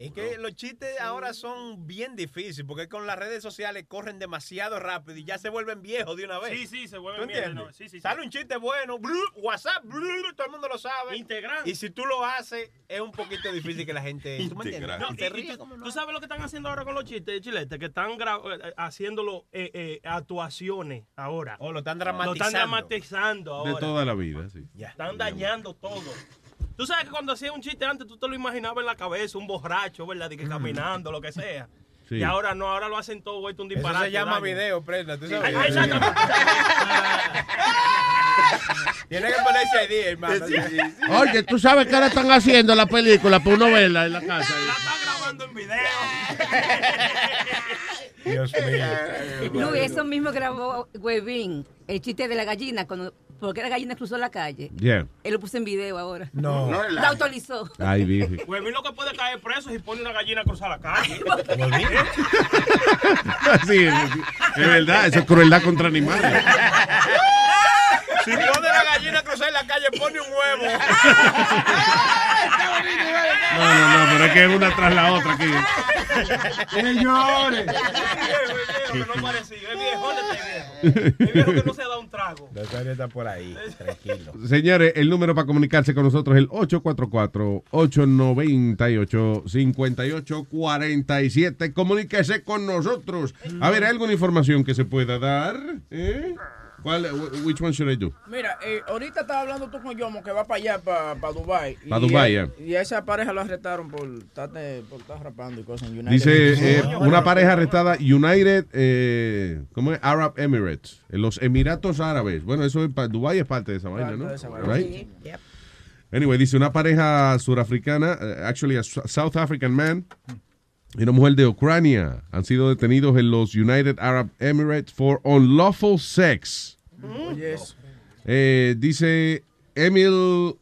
Es que los chistes ahora son bien difíciles porque con las redes sociales corren demasiado rápido y ya se vuelven viejos de una vez. Sí, sí, se ¿Tú vuelven viejos de entiendes? una vez. Sí, sí, sí. Sale un chiste bueno, blu, WhatsApp, blu, todo el mundo lo sabe. Integrando. Y si tú lo haces, es un poquito difícil que la gente. *laughs* ¿tú me entiendes? No, y- ríe tú, no. sabes lo que están haciendo ahora con los chistes de chilete, que están eh, haciéndolo eh, eh, actuaciones ahora. O lo están Lo dramatizando. están dramatizando ahora. De toda la vida, sí. Están dañando todo. Tú sabes que cuando hacías un chiste antes, tú te lo imaginabas en la cabeza, un borracho, ¿verdad? De que caminando, lo que sea. Sí. Y ahora no, ahora lo hacen todo vuelto un Eso disparate. se llama daño. video, prenda, tú sabes. Ay, ay, exactamente. *laughs* Tiene que ponerse ahí, hermano. Oye, tú sabes que ahora están haciendo la película para uno verla en la casa. Dios mío. Luis, eso mismo grabó Webin, el chiste de la gallina, cuando, porque la gallina cruzó la calle. Yeah. Él lo puso en video ahora. No. No, Lo autorizó. Ay, virgen. Huevín lo que puede caer preso si pone una gallina a cruzar la calle. *laughs* *laughs* Sí, es, es verdad, eso es crueldad contra animales. *laughs* Si pone la gallina a cruzar la calle, pone un huevo. No, no, no, pero es que es una tras la otra aquí. Señores. No parecido, es viejo, es viejo. Es viejo que no se da un trago. Doctor está por ahí, tranquilo. Señores, el número para comunicarse con nosotros es el 844-898-5847. Comuníquese con nosotros. A ver, ¿hay alguna información que se pueda dar? ¿Eh? ¿Cuál, wh- which one should I do? Mira, eh, ahorita estaba hablando tú con Yomo que va para allá, para Dubai. Pa' Dubái, y, ya. y a esa pareja lo arrestaron por estar, por estar rapando y cosas en United. Dice eh, una pareja arrestada, United, eh, ¿cómo es? Arab Emirates, en los Emiratos Árabes. Bueno, eso es, Dubái es parte de esa vaina, ¿no? de esa vaina. Right? Sí, yep. Anyway, dice una pareja surafricana, eh, actually a South African man y una mujer de Ucrania han sido detenidos en los United Arab Emirates for unlawful sex. Eh, dice Emil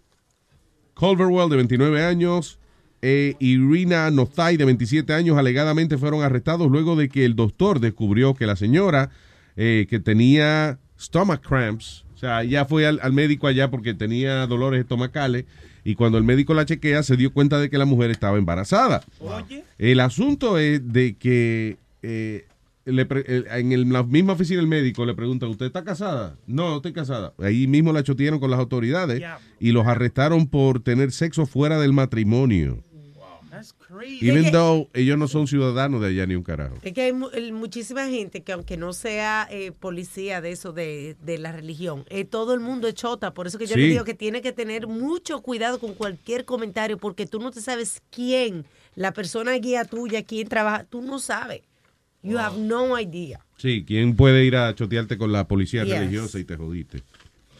Culverwell, de 29 años, e Irina Nothai, de 27 años, alegadamente fueron arrestados luego de que el doctor descubrió que la señora eh, que tenía stomach cramps, o sea, ella fue al, al médico allá porque tenía dolores estomacales y cuando el médico la chequea se dio cuenta de que la mujer estaba embarazada. El asunto es de que eh, le en el- la misma oficina del médico le preguntan, ¿usted está casada? No, no estoy casada. Ahí mismo la chotearon con las autoridades y los arrestaron por tener sexo fuera del matrimonio. Even Es que- though ellos no son ciudadanos de allá ni un carajo. Es que hay mu- muchísima gente que aunque no sea eh, policía de eso de, de la religión, eh, todo el mundo es chota. Por eso que yo Sí. le digo que tiene que tener mucho cuidado con cualquier comentario porque tú no te sabes quién, la persona guía tuya, quién trabaja, tú no sabes. You have no idea. Sí, ¿quién puede ir a chotearte con la policía Yes. religiosa y te jodiste?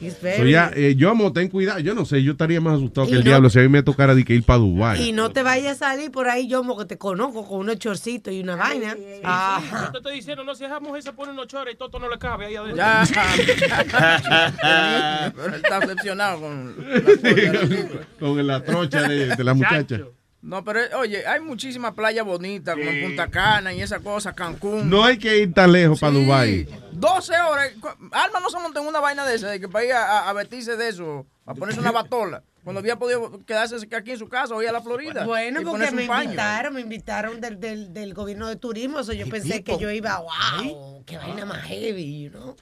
So ya, eh, yo amo, ten cuidado. Yo no sé, yo estaría más asustado Y que el no- diablo si a mí me tocara de que ir para Dubái. Y no te vayas a salir por ahí yo como que te conozco con unos chorcitos y una vaina. Ah. Yo te estoy diciendo, no, si esa mujer se pone unos chores y todo no le cabe ahí adentro. Ya. *laughs* Pero él está decepcionado con *laughs* con la trocha de, de la muchacha. No, pero oye, hay muchísimas playas bonitas como en Punta Cana y esa cosa, Cancún. No hay que ir tan lejos para Dubái. 12 horas. Alma no se montó en una vaina de esa, de que para ir a vestirse de eso, a *laughs* ponerse una batola. Cuando había podido quedarse aquí en su casa o ir a la Florida. Bueno, porque me paño. invitaron, me invitaron del, del, del gobierno de turismo, eso yo pensé que yo iba, wow, qué vaina más heavy, you know.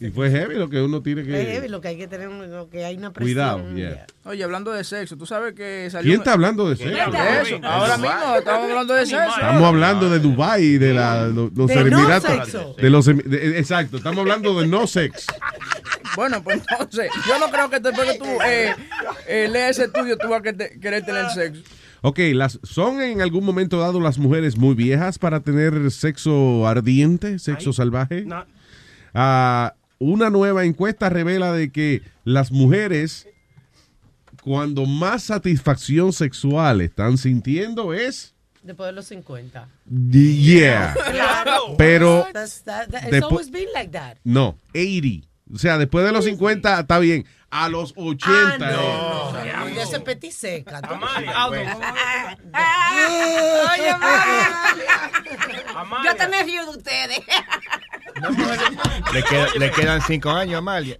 Y fue heavy lo que uno tiene Es heavy, que... lo que hay que tener, lo que hay una presión. Cuidado, yeah. Oye, hablando de sexo, tú sabes que salió. ¿Quién está hablando de sexo? De eso. Ahora mismo estamos hablando de sexo. Estamos hablando de Dubái y de la, lo- los De no Emiratos. sexo. de los Emi- de- exacto, estamos hablando de no sex. Bueno, pues entonces, yo no creo que después que tú eh, eh, leas ese estudio, tú vas a querer tener sexo. Ok, las, ¿son en algún momento dado las mujeres muy viejas para tener sexo ardiente, sexo salvaje? No. Ah, una nueva encuesta revela de que las mujeres, cuando más satisfacción sexual están sintiendo es... Después de los 50. Yeah. Claro. Pero... That's- that- that- it's always been like that. No, 80. O sea, después de los 50 está bien. A los 80. Ah, eh. no, no. Ya se petiseca. Oye, Amalia. Yo también río de ustedes. Le, queda- le quedan cinco años a Amalia.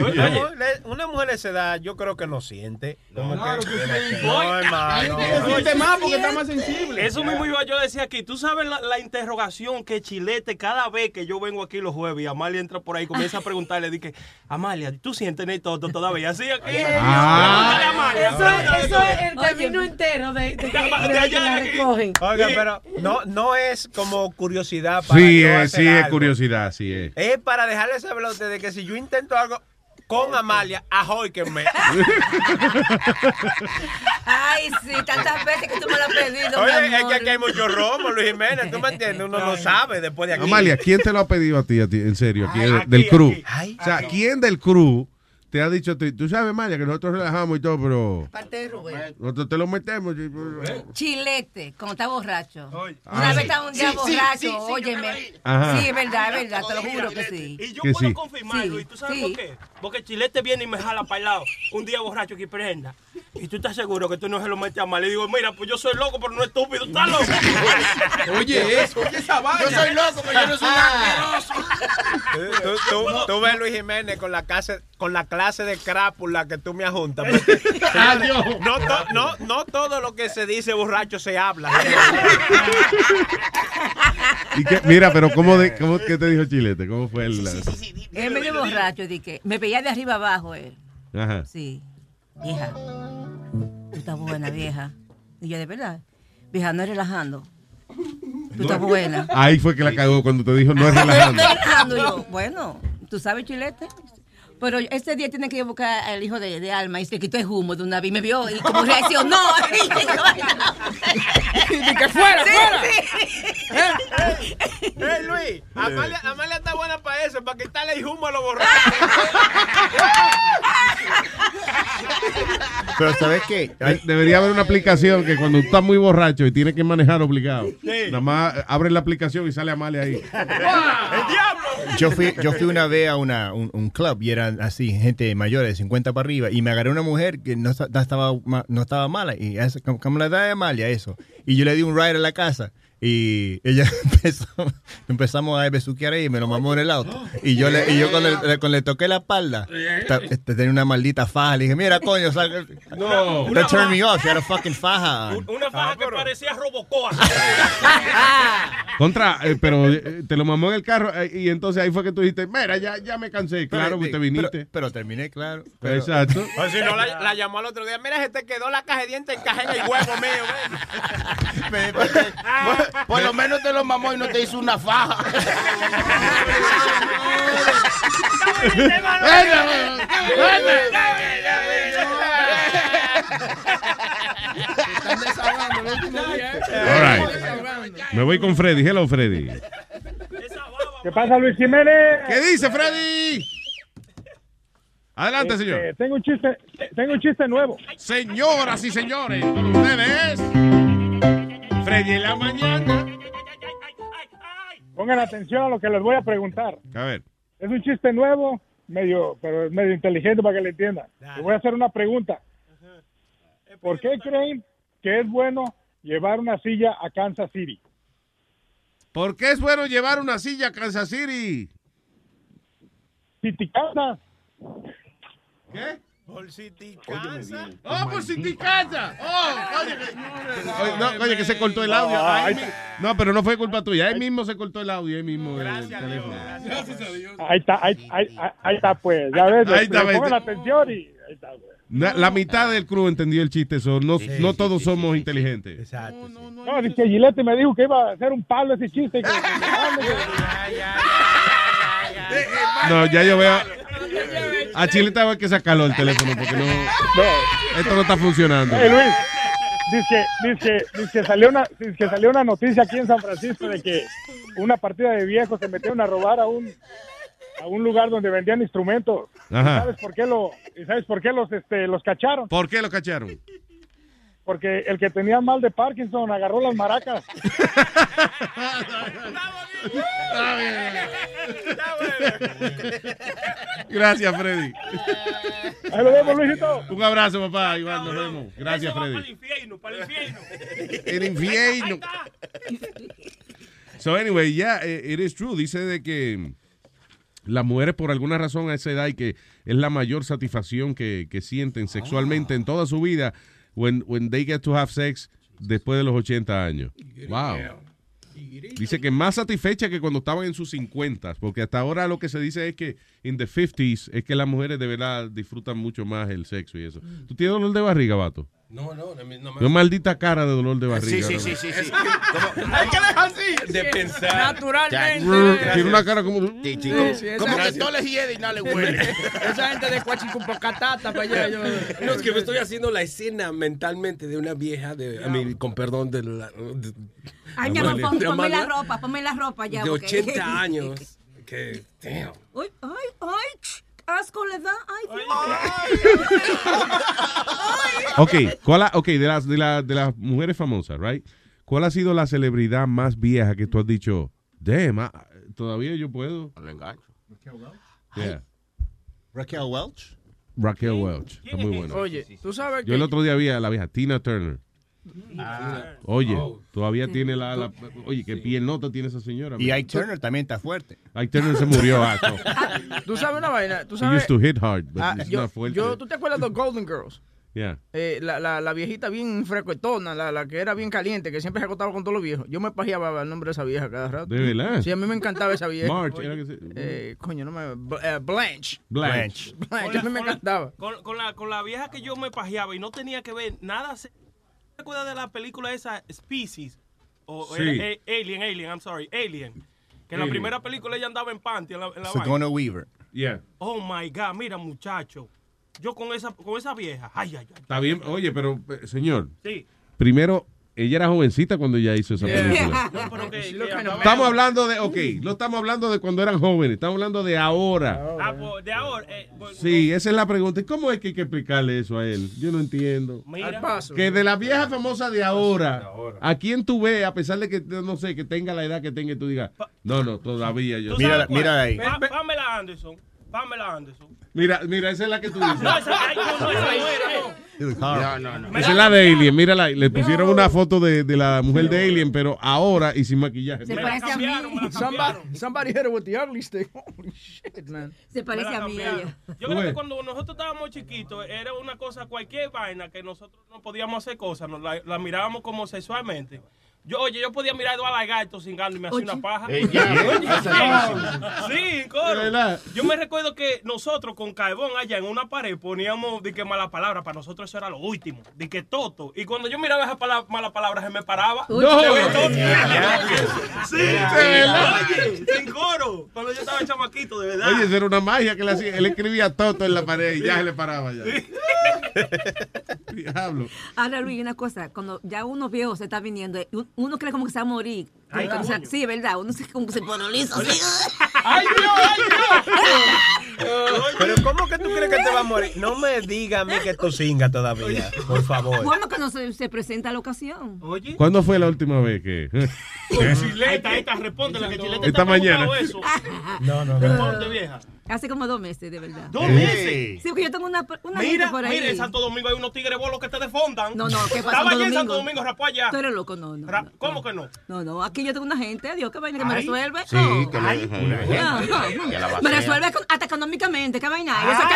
Una mujer- una mujer de esa edad, yo creo que no siente. Como que- No, hermano. siente más porque está más sensible. Eso mismo iba yo a decir aquí. Tú sabes la, la interrogación que Chilete, cada vez que yo vengo aquí los jueves y Amalia entra por ahí, comienza a preguntarle, dice, Amalia, ¿tú sientes todo todavía? Así aquí. *laughs* Ah. Eso, eso es el camino entero de, de que, de que la recogen. Oiga, pero no, no es como curiosidad para Sí, es, sí es curiosidad, sí es. Es para dejarle saber a ustedes que si yo intento algo con Amalia, ajóiquenme. Ay, Ay, sí, tantas veces que tú me lo has pedido, Oye, mi es que aquí hay mucho romo, Luis Jiménez, ¿tú me entiendes? Uno no sabe después de aquí. Amalia, ¿quién te lo ha pedido a ti, a ti en serio? ¿Quién Ay, aquí, del crew? aquí. o sea, ¿quién del crew te ha dicho? Tú sabes, Amalia, que nosotros relajamos y todo, pero Parte de Rubén. nosotros te lo metemos. y- Chilete, cuando está borracho. Ah. Una vez estaba un día Sí, borracho, sí, sí, óyeme. Ajá. Sí, es verdad, es verdad, te lo juro que sí. Y yo Que puedo sí. confirmar, Sí, Luis, ¿tú sabes sí. por qué? Porque Chilete viene y me jala para el lado un día borracho que prenda. Y tú estás seguro que tú no se lo metes a mal. Le digo, mira, pues yo soy loco, pero no estúpido. ¿Estás loco? *laughs* Oye, eso, oye esa vaina. Yo soy loco, pero yo no soy un asqueroso. *laughs* Tú, tú, tú ves Luis Jiménez con la clase, con la clase de crápula que tú me ajuntas. *laughs* porque, señores, no, to- no, no todo lo que se dice borracho se habla. *laughs* ¿Y qué? Mira, pero ¿cómo, de, cómo qué te dijo Chilete? ¿Cómo fue el...? Él medio borracho, dije. Me veía de arriba abajo él. Ajá. Sí. Vieja. Tú estás buena, vieja. Y yo, de verdad. Vieja, no es relajando. Tú estás buena. Ahí fue que la cagó cuando te dijo no es relajando. *laughs* Yo, bueno, ¿tú sabes, Chilete? Pero este día tiene que ir a buscar al hijo de, de Alma y se quitó el humo de una vez y me vio y como reaccionó. *laughs* Y que fuera, Sí, fuera. sí. ¡Eh, Luis! Amalia, Amalia está buena para eso, para quitarle el humo a los borrachos. Pero ¿sabes qué? De- Debería haber una aplicación que cuando tú estás muy borracho y tienes que manejar obligado, Sí. nada más eh, abre la aplicación y sale Amalia ahí. ¡El diablo! Yo fui, yo fui una vez a una, un, un club y eran así, gente mayor de 50 para arriba, y me agarré una mujer que no, esta- no estaba, no estaba mala, y como la edad de Amalia, eso. Y yo le di un ride a la casa, y ella *laughs* empezó, empezamos a besuquear ahí y me lo mamó en el auto. Y yo le, y yo cuando le, cuando le toqué la espalda, este, tenía una maldita faja, le dije, mira, coño, No. that turned me off, she had a fucking faja. Una faja que parecía Robocoa. *laughs* Contra, eh, pero eh, te lo mamó en el carro eh, y entonces ahí fue que tú dijiste, mira, ya, ya me cansé. Claro que te viniste. Pero, pero terminé, claro. pero- Exacto. *laughs* O si no, la, la llamó al otro día. Mira, se te quedó la caja de dientes encajada en el huevo mío. ven. Por, por lo menos te lo mamó y no te hizo una faja. All right. Me voy con Freddy. Hello, Freddy. ¿Qué pasa, Luis Jiménez? ¿Qué dice, Freddy? Adelante, Este, señor. Tengo un chiste, tengo un chiste nuevo. Señoras y señores, con ustedes, Freddy en la mañana. Pongan atención a lo que les voy a preguntar. A ver. Es un chiste nuevo, medio, pero es medio inteligente para que le entiendan. Les voy a hacer una pregunta. ¿Por qué creen que es bueno llevar una silla a Kansas City? ¿Por qué es bueno llevar una silla a Kansas City? City Kansas. ¿Qué? Por si te cansa. ¡Oh, por si te casa! ¡Oh! Oye, que, no, oye, que se cortó el audio. Ah, Ahí ahí mi- no, pero no fue culpa tuya. Ahí mismo se cortó el audio. Ahí mismo. el teléfono. Ahí está, ahí, ahí- ahí- ahí está, pues. Ya ves, Ahí está, ves. atención y ahí está, pues. La mitad del crew entendió el chiste. so no, no todos somos inteligentes. Exacto. No, dice que Gillette me dijo que iba a hacer un palo ese chiste. que- *laughs* No, ya yo veo. A Chile tengo que sacarlo del teléfono porque no. Esto no está funcionando. Eh, Luis, dice que, dice, dice salió una, dice salió una noticia aquí en San Francisco de que una partida de viejos se metieron a robar a un a un lugar donde vendían instrumentos. ¿Y. ¿Sabes por qué lo y sabes por qué los este los cacharon? ¿Por qué lo cacharon? Porque el que tenía mal de Parkinson agarró las maracas. Gracias, Freddy. Ahí lo vemos, Luisito. Un abrazo, papá. Iván, nos vemos. Gracias, Para el Freddy. infierno, para el infierno. El infierno. So, anyway, yeah, eh, it is true. Dice de que las mujeres, por alguna razón, a esa edad, y que es la mayor satisfacción que, que sienten sexualmente en toda su vida, when, when they get to have sex después de los 80 años. Wow. Dice que más satisfecha que cuando estaban en sus 50, porque hasta ahora lo que se dice es que en the 50s es que las mujeres de verdad disfrutan mucho más el sexo y eso. ¿Tú tienes dolor de barriga, vato? No, no, no me- no me- Una maldita cara de dolor de Sí, barriga. sí, ¿no? sí, sí, sí. *laughs* Hay que dejar así. De pensar. Naturalmente. Tiene una cara como... Sí, sí, Sí, como, sí, que todo le hiede y nada le huele. *laughs* Esa gente de Cuachicumpocatata para allá. Yo... No, es que me estoy haciendo la escena mentalmente de una vieja, de, a mí, con perdón, de, la, de, Ay, pon- ponme Amalia, la ropa, ponme la ropa ya. de porque- 80 *laughs* años. Que, damn. Uy, ay, ay, ch, asco le da. Ay, Ok, ¿cuál ha- ok, de las, de, las, de las mujeres famosas, right? ¿Cuál ha sido la celebridad más vieja que tú has dicho, damn, ah, todavía yo puedo? Lo engancho. Yeah. Raquel Welch. Raquel Welch, está muy bueno. Oye, tú sabes Yo el que... otro día vi a la vieja Tina Turner. Ah. Oye, Oh. todavía tiene la, la- Oye, qué piel nota tiene esa señora. Y. Ike Turner también está fuerte. Ike Turner se murió. ah. *laughs* Tú sabes una vaina. Tú He sabes... used to hit hard, but Ah, it's yo, not fuerte. yo- ¿Tú te acuerdas de Golden Girls? Yeah. Eh, la, la, la viejita bien frecuentona, la, la que era bien caliente, que siempre se acostaba con todos los viejos. Yo me pajeaba el nombre de esa vieja cada rato. ¿De verdad? Sí, a mí me encantaba esa vieja. March, Oye, era que se- eh, coño, no me... Eh, Blanche. Blanche. Blanche, a mí me encantaba. Con, con la, con la vieja que yo me pajeaba y no tenía que ver nada. se- ¿Te acuerdas de la película esa Species? O Sí. era, eh, Alien, Alien, I'm sorry, Alien. Que en la primera película ella andaba en panty en la, en la Sigourney. Weaver. Yeah. Oh my God, mira muchacho. Yo con esa, con esa vieja. Ay, ay, ay. Está bien. Oye, pero, eh, señor, Sí. primero, ella era jovencita cuando ella hizo esa película. *laughs* No, Estamos hablando de, ok, no estamos hablando de cuando eran jóvenes, estamos hablando de ahora. Ah, pues, de ahora. eh, pues, Sí, esa es la pregunta. ¿Y ¿Cómo es que hay que explicarle eso a él? Yo no entiendo. Mira. Que de la vieja famosa de ahora, ¿a quién tú ves, a pesar de que, no sé, que tenga la edad que tenga y tú digas, no, no, todavía yo. ¿Tú sabes cuál? Pa- Pamela Anderson. Pamela Anderson. Mira, mira, esa es la que tú dices. *laughs* No, esa, ay, no, no, esa no era, no. No, no, no. Esa es la de Alien, mírala. Le pusieron una foto de, de la mujer de Alien, pero ahora y sin maquillaje. Se parece a mí. Somebody, somebody hit her with the ugly stick. Holy shit, man. Se parece a mí. Yo creo que cuando nosotros estábamos chiquitos era una cosa, cualquier vaina que nosotros no podíamos hacer cosas, nos la, la mirábamos como sexualmente. Yo, oye, yo podía mirar dos lagartos cingando y me hacía una paja. Ey, ya, Oye, esa sí, sí, coro. De verdad. Yo me recuerdo que nosotros con Caebón allá en una pared poníamos de que mala palabra, para nosotros eso era lo último, de que toto. Y cuando yo miraba esa pala- mala palabra se me paraba. No. Sí, De verdad. oye, sin coro. Cuando yo estaba chamaquito, de verdad. Oye, eso era una magia que le hacía. Él escribía Toto en la pared y ya se le paraba ya. *laughs* Diablo. Ahora, Luis, una cosa, cuando ya uno viejo se está viniendo, un- uno cree como que se va a morir. Ay, O sea, sí, ¿verdad? Uno se, como se pone liso. ¡Ay, Dios, ay, Pero ¿cómo que tú crees que te va a morir? No me diga a mí que tú singas todavía, por favor. Bueno, que no se, se presenta la ocasión. Oye. ¿Cuándo fue la última vez que.? Ahí está, ahí está, responde la que Chilete Esta mañana. Eso. *laughs* No, no, Responde, vieja. Hace como dos meses, de verdad. ¿Dos meses? Sí, porque yo tengo una, una Mira, gente por ahí. mira, en Santo Domingo hay unos tigres bolos que te defondan. No, no, ¿qué pasa? Estaba allí en Santo Domingo? Rapó allá. Tú eres loco, no, no. ¿Cómo que no? No, no, aquí yo tengo una gente, adiós, qué vaina que me resuelve. Sí, Oh. que Ay. una gente, que la Me resuelve con- hasta económicamente, qué vaina. Yo soy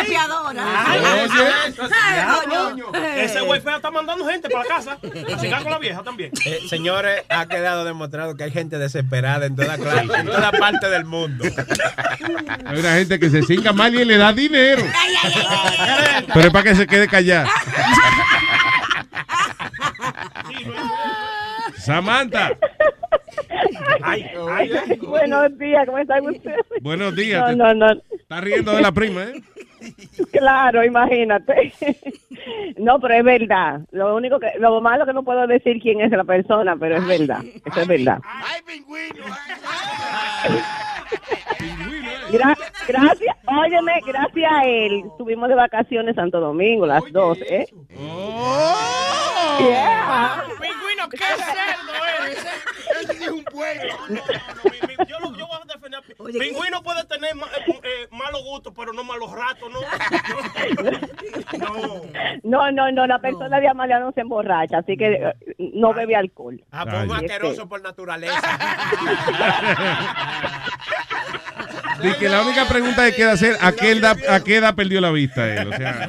coño. Eh. Ese güey feo está mandando gente para la casa. A cingar con la vieja también. Eh, señores, ha quedado demostrado que hay gente desesperada en toda clase, en toda parte del mundo. Hay una gente que se cinga mal y le da dinero. Pero es para que se quede callada. Samantha, Ay, ay, ay. Buenos días, ¿cómo están ustedes? buenos días. No, Te- no, no. Estás riendo de la prima, ¿eh? Claro, imagínate. No, pero es verdad. Lo único que, lo malo que no puedo decir quién es la persona, pero es verdad. Eso es verdad. Gra- gracias, óyeme, gracias a él. Estuvimos de vacaciones Santo Domingo, las dos, ¿eh? Yeah. Pingüino, qué *laughs* cerdo eres. Ese sí es un pueblo. No, *laughs* no, no, mi- mi- yo, lo- yo voy a defender. Pingüino puede tener ma- eh, eh, malos gustos, pero no malos ratos, ¿no? *laughs* No, no, no, la persona de Amalia no se emborracha, así que eh, no bebe alcohol. Ah, pues asqueroso por naturaleza. *laughs* Y que la única pregunta que queda hacer, ¿a qué, edad, ¿a qué edad perdió la vista él? O sea,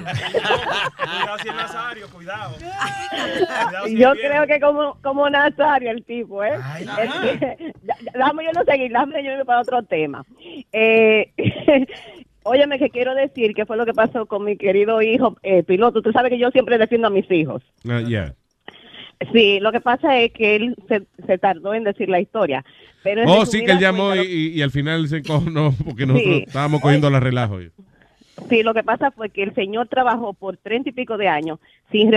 Cuidado si es Nazario, cuidado. Cuidado si Yo creo que como, como Nazario el tipo, ¿eh? Déjame yo no seguir, déjame yo para otro tema. Eh, *laughs* óyeme que quiero decir que fue lo que pasó con mi querido hijo eh, piloto. Tú sabes que yo siempre defiendo a mis hijos. Yeah. Sí, lo que pasa es que él se, se tardó en decir la historia. Pero Oh, sí, que él llamó y, cuentas, y- y al final se encojonó porque nosotros Sí. estábamos cogiendo la relajo. Sí, lo que pasa fue que el señor trabajó por treinta y pico de años, sin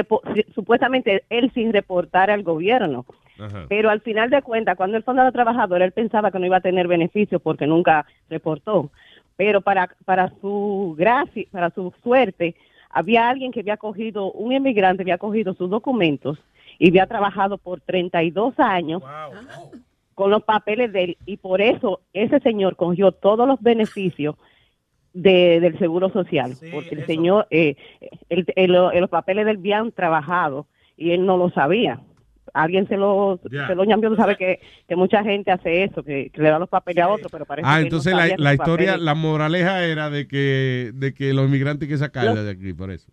supuestamente él sin reportar al gobierno. Ajá. Pero al final de cuentas, cuando él fue a trabajador, él pensaba que no iba a tener beneficios porque nunca reportó. Pero para, para su gracia, para su suerte, había alguien que había cogido, un inmigrante había cogido sus documentos y había trabajado por 32 años con los papeles de él y por eso ese señor cogió todos los beneficios de, del seguro social porque el señor eh, el- el- los papeles del habían trabajado y él no lo sabía alguien se lo Ya. se lo llamó tú sabes que, que mucha gente hace eso que, que le da los papeles a otro pero parece Ah, que él no entonces la, la historia, papeles. la moraleja era de que, de que los inmigrantes hay que sacarla de aquí, por eso.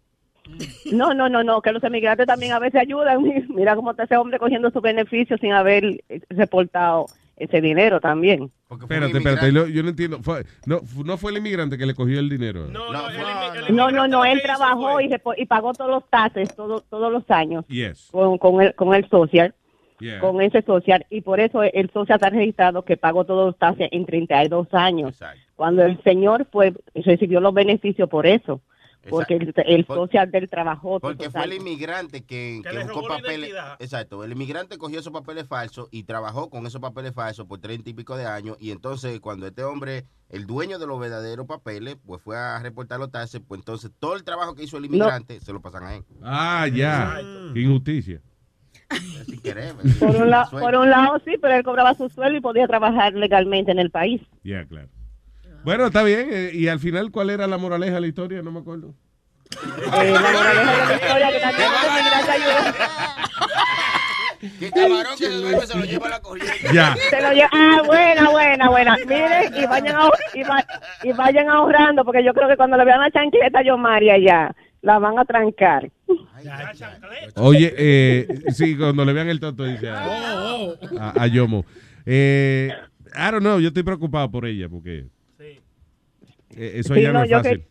no no no no que los emigrantes también a veces ayudan *laughs* mira cómo está ese hombre cogiendo sus beneficios sin haber eh, reportado ese dinero también Espérate, espérate, lo- yo no entiendo. Fue- no, no fue el inmigrante que le cogió el dinero. no no no él trabajó y, y pagó todos los taxes todo- todos los años Yes. con, con el con el social Yeah. con ese social y por eso el social está registrado que pagó todos los taxes en 32 años cuando el señor fue recibió los beneficios por eso porque el, el Por- social del trabajó todos Porque fue el inmigrante que, que le buscó papeles. Exacto, el inmigrante cogió esos papeles falsos y trabajó con esos papeles falsos por treinta y pico de años. Y entonces, cuando este hombre, el dueño de los verdaderos papeles, pues fue a reportar los taxes, pues entonces todo el trabajo que hizo el inmigrante se lo pasan a él. Ah, ya. Qué injusticia. Por un, lado, por un lado sí pero él cobraba su sueldo y podía trabajar legalmente en el país Ya, claro. Bueno, está bien. eh, y al final, ¿cuál era la moraleja de la historia? No me acuerdo. Eh, la moraleja de la historia que los inmigrantes ayudan. Que camarón que se duerme se lo lleva a la corriente. Ya. Se lo lleva- Ah, buena, buena, buena. Miren, y vayan, ahor- y, va- y vayan ahorrando, porque yo creo que cuando le vean la chanqueta yo María ya, la van a trancar. Oye, eh, sí, cuando le vean el tonto, dice a, a- a Yomo. Eh, I don't know, yo estoy preocupado por ella, porque eso Sí, ya no, no, es yo fácil. que-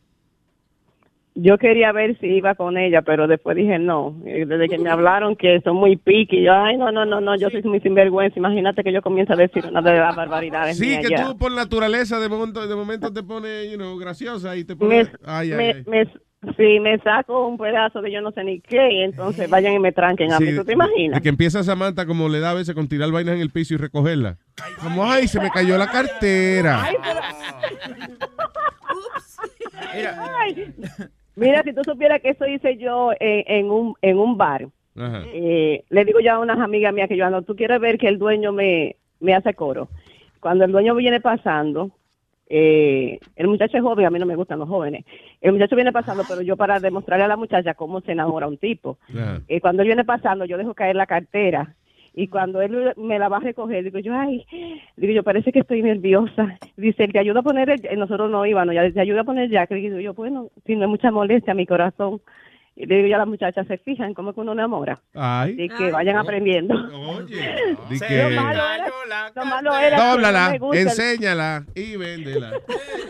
Yo quería ver si iba con ella, pero después dije no. Eh, Desde que me hablaron que son muy piqui, yo, ay, no, no, no, no, yo soy muy sinvergüenza. Imagínate que yo comienzo a decir una de las barbaridades. Sí, que ya. tú por naturaleza de momento, de momento te pones, you know, graciosa y te me, pones... Ay, ay, me, ay. me- sí, me saco un pedazo de yo no sé ni qué, y entonces vayan y me tranquen a Sí, mí. ¿Tú te imaginas? De que empieza Samantha como le da a veces con tirar vainas en el piso y recogerla. Como, ay, se me cayó la cartera. Ay. Mira, si tú supieras que eso hice yo en, en un, en un bar. Ajá. Eh, le digo yo a unas amigas mías que yo ando, tú quieres ver que el dueño me, me hace coro. Cuando el dueño viene pasando, eh, el muchacho es joven, a mí no me gustan los jóvenes. El muchacho viene pasando, pero yo para demostrarle a la muchacha cómo se enamora un tipo. Eh, cuando él viene pasando, yo dejo caer la cartera. Y cuando él me la va a recoger, digo yo, ay, digo yo, parece que estoy nerviosa. Dice, él te ayuda a poner, el, nosotros no íbamos, ya te ayuda a poner ya. Digo yo, bueno, si no es mucha molestia a mi corazón. Y le digo yo a las muchachas, se fijan cómo que uno enamora. Ay. Y que vayan aprendiendo. *laughs* Di Lo que- malo era, lo malo era que no Dóblala, me gusta el- enséñala y véndela.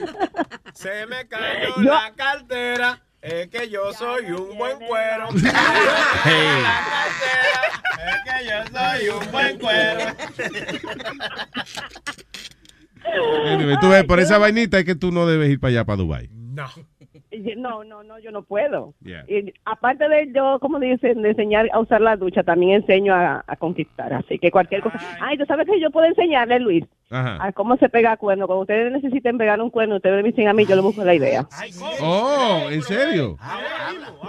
*laughs* Se me cayó Yo- la cartera. Es que yo soy un buen cuero. *laughs* Es que yo soy un buen cuero. Anyway, tú ves, por esa vainita es que tú no debes ir para allá, para Dubai. No. No, no, no, yo no puedo. Yeah. Y aparte de yo, como dicen, de enseñar a usar la ducha, también enseño a, a conquistar. Así que cualquier cosa. Ay, tú sabes que yo puedo enseñarle, Luis, Ajá. a cómo se pega cuerno. Cuando ustedes necesiten pegar un cuerno, ustedes me dicen a mí, yo le busco la idea. Oh, ¿en serio?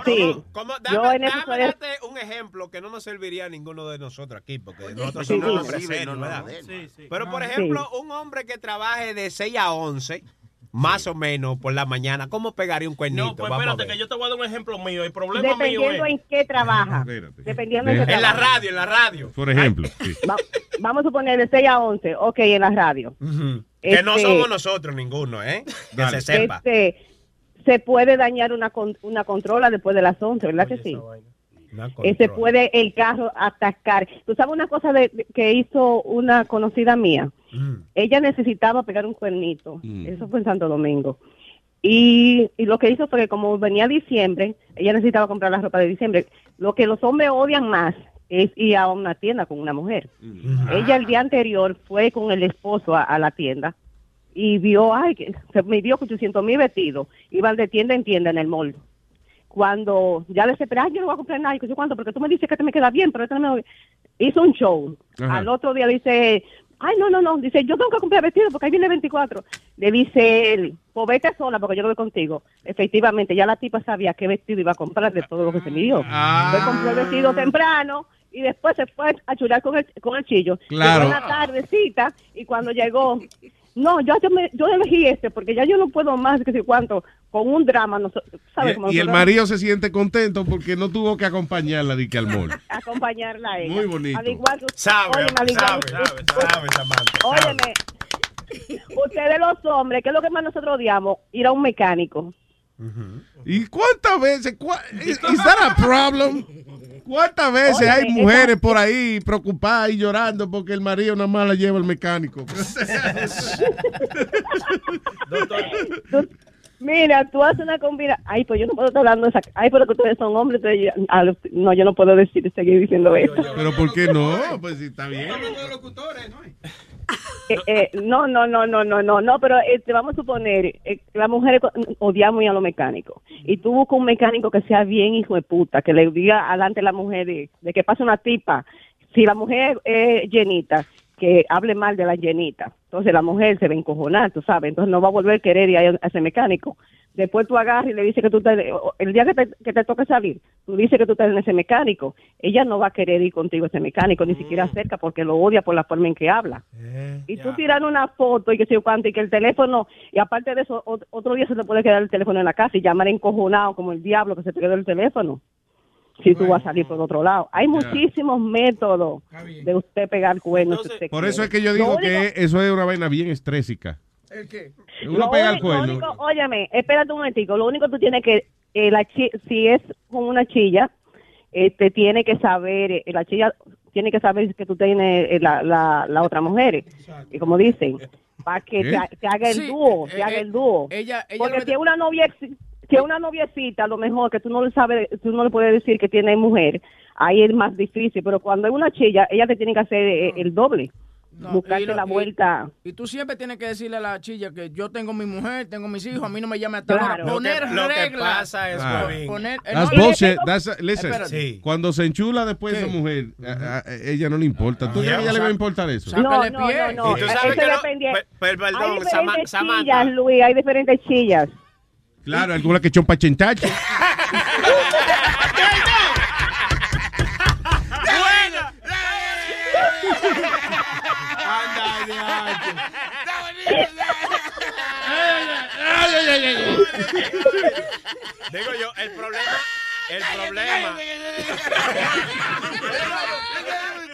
Sí. ¿Cómo? Yo Dame, en eso dame soy- darte un ejemplo que no nos serviría a ninguno de nosotros aquí, porque nosotros sí, somos sí. hombres Sí, serios, no, no, ¿verdad? no. Pero, por Sí. ejemplo, un hombre que trabaje de 6 a 11, más o menos, por la mañana, ¿cómo pegaría un cuernito? No, pues Vamos espérate, que yo te voy a dar un ejemplo mío. El problema mío Dependiendo es... en qué trabaja. Dependiendo en qué En la trabaja. radio, en la radio. Por ejemplo. sí. Va- vamos a suponer de 6 a 11, ok, en la radio. Que no Este- somos nosotros ninguno, ¿eh? Que Dale. se sepa. Este, se puede dañar una, con- una controla después de las 11, ¿verdad que sí? Eh, se puede el carro atascar. Tú sabes una cosa de- que hizo una conocida mía. Mm. Ella necesitaba pegar un cuernito. Mm. Eso fue en Santo Domingo. Y, y lo que hizo fue que como venía diciembre, ella necesitaba comprar la ropa de diciembre. Lo que los hombres odian más es ir a una tienda con una mujer. Ella el día anterior fue con el esposo a, a la tienda y vio, ay, que se midió 800 mil vestidos. Iban de tienda en tienda en el mall. Cuando ya desesperada, ay, yo no voy a comprar nada, yo cuánto, porque tú me dices que te me queda bien, pero este no me... hizo un show. Ajá. Al otro día dice, ay, no, no, no, dice, yo tengo que comprar vestido porque ahí viene 24. Le dice él, pues vete sola porque yo no voy contigo. Efectivamente, ya la tipa sabía qué vestido iba a comprar de todo lo que se midió. Fue, compró el vestido temprano y después se fue a chular con el, con el chillo. Claro. Llegó en la tardecita y cuando llegó, no, yo, yo, me, yo elegí este porque ya yo no puedo más que si cuánto, con un drama, no, ¿sabes? Como Y, y el marido se siente contento porque no tuvo que acompañarla de que al *laughs* acompañarla a ella. Muy bonito. Al igual que Sabe, óyeme, al igual sabe, que- sabe, sabe, Samantha. sabe. Óyeme, ustedes los hombres, ¿qué es lo que más nosotros odiamos? Ir a un mecánico. ¿Y cuántas veces? cua- is, is that a problem? ¿Cuántas veces Oye, hay esa- mujeres por ahí preocupadas y llorando porque el marido nada más la lleva al mecánico? *laughs* Tú- mira, tú haces una combinación. Ay, pues yo no puedo estar hablando de esa. Ay, pero que ustedes son hombres. entonces yo- ah, no, yo no puedo decir, seguir diciendo eso. Pero ¿por qué no? Pues sí, está bien. Eh, eh, no, no, no, no, no, no, no, pero este, vamos a suponer, eh, las mujeres odiamos ir a los mecánicos. Y tú buscas un mecánico que sea bien hijo de puta, que le diga adelante a la mujer de, de que pase una tipa. Si la mujer es llenita, que hable mal de la llenita. Entonces la mujer se va a encojonar, tú sabes. Entonces no va a volver a querer ir a ese mecánico. Después tú agarras y le dices que tú estás, el día que te, que te toque salir, tú dices que tú estás en ese mecánico. Ella no va a querer ir contigo a ese mecánico, ni siquiera cerca, porque lo odia por la forma en que habla. Y tú tiras una foto y que sé cuánto, y que el teléfono, y aparte de eso, ot- otro día se te puede quedar el teléfono en la casa y llamar encojonado como el diablo que se te quedó el teléfono. Si tú vas a salir por otro lado. Hay muchísimos métodos de usted pegar cuernos. si usted Por eso es que yo Lo digo único- que eso es una vaina bien estrésica. ¿El qué? Uno lo pega el cuerno. único- óyeme, espérate un momentico. Lo único que tú tienes que, eh, la chi- si es con una chilla, este, tiene que saber, eh, la chilla tiene que saber que tú tienes eh, la, la, la otra mujer. Y como dicen, para que ¿Qué? te, te haga el Sí, dúo, eh, te haga eh, el dúo. ella- ella Porque si es una novia, es una noviecita, a lo mejor que tú no le sabes, tú no le puedes decir que tiene mujer, ahí es más difícil. Pero cuando es una chilla, ella te tiene que hacer eh, el doble. No, buscarte y lo- la y- vuelta. Y, tú siempre tienes que decirle a la chilla que yo tengo mi mujer, tengo mis hijos, a mí no me llame hasta Claro. ahora. Poner Lo que- lo que reglas. pasa es, Pon- Bobby, poner- eh, That's no, bullshit. no, That's, listen, espérate. cuando se enchula después esa mujer, a, a- a ella no le importa. ¿Tú crees que a ella le va a importar eso? No, no, no, no. Y tú sabes que no- perdón, hay diferentes chillas, Luis, hay diferentes chillas. Claro, alguna que chompa chentache. *laughs* ¡Buena! Digo yo, el problema, el problema. *laughs*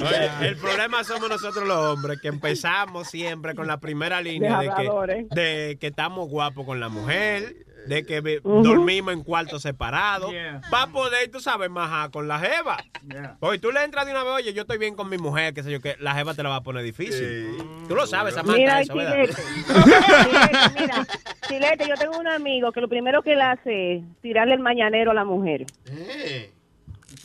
Oye, el problema somos nosotros los hombres, que empezamos siempre con la primera línea de que, de que estamos guapos con la mujer, de que dormimos en cuartos separados, para poder, tú sabes, majar con la jeva. Oye, tú le entras de una vez, oye, yo estoy bien con mi mujer, qué sé yo, que la jeva te la va a poner difícil. Tú lo sabes, Samantha, Mira, eso, ¿verdad? Chilete. *laughs* Chilete, mira, Chilete, yo tengo un amigo que lo primero que él hace es tirarle el mañanero a la mujer.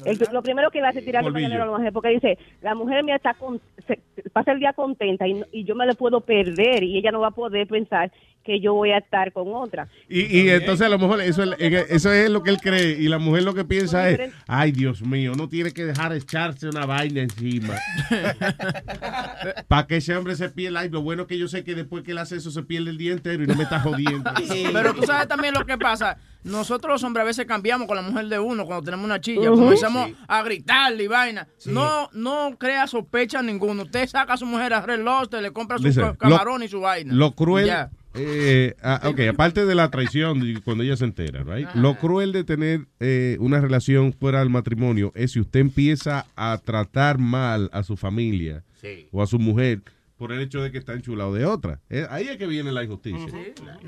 El- lo primero que él hace es tirarle el a la mujer, porque dice, la mujer mía está con, se- pasa el día contenta y, y yo me le puedo perder y ella no va a poder pensar que yo voy a estar con otra. Y, y entonces a lo mejor eso es, eso es lo que él cree y la mujer lo que piensa es, ay Dios mío, no tiene que dejar echarse una vaina encima. *laughs* Para que ese hombre se pierda. Ay, lo bueno que yo sé que después que él hace eso se pierde el día entero y no me está jodiendo. *laughs* Pero tú sabes también lo que pasa. Nosotros los hombres a veces cambiamos con la mujer de uno cuando tenemos una chilla. Ujú. Comenzamos Sí. a gritarle y vaina. No no crea sospecha ninguno. Usted saca a su mujer a Red Lobster, le compra su Listen, camarón y su vaina. Lo cruel. Eh, ah, ok, aparte de la traición cuando ella se entera, right? Lo cruel de tener eh, una relación fuera del matrimonio es si usted empieza a tratar mal a su familia Sí. o a su mujer por el hecho de que está enchulado de otra. Eh, ahí es que viene la injusticia.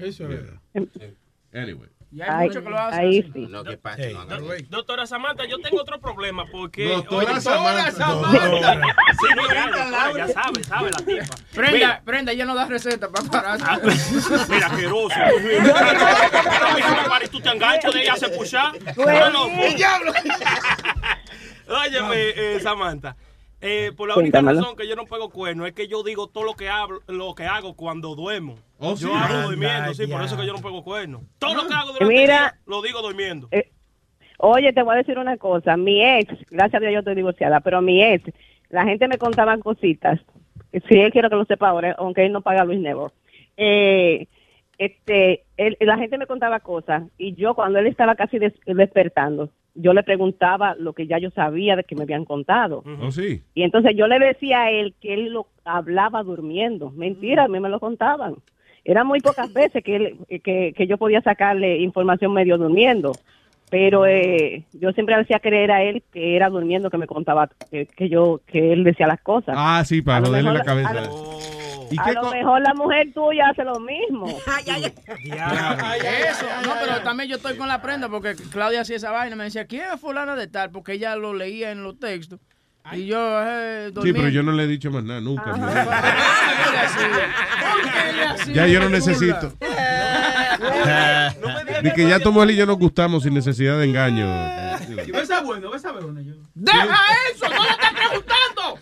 Eso es. Anyway. Y hay que lo hacen. ahí sí. No, que pasa, no. Doctora Samantha, yo tengo otro problema porque. Doctora Oye, Samantha. Samantha. Sí, no, ya, doctora, ya sabe, sabe la tipa. Prenda, Mira, prenda, ella no da receta para parar. Mira, asqueroso. *laughs* Tú te enganchas de ella se pushar. Pues, diablo. *laughs* Óyeme, eh, Samantha. eh, por la única Cuéntamelo. razón que yo no pego cuerno es que yo digo todo lo que hablo, lo que hago cuando duermo. Oh, yo sí. hago Anda, durmiendo, sí, por eso que yo no pego cuerno. Todo lo que hago durante Mira. el día lo digo durmiendo. Eh, Oye, te voy a decir una cosa. Mi ex, gracias a Dios yo estoy divorciada, pero mi ex, la gente me contaba cositas. Si él quiero que lo sepa ahora, aunque él no paga Luis Nebo. Eh, este, él- la gente me contaba cosas y yo cuando él estaba casi des- despertando, yo le preguntaba lo que ya yo sabía de que me habían contado. ¿Oh, sí? Y entonces yo le decía a él que él lo hablaba durmiendo. Mentira, a mí me lo contaban. Eran muy pocas veces que, él- que, que yo podía sacarle información medio durmiendo. Pero eh, yo siempre hacía creer a él que era durmiendo que me contaba que, que yo que él decía las cosas. Ah, sí, para A lo joderle la mejor- cabeza. a ¿Y A qué lo mejor la mujer tuya hace lo mismo. Eso, no, pero también yo estoy con la prenda porque Claudia hacía esa vaina. Me decía, ¿quién es fulana de tal? Porque ella lo leía en los textos. Y yo, eh, Sí, pero yo no le he dicho más nada, nunca. *laughs* así. Ya yo no necesito. *laughs* Ni que ya Tomás y yo nos gustamos sin necesidad de engaño. Y besa bueno, besa bueno. Yo. ¡Deja eso! ¡No lo estás preguntando!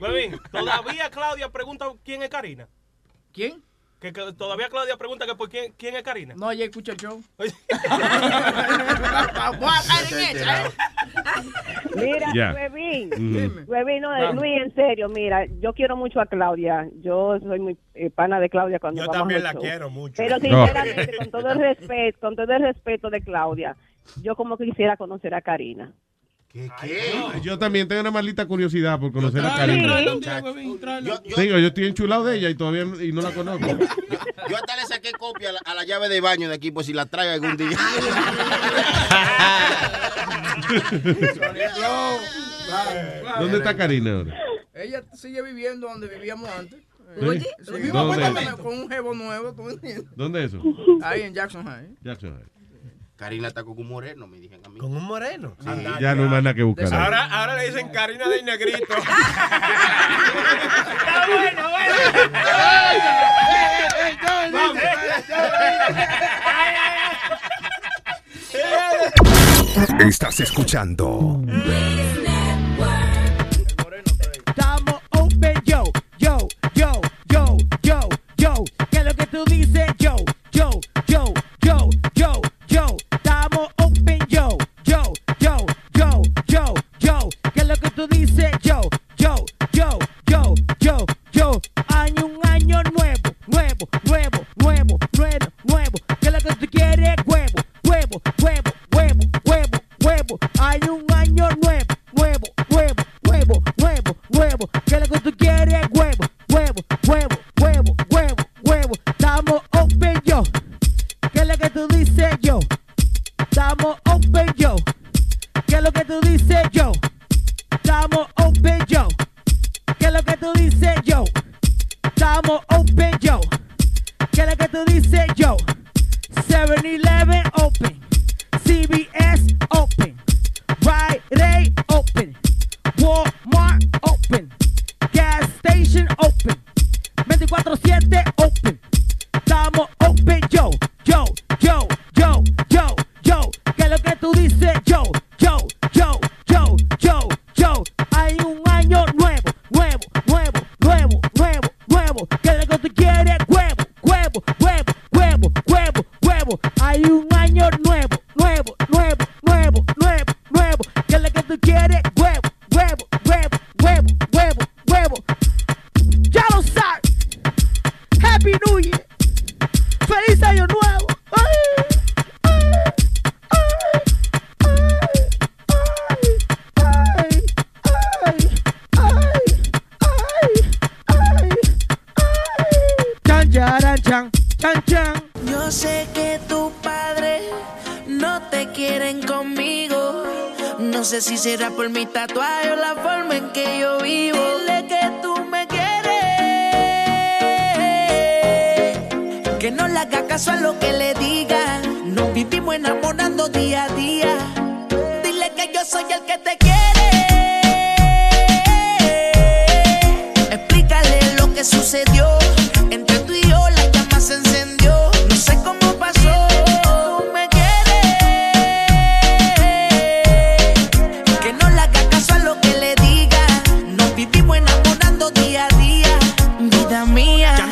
Huevín, todavía Claudia pregunta quién es Karina. ¿Quién? Que, que todavía Claudia pregunta que por quién, quién es Karina. No, ella escucha el show. *laughs* Mira. Huevín. Huevín, no, Vamos. Luis, en serio, mira, yo quiero mucho a Claudia. Yo soy muy eh, pana de Claudia cuando Yo vamos también la show. quiero mucho. Pero No. sinceramente, con todo el respeto, con todo el respeto de Claudia, yo como que quisiera conocer a Karina. Yo también tengo una maldita curiosidad por conocer a Karina. Yo, yo- Digo, yo estoy enchulado de ella y todavía no- y no la conozco. yo hasta le saqué copia a la, a la llave de baño de aquí por si la trae algún día. ¿Dónde está Karina ahora? Ella sigue viviendo donde vivíamos antes. ¿Dónde? con un jevo nuevo, ¿tú entiendes? ¿Dónde es eso? Ahí en Jackson High. Jackson High. Karina está con un moreno, me dijeron a mí. ¿Con un moreno? Anda, Ya no hay nada que buscar. Ahora, ahora le dicen Karina de Negrito. Está bueno, bueno. Estás escuchando Estamos open, yo, yo, yo, yo, yo, yo. ¿Qué es lo que tú dices, yo,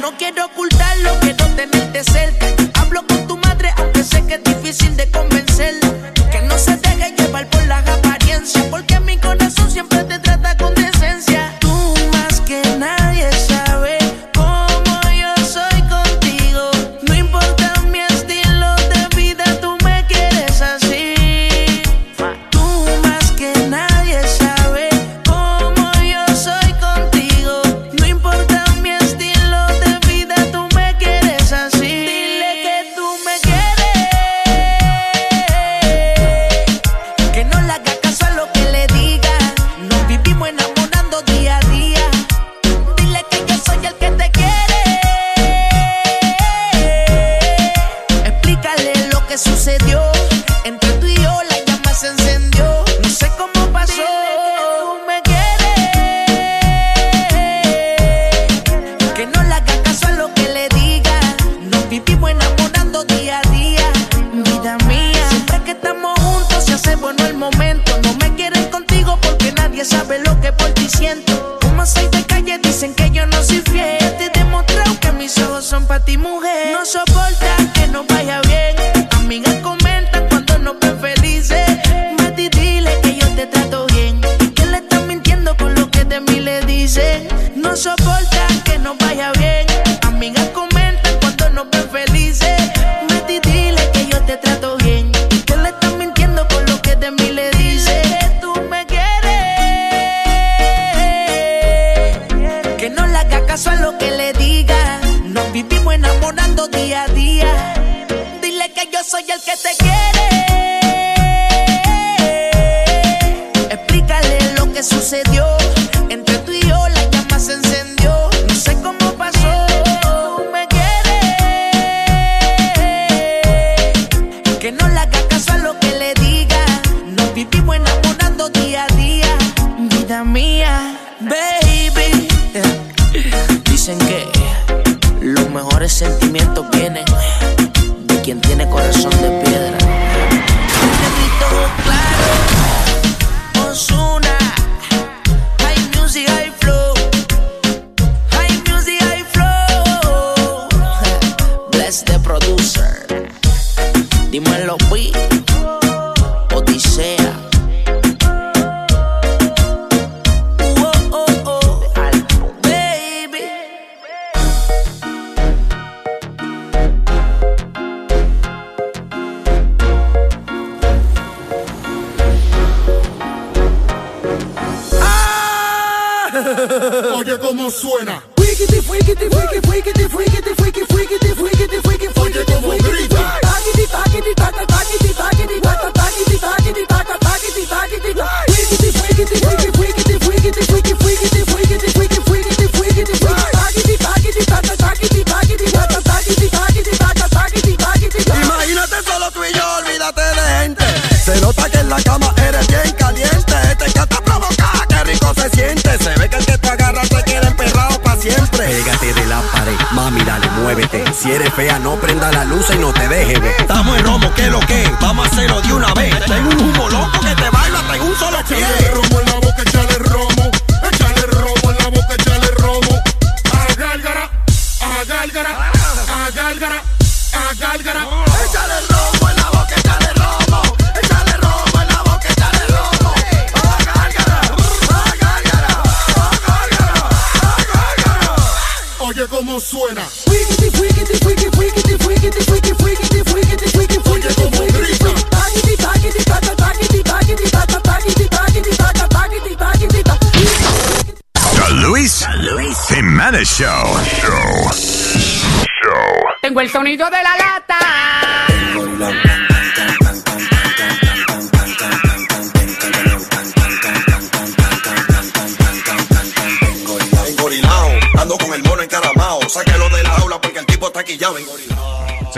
No quiero ocultar lo que no tenerte cerca. Hablo con tu madre, aunque sé que es difícil de convencerla. Que no se deje llevar por las apariencias,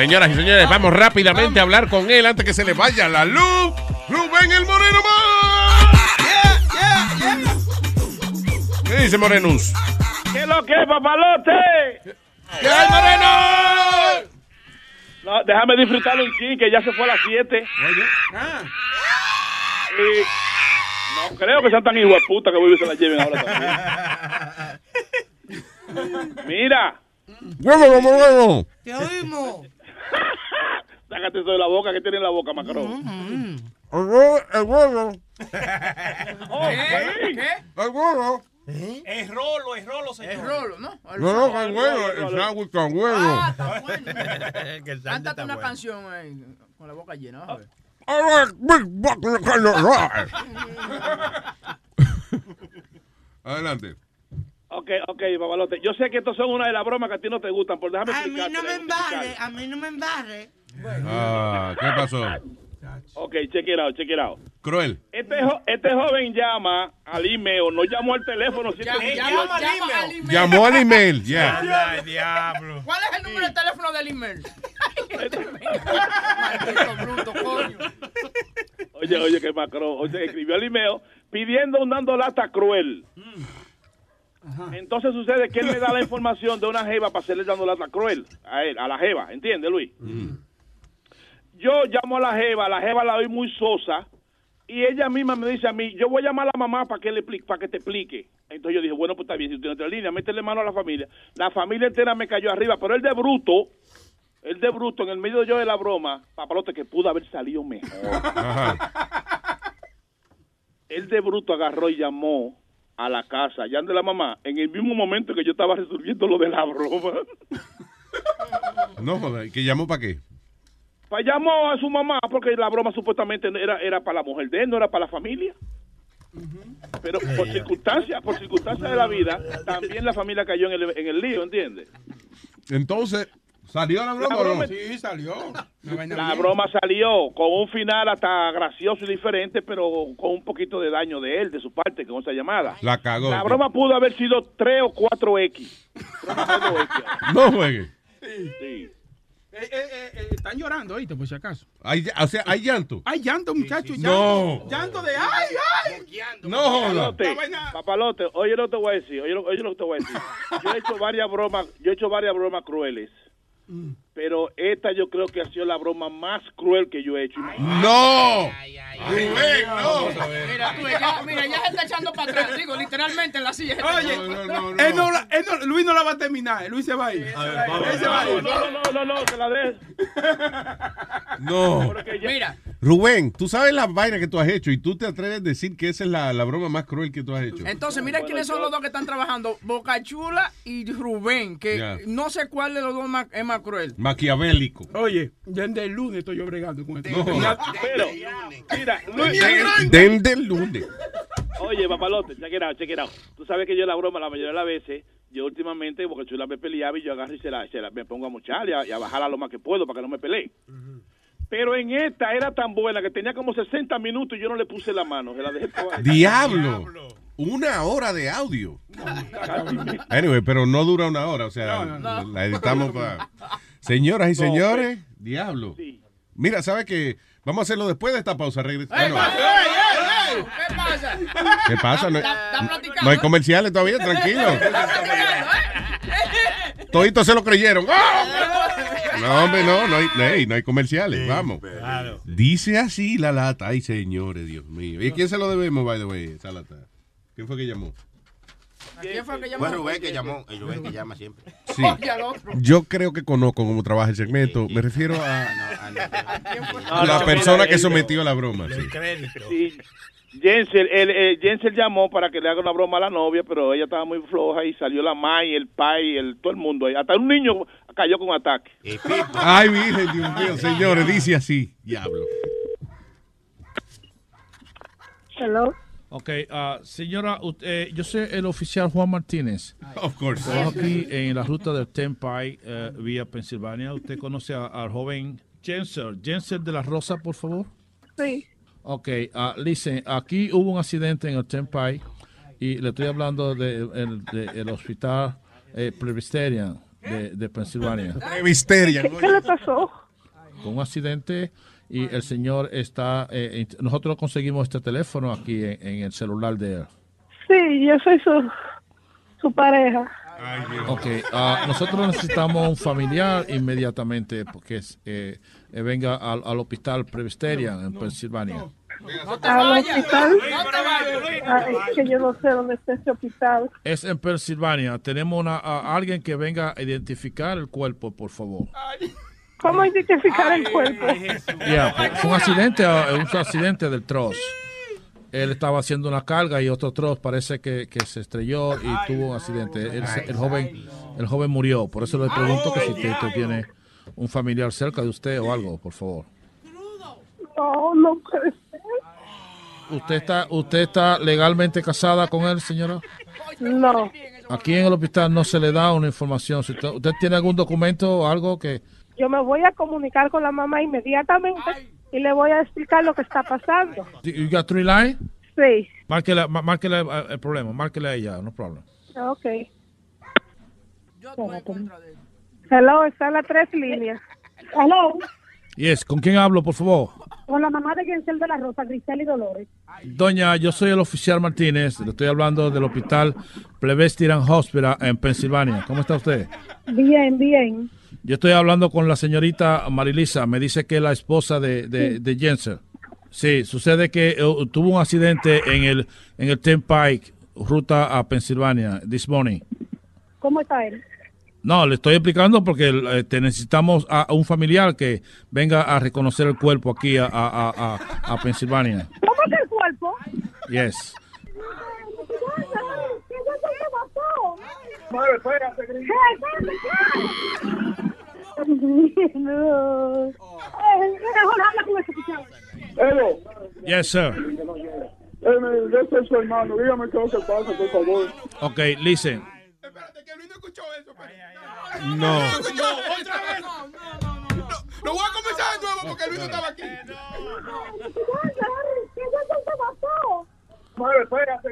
Señoras y señores, vamos rápidamente a hablar con él antes que se le vaya la luz. Rubén el Moreno más. ¿Qué dice Morenus? ¿Qué es lo que es, papalote? ¿Qué hay, Moreno? No, déjame disfrutarlo un chin, que ya se fue a las 7. Y no creo que sean tan puta que voy a se la lleven ahora también. *laughs* Mira, ¡Huevo, Moreno! Te tiene en la boca, Macron? El huevo, el *laughs* huevo. ¿Qué? El huevo. Es rolo, es rolo, señor. Es rolo, ¿no? No, no, con huevo. El sándwich con huevo. Ah, está bueno. *laughs* Cántate una canción eh, con la boca llena. a ver. Adelante. *laughs* Ok, ok, papalote. Yo sé que estos son una de las bromas que a ti no te gustan, pero déjame A mí no me embarre, a mí no me embarre. Ah, ¿qué pasó? Ok, check it out, check it out. Cruel. Este, jo- este joven llama al email, no llamó al teléfono. Llama, siempre- llama, llama al email. Llamó al email, ya. Ay, diablo. ¿Cuál es el número de teléfono del email? *laughs* Maldito bruto, coño. Oye, oye, que Macron, oye, escribió el email pidiendo un dando lata cruel. Entonces sucede que él me da la información de una jeva para hacerle dando lata cruel a él, a la jeva, ¿entiendes, Luis? Yo llamo a la jeva, la jeva la doy muy sosa y ella misma me dice a mí, yo voy a llamar a la mamá para que le para que te explique. Entonces yo dije, bueno, pues está bien, si tú tienes otra línea, métele mano a la familia. La familia entera me cayó arriba, pero el de bruto, el de bruto, en el medio yo de la broma, papalote, que pudo haber salido mejor. El de bruto agarró y llamó a la casa, allá de la mamá, en el mismo momento que yo estaba resolviendo lo de la broma. No joda, ¿que llamó para qué? Pues llamó a su mamá porque la broma supuestamente era, era para la mujer de él, no era para la familia. Pero por circunstancias, por circunstancias de la vida, también la familia cayó en el, en el lío, ¿entiendes? Entonces, ¿salió la broma La o no? Sí, salió. La bien. broma salió con un final hasta gracioso y diferente, pero con un poquito de daño de él, de su parte, con esa llamada. La cagó. La broma pudo haber sido 3 o 4X. *laughs* No juegue. Sí. Eh, eh, eh, eh, están llorando, oíste, por si acaso. Hay, o sea, hay llanto. Hay llanto, muchachos. No. Llanto, llanto de ay, ay. No. Papalote, papalote, oye lo que te voy a decir, oye, oye lo que te voy a decir. Yo he hecho varias bromas, yo he hecho varias bromas crueles, Mm. Pero esta yo creo que ha sido la broma más cruel que yo he hecho. No. Rubén, no. Mira, tú, ya, mira, ya se está echando para atrás. Digo, literalmente en la silla. Oye, Él no, la- él no- Luis no la va a terminar. Luis se va a ir. Él se va a No, ir. no, no, no, no, que la des. *laughs* No. Mira, Rubén, tú sabes las vainas que tú has hecho y tú te atreves a decir que esa es la, la broma más cruel que tú has hecho. entonces mira quiénes son los dos que están trabajando. Boca Chula y Rubén, que no sé cuál de los dos más- es más cruel. Maquiavélico. Oye, desde el lunes estoy yo bregando con esto. No. Pero, mira, Luis, Desde el lunes. Oye, papalote, check it out, check it out. Tú sabes que yo la broma la mayoría de las veces, yo últimamente, porque Chula me peleaba y yo agarro y se la, se la- me pongo a mochar y a, y a bajarla lo más que puedo para que no me pelee. Pero en esta era tan buena que tenía como 60 minutos y yo no le puse la mano, se la dejé toda. Diablo. Una hora de audio. Anyway, pero no dura una hora, o sea, No, no, no. la editamos para... Señoras y No, señores, diablo. Mira, ¿sabes qué? Vamos a hacerlo después de esta pausa. Regresa- bueno, ¿Qué pasa? ¿Qué pasa? No, Está- está platicando, no hay comerciales todavía, tranquilo. ¿eh? Toditos se lo creyeron. *laughs* No, hombre, no, no hay, hey, no hay comerciales, vamos. Dice así la lata. Ay, señores, Dios mío. ¿Y a quién se lo debemos, by the way, esa lata? ¿Quién fue que llamó? ¿Quién fue que llamó? Fue Rubén que llamó, el Rubén que llama siempre. Sí. Yo creo que conozco cómo trabaja el segmento. Me refiero a No, la no, persona que sometió a la broma. sí. Jensel, el, eh, Jensel llamó para que le haga una broma a la novia, pero ella estaba muy floja y salió la May, el pai, el, todo el mundo. ahí. Hasta un niño cayó con ataque. Ay, virgen, Dios mío, señores, dice así. Diablo. Hello. Ok, ah, señora, ut- eh, yo soy el oficial Juan Martínez. Of course. Aquí en la ruta del Turnpike eh, vía Pensilvania. ¿Usted conoce a- al joven Jensel? Jensel de la Rosa, por favor. Sí. Ok, ah, listen, aquí hubo un accidente en el Turnpike y le estoy hablando del de, el- de- el hospital eh, Presbyterian. de, de Pensilvania. Misteria. ¿Qué, qué le pasó? Con un accidente y el señor está... eh, nosotros conseguimos este teléfono aquí en, en el celular de él. Sí, yo soy su, su pareja. Ok, ah, nosotros necesitamos un familiar inmediatamente porque es, eh, eh, venga al, al hospital Presbyterian en Pensilvania. Al hospital. Ah, es que yo no sé dónde está ese hospital. Es en Pensilvania. Tenemos una, a alguien que venga a identificar el cuerpo, por favor. ¿Cómo identificar el cuerpo? Pues, fue un accidente, ah, un accidente del troz. Él estaba haciendo una carga y otro troz parece que, que se estrelló y tuvo un accidente. El, el joven, el joven murió. Por eso le pregunto que si usted, usted tiene un familiar cerca de usted o algo, por favor. No, no puede ser. ¿Usted está, usted está legalmente casada con él, señora? No. Aquí en el hospital no se le da una información. Si usted, ¿usted tiene algún documento o algo que... Yo me voy a comunicar con la mamá inmediatamente y le voy a explicar lo que está pasando. You got three lines? Sí. Márquele, má- márquele eh, el problema, márquele a ella, no problem. Ok. Hello, está en las tres líneas. Hello, Yes, ¿con quién hablo, por favor? con la mamá de Gensel de la Rosa, Grisel y Dolores. Doña, yo soy el oficial Martínez, le estoy hablando del hospital Plebestiran Hospital en Pensilvania. ¿Cómo está usted? Bien, bien. Yo estoy hablando con la señorita Marilisa, me dice que es la esposa de, de, de Jensen. Sí, sucede que eh, tuvo un accidente en el, en el Turnpike, ruta a Pensilvania, this morning. ¿Cómo está él? No, le estoy explicando porque eh, te necesitamos a, a un familiar que venga a reconocer el cuerpo aquí a, a, a, Pensilvania. ¿Cómo que el cuerpo? Yes. Madre, espérate, No. Hello, Yes, sir. me- yo soy su hermano, dígame qué es lo que pasa, por favor. Ok, listen. No. otra vez. Lo voy a comenzar de nuevo porque Luis no estaba aquí. Madre, espérate,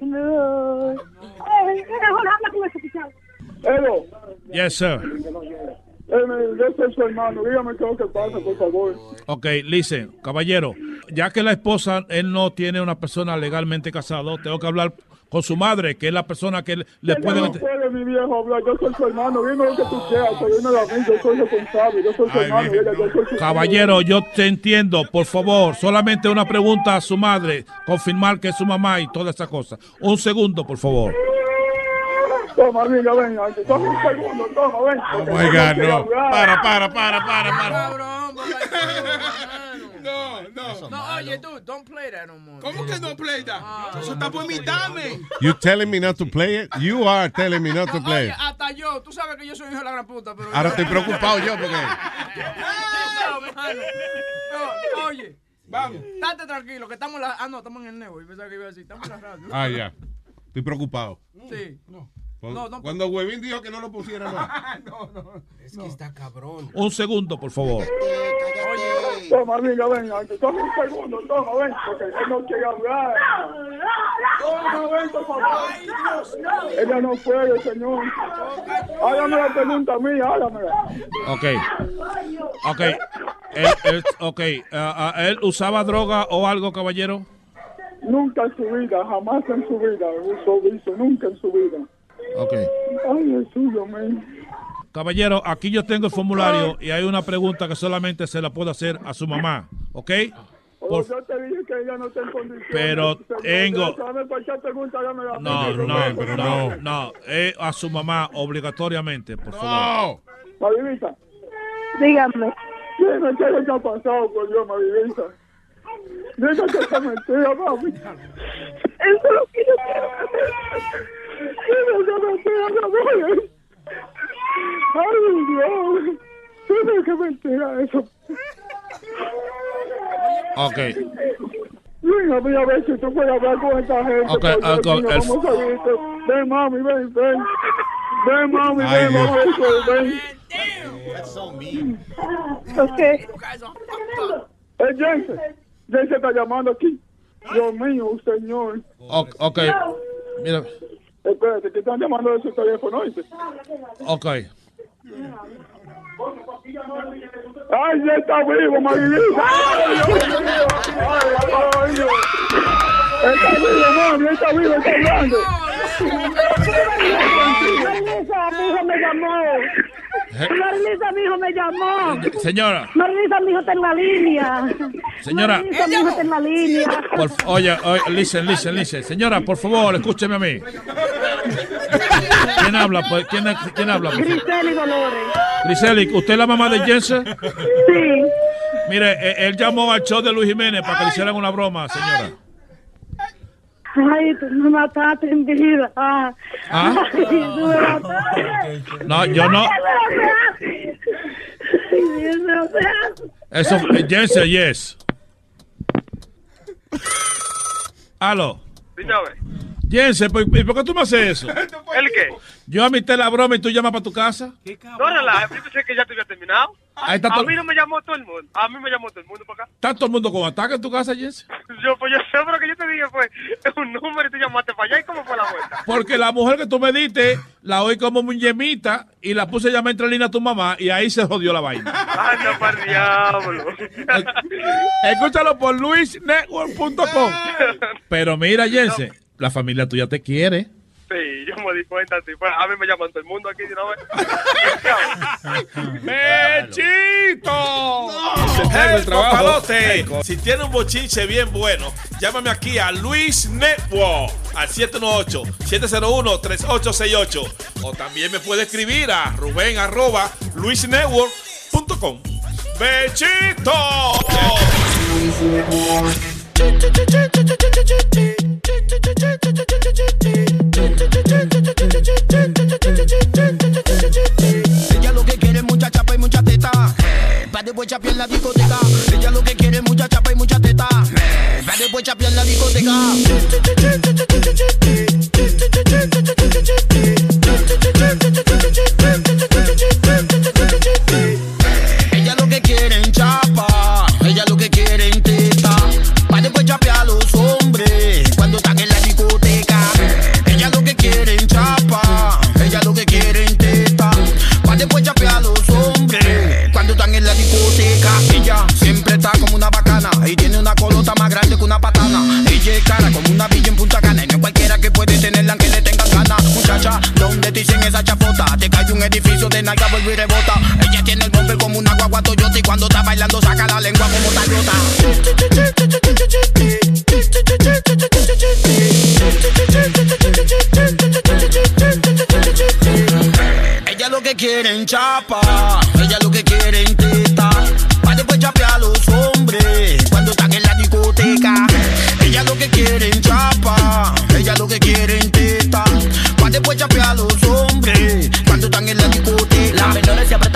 No. Eh, Mejor habla con ese pichado. Hello, Yes, sir. yo soy su hermano, dígame qué es lo que pasa, por favor. Ok, listen, caballero, ya que la esposa, él no tiene una persona legalmente casado, tengo que hablar con su madre, que es la persona que le- Ella puede... no puede, mi viejo, hablar, yo soy su hermano, dime lo que tú quieras, pero dime a mí, yo soy responsable, yo soy su hermano, ella, yo soy su Caballero, yo te entiendo, por favor, solamente una pregunta a su madre, confirmar que es su mamá y toda esa cosa. Un segundo, por favor. Toma, venga, ven, Ángel, toma un segundo, toma, ven. Oh my yo God, no. Para, para, para, para, para. No, no. No, oye, tú, don't play that no more. ¿Cómo que no play that? Eso está por imitarme. You telling me not to play it? You are telling me not to play Oye, it. hasta yo, tú sabes que yo soy hijo de la gran puta, pero... Ahora estoy preocupado yo porque... No, oye, vamos, estate tranquilo, que estamos en la... Ah, no, estamos en el Nebo, y pensaba que iba a decir, estamos en la radio. Ah, ya. Estoy preocupado. Sí. No. Cuando, No, no, cuando Huevín dijo que no lo pusiera, *laughs* no. no, no. Es que está cabrón. Un segundo, por favor. Toma, venga, ven, toma un segundo, toma, ven, porque él no quiere hablar. Toma, ven, por favor. Ella no puede, señor. Hágame la pregunta mía, hágamela. Ok. Ok. Él, él- ok. ah, ¿Él usaba droga o algo, caballero? Nunca en su vida, jamás en su vida, usó vicio, nunca en su vida. Ok. Ay, es suyo, men. Caballero, aquí yo tengo el formulario y hay una pregunta que solamente se la puedo hacer a su mamá, ¿ok? Por- yo te dije que ella no está en condiciones. Pero tengo-. No, no, no, no, es a su mamá obligatoriamente, por favor. Marivita, Dígame. qué es lo que ha pasado con yo, Marivita. Dime que es mentira, mami. Eso es lo que yo quiero Ay, Dios. Dime que mentira eso. Ok. Venga, mira, a ver si tú puedes hablar con esta gente. Ok, ah, niño, el- vamos a irte. Ven, mami, ven, ven. Ven, mami, Ay, ven, Dios. vamos a irte, ven. Ok. Eh, Jensen, Jensen está llamando aquí. Dios mío, señor. Ok, ok. Mira, espérate, que están llamando ese teléfono, ¿oíste? Ok. ¡Ay, ya está vivo, Marilisa! ¡Ay, Dios mío! ¡Ay, Dios! ¡Está vivo, mami! ¡Está vivo! ¡Está hablando! Marilisa, mi hijo me llamó. Marilisa, mi hijo me llamó. Señora. Marilisa, mi hijo está en la línea. Señora. Marilisa, mi hijo está en la línea. Por- oye, oye, listen, listen, listen. Señora, por favor, escúcheme a mí. ¿Quién habla? Pues? ¿Quién, quién habla? favor? Griseli Dolores. Griseli, ¿usted es la mamá de Jensen? Sí. Mire, eh, él llamó al show de Luis Jiménez para que le hicieran una broma, señora. Ay, tú me mataste en vida. Ah. ¿Ah? Ay, tú me mataste. *laughs* No, yo no. Dios mío, Eso, Jensen, yes. Aló. Jensen, ¿por- ¿y por qué tú me haces eso? *laughs* ¿El qué? Yo amité la broma y tú llamas para tu casa. No relajes, yo pensé que ya te había terminado. Ahí está a todo- mí no me llamó todo el mundo. A mí me llamó todo el mundo para acá. ¿Está todo el mundo con ataque en tu casa, Jensen? *laughs* Yo, pues yo sé, pero que yo te dije fue un número y tú llamaste para allá. ¿Y cómo fue la vuelta? Porque la mujer que tú me diste, la oí como muy yemita y la puse a llamar entre línea a tu mamá y ahí se jodió la vaina. Anda para el diablo. Escúchalo por luisnetwork.com. *laughs* Pero mira, Jensen, la familia tuya te quiere. Sí, yo me di cuenta. Sí, pues, a mí me llaman todo el mundo aquí de una vez. ¡Mechito! Hey, el trabajo. papalote, si tiene un bochinche bien bueno, llámame aquí a Luis Network al 718-701-3868. O también me puede escribir a Rubén arroba luisnetwork.com. ¡Bechito! Ella lo que quiere es mucha chapa y mucha teta. Pa' después la discoteca. Ella lo que quiere es mucha chapa y mucha teta. Pa' después la discoteca. ¿Dónde te dicen esa chafota? Te cae un edificio de nalga, vuelve y rebota. Ella tiene el bumper como una guagua Toyota y cuando está bailando saca la lengua como Toyota. Ella lo que quiere en chapa, ella lo que quiere en teta. Pa' después chapear a los hombres cuando están en la discoteca. Ella lo que quiere en chapa, ella lo que quiere en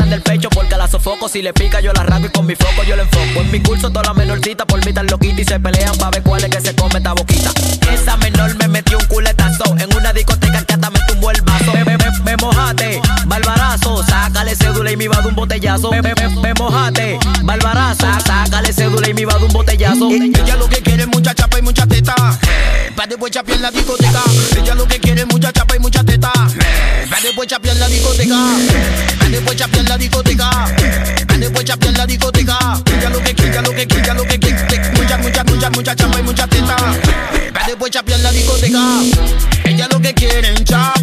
del pecho porque la sofoco. Si le pica, yo la rasgo y con mi foco yo le enfoco. En mi curso, todas las menorcitas por mí están loquitas y se pelean para ver cuál es que se come esta boquita. Esa menor me metió un culetazo en una discoteca que hasta me tumbó el vaso. Me, me, me, me mojate, barbarazo. Sácale cédula y me iba de un botellazo. Me, me, me, mojate, barbarazo. Sácale cédula y me iba de un botellazo. Ella lo que quiere es mucha chapa y mucha teta. Pa' después chapear en la discoteca. Ella lo que quiere es mucha chapa y mucha Pa' después chapear la discoteca. Pa' después chapear la discoteca. Pa' después chapear la discoteca. Ella lo que ella lo que ella lo que quiere. Mucha, mucha, mucha, mucha chapa y mucha teta. Pa' después chapear la discoteca. Ella lo que quiere en chapa.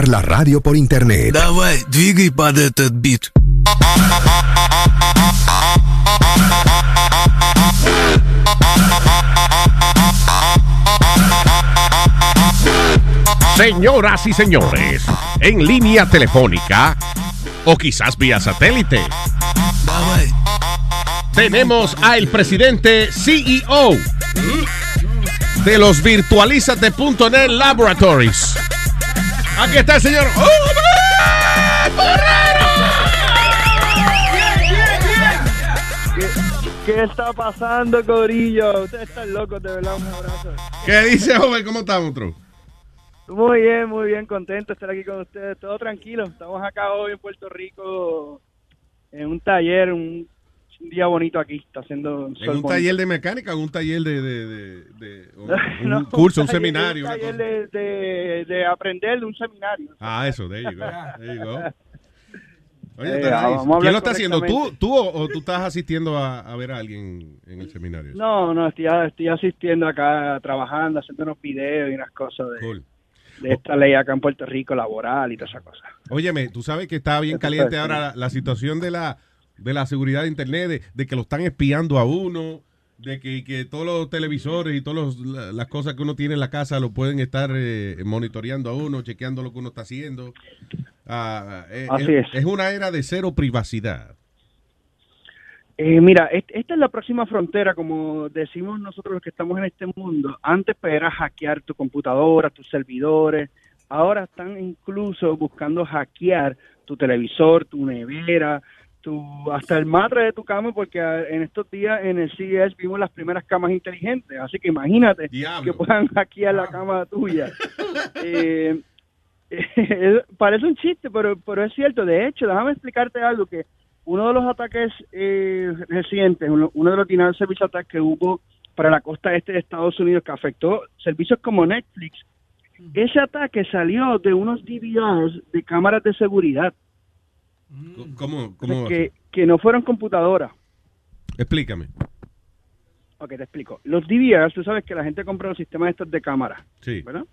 escuchar la radio por internet. Давай, двигай под этот бит. Señoras y señores, en línea telefónica o quizás vía satélite. Tenemos al presidente CEO de los virtualizate.net Laboratories. Aquí está el señor. ¿Qué está pasando, Corillo? Ustedes están locos, de verdad, un abrazo. ¿Qué dice, joven? ¿Cómo estamos, otro? Muy bien, muy bien, contento de estar aquí con ustedes. Todo tranquilo. Estamos acá hoy en Puerto Rico en un taller, un, un día bonito aquí. Está haciendo un ¿En sol un bonito. taller de mecánica o un taller de, de- de- de- *laughs* un, curso, un taller- seminario? Un taller de, de, de aprender de un seminario. Ah, eso, de ahí, there you go. *laughs* Oye, Eh, nice. ¿Quién lo está haciendo? ¿Tú, tú o, o tú estás asistiendo a, a ver a alguien en el seminario? No, no, estoy, estoy asistiendo acá, trabajando, haciendo unos videos y unas cosas de, de esta ley acá en Puerto Rico, laboral y todas esas cosas. Óyeme, tú sabes que está bien caliente ahora la, la situación de la, de la seguridad de Internet, de, de que lo están espiando a uno, de que, que todos los televisores y todas la- las cosas que uno tiene en la casa lo pueden estar eh, monitoreando a uno, chequeando lo que uno está haciendo. Ah, eh, Así es, es. es una era de cero privacidad. Eh, mira, est- esta es la próxima frontera, como decimos nosotros los que estamos en este mundo. Antes pues, era hackear tu computadora, tus servidores. Ahora están incluso buscando hackear tu televisor, tu nevera, tu, hasta el matre de tu cama, porque en estos días en el CES vimos las primeras camas inteligentes. Así que imagínate que puedan *laughs* hackear la cama tuya. *laughs* Eh, *laughs* eh, parece un chiste, pero, pero es cierto. De hecho, déjame explicarte algo que uno de los ataques eh, recientes, uno, uno de los denial service attacks que hubo para la costa este de Estados Unidos que afectó servicios como Netflix, ese ataque salió de unos DVRs de cámaras de seguridad ¿Cómo? cómo que, que no fueron computadoras. Explícame. Ok, te explico. Los DVRs, tú sabes que la gente compra los sistemas estos de cámara, Sí. ¿verdad?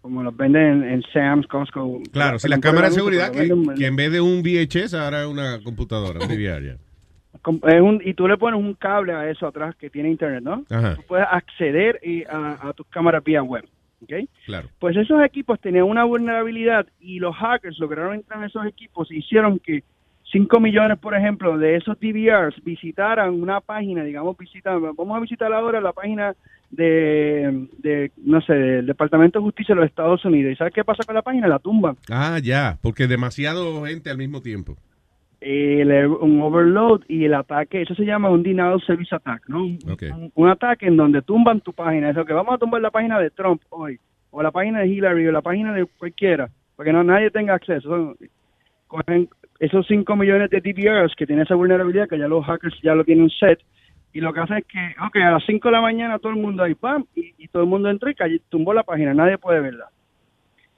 Como los venden en, en Sam's, Costco. Claro, si la cámara de seguridad, que, en vez de un VHS ahora es una computadora, un *laughs* DVR es un- y tú le pones un cable a eso atrás que tiene internet, ¿no? Ajá. Tú puedes acceder y a, a tus cámaras vía web. ¿Ok? Claro. Pues esos equipos tenían una vulnerabilidad y los hackers lograron entrar en esos equipos e hicieron que 5 millones, por ejemplo, de esos DVRs visitaran una página, digamos, visitan, vamos a visitar ahora la página de, de, no sé, del Departamento de Justicia de los Estados Unidos. ¿Y sabes qué pasa con la página? La tumban. Ah, ya, porque demasiado gente al mismo tiempo. El, un overload y el ataque, eso se llama un denial service attack, ¿no? Un, Ok. un- un ataque en donde tumban tu página. Eso que vamos a tumbar la página de Trump hoy, o la página de Hillary, o la página de cualquiera, para que no nadie tenga acceso. Cogen esos 5 millones de DVRs que tiene esa vulnerabilidad, que ya los hackers ya lo tienen set, y lo que hacen es que, ok, a las 5 de la mañana todo el mundo ahí, pam, y, y todo el mundo entró y cayó- tumbó la página, nadie puede verla.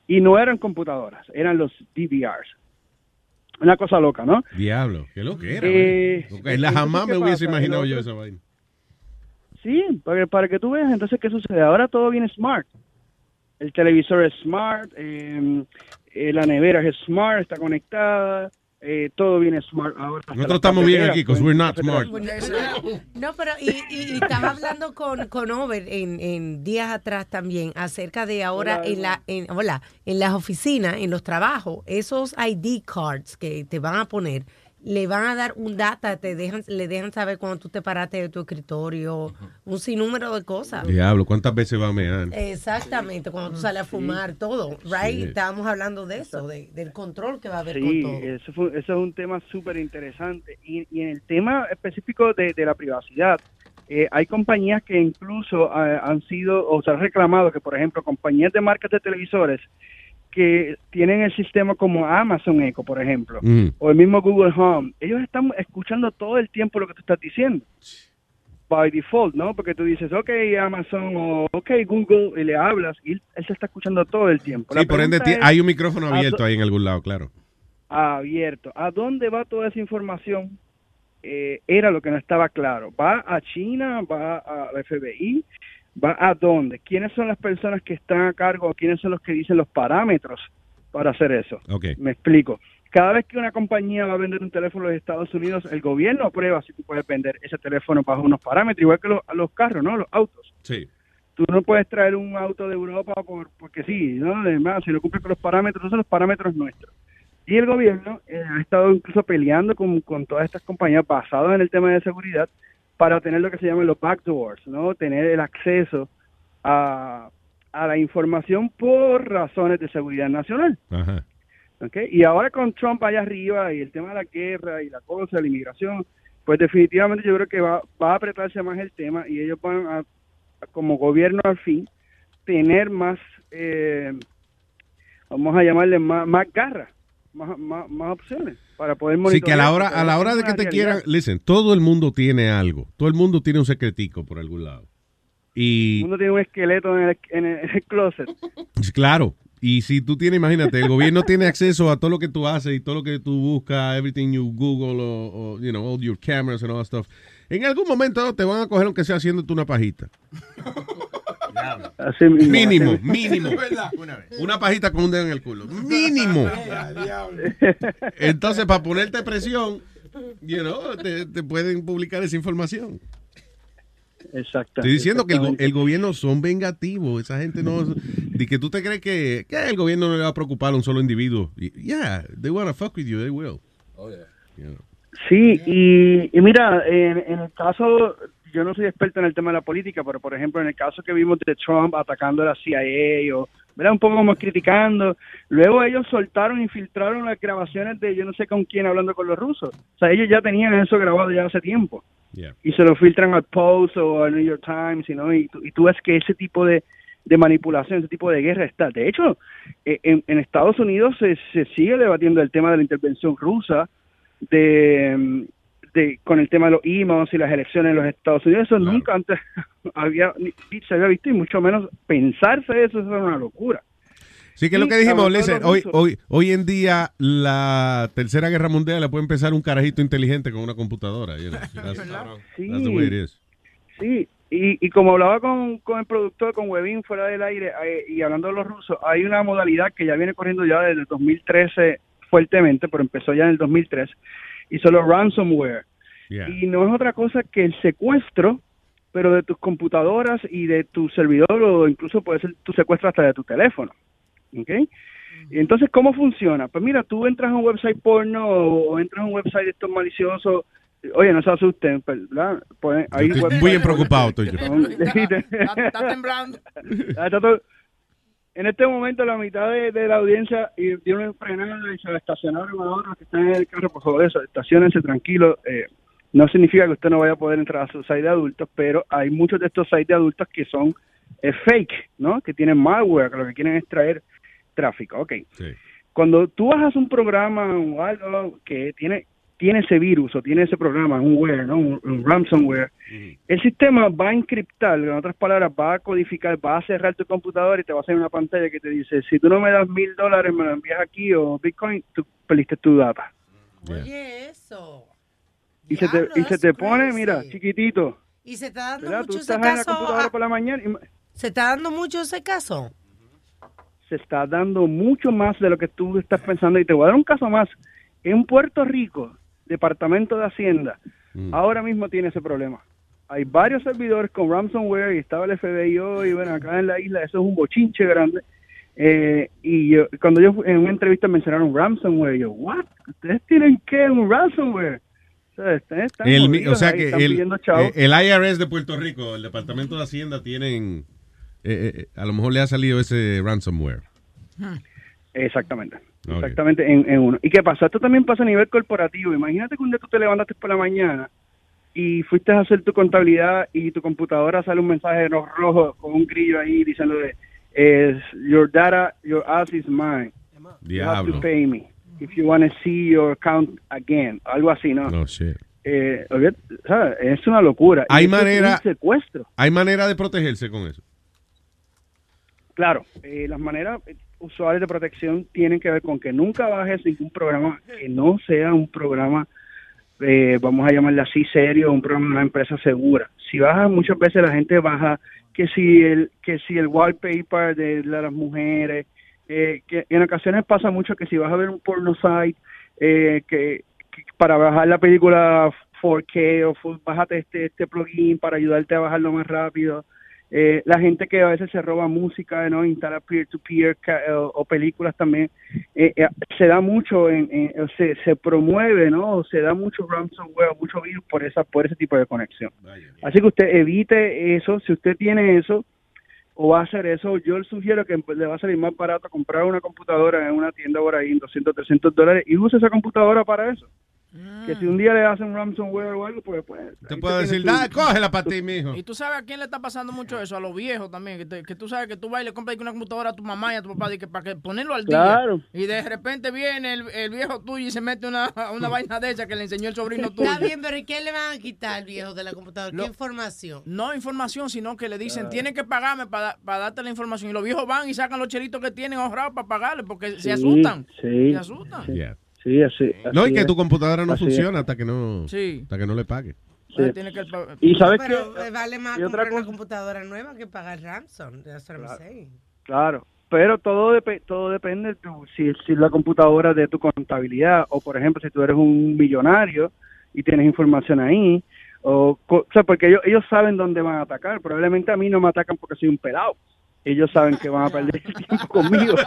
Y no eran computadoras, eran los DVRs. Una cosa loca, ¿no? Diablo, qué lo que era. Eh. Ok, la jamás me ¿qué hubiese pasa? imaginado yo esa vaina. Sí, para, para que tú veas entonces qué sucede. Ahora todo viene smart. El televisor es smart, eh, eh, la nevera es smart, está conectada, eh, todo viene smart ahora. Nosotros estamos bien aquí, because pues, we're not smart. *laughs* No, pero y, y- y estaba hablando con, con Over en, en días atrás también acerca de ahora Hola, en la en, hola, en las oficinas, en los trabajos, esos ID cards que te van a poner, le van a dar un data, te dejan, le dejan saber cuando tú te paraste de tu escritorio, un sinnúmero de cosas. Diablo, ¿cuántas veces va a mear? Exactamente, cuando tú sales a fumar, todo, right? Sí. Estábamos hablando de eso, de- del control que va a haber Sí, con todo. eso, fue- eso es un tema súper interesante. Y, y en el tema específico de, de la privacidad, eh, hay compañías que incluso eh, han sido, o se han reclamado que, por ejemplo, compañías de marcas de televisores que tienen el sistema como Amazon Echo, por ejemplo, Mm. o el mismo Google Home, ellos están escuchando todo el tiempo lo que tú estás diciendo. By default, ¿no? Porque tú dices, ok, Amazon o ok, Google, y le hablas, y él, se está escuchando todo el tiempo. La Sí, por ende, es, hay un micrófono ¿a abierto ahí en algún lado, claro. abierto. ¿A dónde va toda esa información? Eh, era lo que no estaba claro. ¿Va a China? ¿Va a la FBI? ¿Va a dónde? ¿Quiénes son las personas que están a cargo? ¿Quiénes son los que dicen los parámetros para hacer eso? Ok. Me explico. Cada vez que una compañía va a vender un teléfono en los Estados Unidos, el gobierno aprueba si tú puedes vender ese teléfono bajo unos parámetros, igual que los, los carros, ¿no? Los autos Sí. tú no puedes traer un auto de Europa por, porque sí, ¿no? Además, si no cumple con los parámetros, esos son los parámetros nuestros. Y el gobierno eh, ha estado incluso peleando con, con todas estas compañías basadas en el tema de seguridad para tener lo que se llaman los backdoors, ¿no? Tener el acceso a, a la información por razones de seguridad nacional. Ajá. Y ahora con Trump allá arriba y el tema de la guerra y la cosa, la inmigración, pues definitivamente yo creo que va, va a apretarse más el tema y ellos van a, a, como gobierno al fin, tener más, eh, vamos a llamarle más, más garra, más, más, más opciones para poder Sí, monitorear. que a la hora, a la hora de que te realidad. quieran, listen, todo el mundo tiene algo, todo el mundo tiene un secretico por algún lado. Y Uno tiene un esqueleto en el, en el, en el closet. claro, y si tú tienes, imagínate, el gobierno tiene acceso a todo lo que tú haces y todo lo que tú buscas, everything you Google o, o, you know, all your cameras and all that stuff. En algún momento te van a coger aunque sea haciéndote una pajita. *laughs* Así mismo, Mínimo, así mínimo. Una pajita con un dedo en el culo. Mínimo. *laughs* Entonces, para ponerte presión, you know, te, te pueden publicar esa información. Exacto. Estoy diciendo que el, go- exactamente. el gobierno son vengativos. Esa gente no. De que tú te crees que, que el gobierno no le va a preocupar a un solo individuo. Yeah, they want to fuck with you, they will. You know. Sí, y, y mira, en, en el caso, yo no soy experto en el tema de la política, pero por ejemplo, en el caso que vimos de Trump atacando a la CIA o, ¿verdad? Un poco como criticando, luego ellos soltaron y filtraron las grabaciones de yo no sé con quién hablando con los rusos. O sea, ellos ya tenían eso grabado ya hace tiempo. Yeah. Y se lo filtran al Post o al New York Times, know, y, tú, y tú ves que ese tipo de, de manipulación, ese tipo de guerra está. De hecho, eh, en, en Estados Unidos se, se sigue debatiendo el tema de la intervención rusa, de, de con el tema de los emails y las elecciones en los Estados Unidos. Eso nunca antes *laughs* había se había visto y mucho menos pensarse eso, eso era una locura. Sí, que es lo que dijimos, listen, hoy, hoy, hoy en día la tercera guerra mundial la puede empezar un carajito inteligente con una computadora. you know. *laughs* That's, Sí. that's the way it is. Sí, y, y como hablaba con, con el productor, con Webin fuera del aire, eh, y hablando de los rusos, hay una modalidad que ya viene corriendo ya desde el 2013 fuertemente, pero empezó ya en el 2003, y son los ransomware. Yeah. Y no es otra cosa que el secuestro pero de tus computadoras y de tu servidor o incluso puede ser tu secuestro hasta de tu teléfono. ¿Ok? Y entonces, ¿cómo funciona? Pues mira, tú entras a un website porno o, entras a un website de estos maliciosos. Oye, no se asusten, ¿verdad? Pues, hay Estoy muy bien preocupado estoy yo. *laughs* son- Está temblando. *laughs* En este momento la mitad de, de la audiencia y dieron frenada y se estacionaron ahora los que están en el carro, por favor, eso, estacionense tranquilos. Eh, no significa que usted no vaya a poder entrar a su site de adultos, pero hay muchos de estos sites de adultos que son eh, fake, ¿no? Que tienen malware, que lo que quieren es traer tráfico. Ok. Cuando tú bajas un programa o algo que tiene tiene ese virus o tiene ese programa, un ware, ¿no? un, un ransomware, el sistema va a encriptar, en otras palabras, va a codificar, va a cerrar tu computador y te va a hacer una pantalla que te dice, si tú no me das mil dólares, me lo envías aquí o Bitcoin, tú perdiste tu data. Oye, eso. Y se te, y se te pone, mira, chiquitito. Y se está dando ¿verdad? mucho Tú ese estás en la caso. computadora ah, por la mañana y Se está dando mucho ese caso. se está dando mucho más de lo que tú estás pensando. Y te voy a dar un caso más. En Puerto Rico, Departamento de Hacienda, ahora mismo tiene ese problema. Hay varios servidores con ransomware y estaba el FBI hoy, y bueno, acá en la isla eso es un bochinche grande. Eh, y yo- cuando yo en una entrevista mencionaron ransomware, yo, ¿what? ¿Ustedes tienen qué? ¿Un ransomware? O sea, están El mi- o jodidos sea ahí, que están el, chavos. eh, el IRS de Puerto Rico, el Departamento de Hacienda, tienen. eh, eh, a lo mejor le ha salido ese ransomware. Exactamente. Exactamente, en, en uno. ¿Y qué pasa? Esto también pasa a nivel corporativo. Imagínate que un día tú te levantaste por la mañana y fuiste a hacer tu contabilidad y tu computadora sale un mensaje ro- rojo con un grillo ahí diciendo de, your data, your ass is mine. You have Diablo. to pay me if you want to see your account again. Algo así, ¿no? No, shit. Eh, ¿sabes? Es una locura. Hay esto es manera- un secuestro. Hay manera de protegerse con eso. Claro, eh, las maneras usuales de protección tienen que ver con que nunca bajes ningún programa que no sea un programa, eh, vamos a llamarle así, serio, un programa de una empresa segura. Si bajas, muchas veces la gente baja que si el que si el wallpaper de, la- las mujeres, eh, que en ocasiones pasa mucho que si vas a ver un porno site, eh, que, que para bajar la película 4K o full, bájate este, este plugin para ayudarte a bajarlo más rápido. Eh, la gente que a veces se roba música, ¿no? Instala peer-to-peer ca- o, o películas también, eh, eh, se da mucho, en, se, se promueve, ¿no? Se da mucho ransomware, mucho virus por, esa, por ese tipo de conexión. Así que usted evite eso, si usted tiene eso o va a hacer eso, yo le sugiero que le va a salir más barato comprar una computadora en una tienda por ahí en 200, 300 dólares y use esa computadora para eso. Que si un día le hacen ransomware o algo, pues... pues Te puedo decir, "Da, cógela para ti, mijo. Y tú sabes a quién le está pasando mucho eso, a los viejos también, que, te- que tú sabes que tú vas y le compras una computadora a tu mamá y a tu papá de que, para que ponerlo al Claro. día. Y de repente viene el, el viejo tuyo y se mete una, *laughs* una vaina de esa que le enseñó el sobrino tuyo. Está bien, pero ¿y qué le van a quitar al viejo de la computadora? ¿Qué información? No información, sino que le dicen, tienen que pagarme para, para darte la información. Y los viejos van y sacan los chelitos que tienen ahorrados para pagarle porque se asustan. Sí, Se asustan. Sí, sí, así, No, y que es. tu computadora no Así funciona hasta que no, Sí. hasta que no le pague. Sí. Tiene que pa- Y sabes Pero que eh, vale más comprar una computadora nueva que pagar ransom. I'm saying. Claro, pero todo depe- todo depende de tu- si, si la computadora de tu contabilidad o por ejemplo si tú eres un millonario y tienes información ahí o, o sea, porque ellos, ellos saben dónde van a atacar. Probablemente a mí no me atacan porque soy un pelado. Ellos saben que van a perder el tiempo conmigo. *laughs*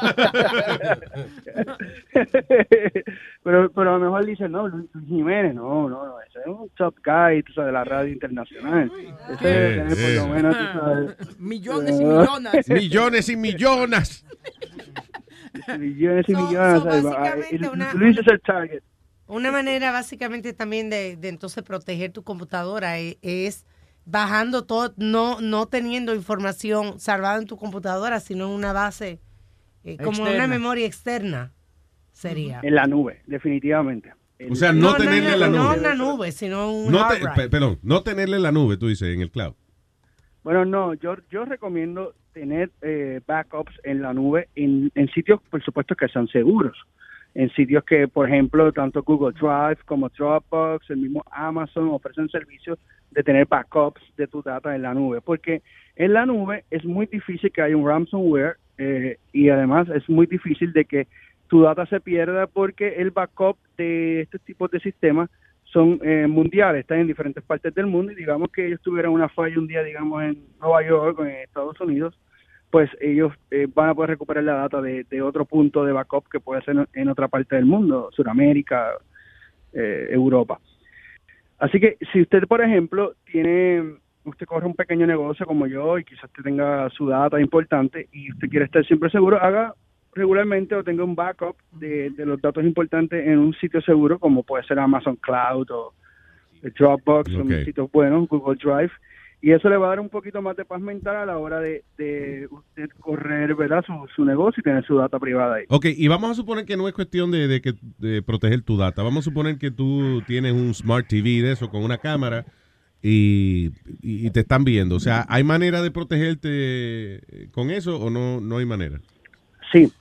pero, pero a lo mejor dicen, no, Luis Jiménez, no, no, no, ese es un top guy, tú sabes, de la radio internacional. Ese debe tener por lo menos, tú sabes, *laughs* Millones y eh, millones. *laughs* Millones y millones. millones y millones. so ¿sabes? básicamente una- Luis es el target. Una manera básicamente también de, de entonces proteger tu computadora e- es, bajando todo, no, no teniendo información salvada en tu computadora, sino en una base, eh, como una memoria externa sería. En la nube, definitivamente. O sea, no, tenerle no, la no nube. en la nube, sino un No te- perdón, no tenerle la nube, tú dices, en el cloud. Bueno, no, yo, yo recomiendo tener eh, backups en la nube en, en sitios, por supuesto, que sean seguros. En sitios que, por ejemplo, tanto Google Drive como Dropbox, el mismo Amazon ofrecen servicios de tener backups de tu data en la nube. Porque en la nube es muy difícil que haya un ransomware eh, y además es muy difícil de que tu data se pierda porque el backup de estos tipos de sistemas son eh, mundiales, están en diferentes partes del mundo y digamos que ellos tuvieran una falla un día, digamos, en Nueva York o en Estados Unidos, pues ellos eh, van a poder recuperar la data de, de otro punto de backup que puede ser en, en otra parte del mundo, Sudamérica, eh, Europa. Así que si usted, por ejemplo, tiene, usted corre un pequeño negocio como yo y quizás usted tenga su data importante y usted quiere estar siempre seguro, haga regularmente o tenga un backup de, de los datos importantes en un sitio seguro como puede ser Amazon Cloud o Dropbox, son Ok. sitios buenos, Google Drive. Y eso le va a dar un poquito más de paz mental a la hora de, de usted correr ¿verdad? Su, su negocio y tener su data privada ahí. Ok, y vamos a suponer que no es cuestión de, de que, de proteger tu data. Vamos a suponer que tú tienes un Smart TV de eso con una cámara y, y te están viendo. O sea, ¿hay manera de protegerte con eso o no, no hay manera? Sí.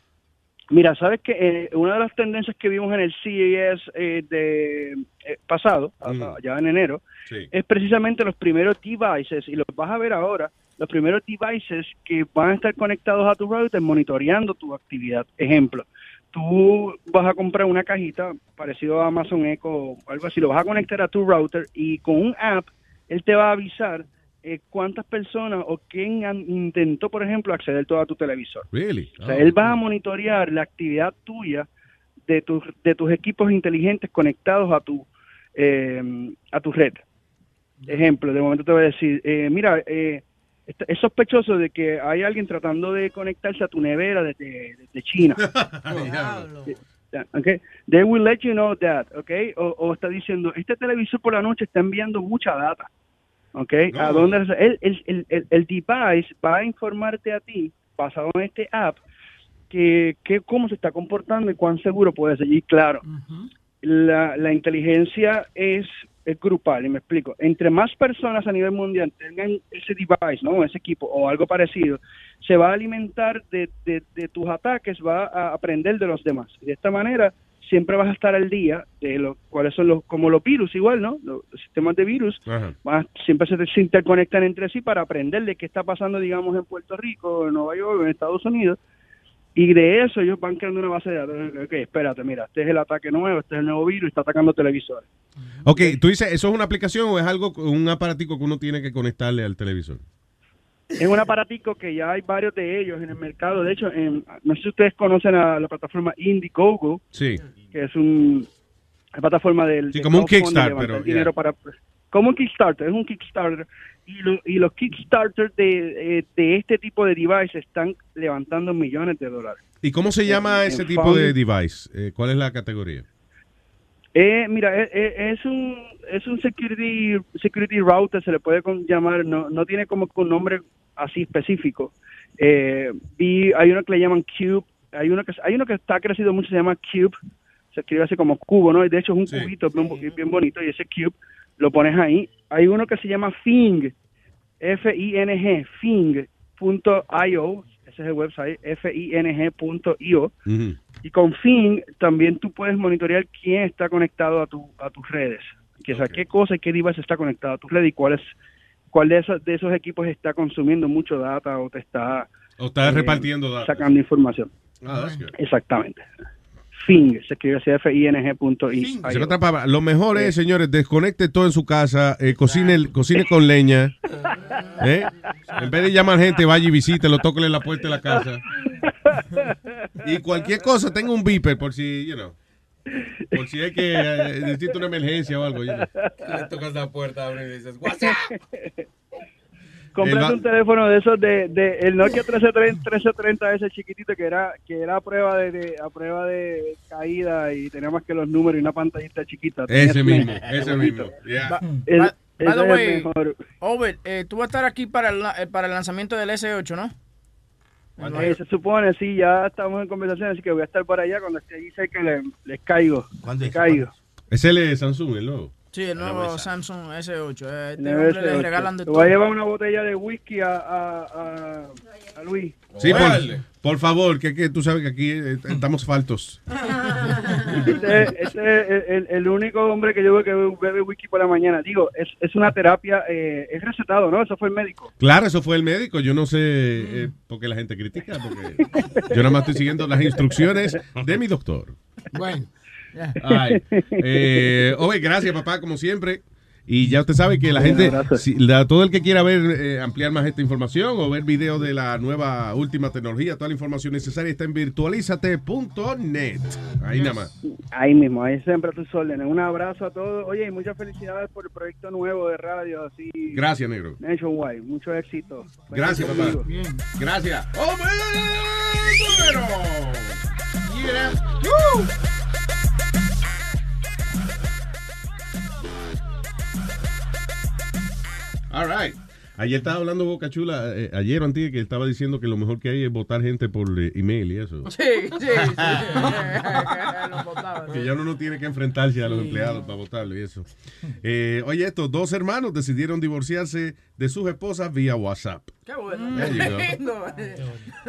Mira, sabes que eh, una de las tendencias que vimos en el CES eh, de eh, pasado, a- ya en enero, es precisamente los primeros devices, y los vas a ver ahora, los primeros devices que van a estar conectados a tu router monitoreando tu actividad. Ejemplo, tú vas a comprar una cajita parecido a Amazon Echo o algo así, lo vas a conectar a tu router y con un app él te va a avisar eh, cuántas personas o quién han- intentó, por ejemplo, acceder todo a tu televisor. Really? O sea, él va a monitorear la actividad tuya de tus, de tus equipos inteligentes conectados a tu, eh, a tu red. Ejemplo, de momento te voy a decir, eh, mira, eh, es sospechoso de que hay alguien tratando de conectarse a tu nevera desde, desde China. *laughs* Okay. They will let you know that, okay? O, o está diciendo, este televisor por la noche está enviando mucha data, okay? ¿A dónde? El, el, el, el, el device va a informarte a ti, basado en este app, que, que cómo se está comportando y cuán seguro puede ser. Y claro, la, la inteligencia es, es grupal, y me explico. Entre más personas a nivel mundial tengan ese device, ¿no? Ese equipo o algo parecido, se va a alimentar de, de, de tus ataques, va a aprender de los demás. Y de esta manera siempre vas a estar al día de lo, cuáles son los, como los virus igual, ¿no? Los, los sistemas de virus van a- siempre se, se interconectan entre sí para aprender de qué está pasando, digamos, en Puerto Rico, en Nueva York, en Estados Unidos. Y de eso ellos van creando una base de datos. Ok, espérate, mira, este es el ataque nuevo, este es el nuevo virus, está atacando televisores. Ok, tú dices, ¿eso es una aplicación o es algo, un aparatico que uno tiene que conectarle al televisor? Es un aparatico que ya hay varios de ellos en el mercado. De hecho, en- no sé si ustedes conocen a la plataforma Indiegogo, Sí. que es un la plataforma del Sí, de como un Kickstarter, pero, dinero yeah. para como un Kickstarter, es un Kickstarter y, lo- y los Kickstarter de, eh, de este tipo de devices están levantando millones de dólares. ¿Y cómo se llama En- ese en tipo de device? Eh, ¿Cuál es la categoría? Eh, mira, es, es- es un es un security security router se le puede llamar no no tiene como que un nombre así específico. Eh, y hay uno que le llaman Cube, hay uno que hay uno que está crecido mucho se llama Cube, se escribe así como cubo, ¿no? Y de hecho es un cubito bien, bien bonito y ese Cube lo pones ahí. Hay uno que se llama Fing, F I N G, Fing.io, ese es el website, F I N G.io. Y con Fing también tú puedes monitorear quién está conectado a, tu, a tus redes. Que, o sea, qué cosa y qué device está conectado a tu red y cuál, es, cuál de, esos, de esos equipos está consumiendo mucho data o te está, O está eh, repartiendo datos. sacando información. Ah. Exactamente. Fing, se escribe así F-I-N-G.io. En otras palabras, lo mejor es, señores, desconecte todo en su casa, eh, cocine, cocine con leña. *laughs* ¿eh? En vez de llamar gente, vaya y visítelo, tóquele la puerta de la casa. Y cualquier cosa, tenga un beeper por si, you know, por si es que eh, necesita una emergencia o algo. you know. Le tocas la puerta, abre y dices, El va- un teléfono de esos de, de el Nokia 1330, 1330 ese chiquitito que era que era a prueba de, de- a prueba de caída y tenía más que los números y una pantallita chiquita. *laughs* Ese mismo, ese mismo. yeah. El- by- the way. Over, eh, tú vas a estar aquí para el, eh, para el lanzamiento del S8, ¿no? Eh, se supone, sí, ya estamos en conversación, así que voy a estar por allá cuando esté allí cerca le- les caigo. les caigo. Es el de Samsung, el nuevo. Sí, el nuevo Samsung S8. Eh, este Le hombre le regalan de voy a todo. llevar una botella de whisky a, a, a, a Luis. Sí, por, por favor, que, que tú sabes que aquí eh, estamos faltos. *laughs* *laughs* Este, este es el, el- el único hombre que yo veo que bebe whisky por la mañana. Digo, es, es una terapia, eh, es recetado, ¿no? Eso fue el médico. Claro, eso fue el médico. Yo no sé eh, por qué la gente critica, porque yo nada más estoy siguiendo las instrucciones de mi doctor. Bueno, Eh, oye, gracias, papá, como siempre. Y ya usted sabe que la gente, si- la- todo el que quiera ver, eh, ampliar más esta información o ver videos de la nueva última tecnología, toda la información necesaria está en virtualizate.net. Ahí nada más. Ahí mismo, ahí siempre a tus órdenes. Un abrazo a todos. Oye, y muchas felicidades por el proyecto nuevo de radio, así. Gracias, negro. Nationwide, mucho éxito. Gracias, papá. Gracias. ¡Hombre! número! Yeah. Woo. All right. Ayer estaba hablando Boca Chula, eh, ayer o antes que estaba diciendo que lo mejor que hay es votar gente por eh, email y eso. Sí, sí, sí. *laughs* *laughs* Los Que ya uno no tiene que enfrentarse a los empleados para votarlo y eso. Eh, oye, estos dos hermanos decidieron divorciarse de sus esposas vía WhatsApp. Qué bueno.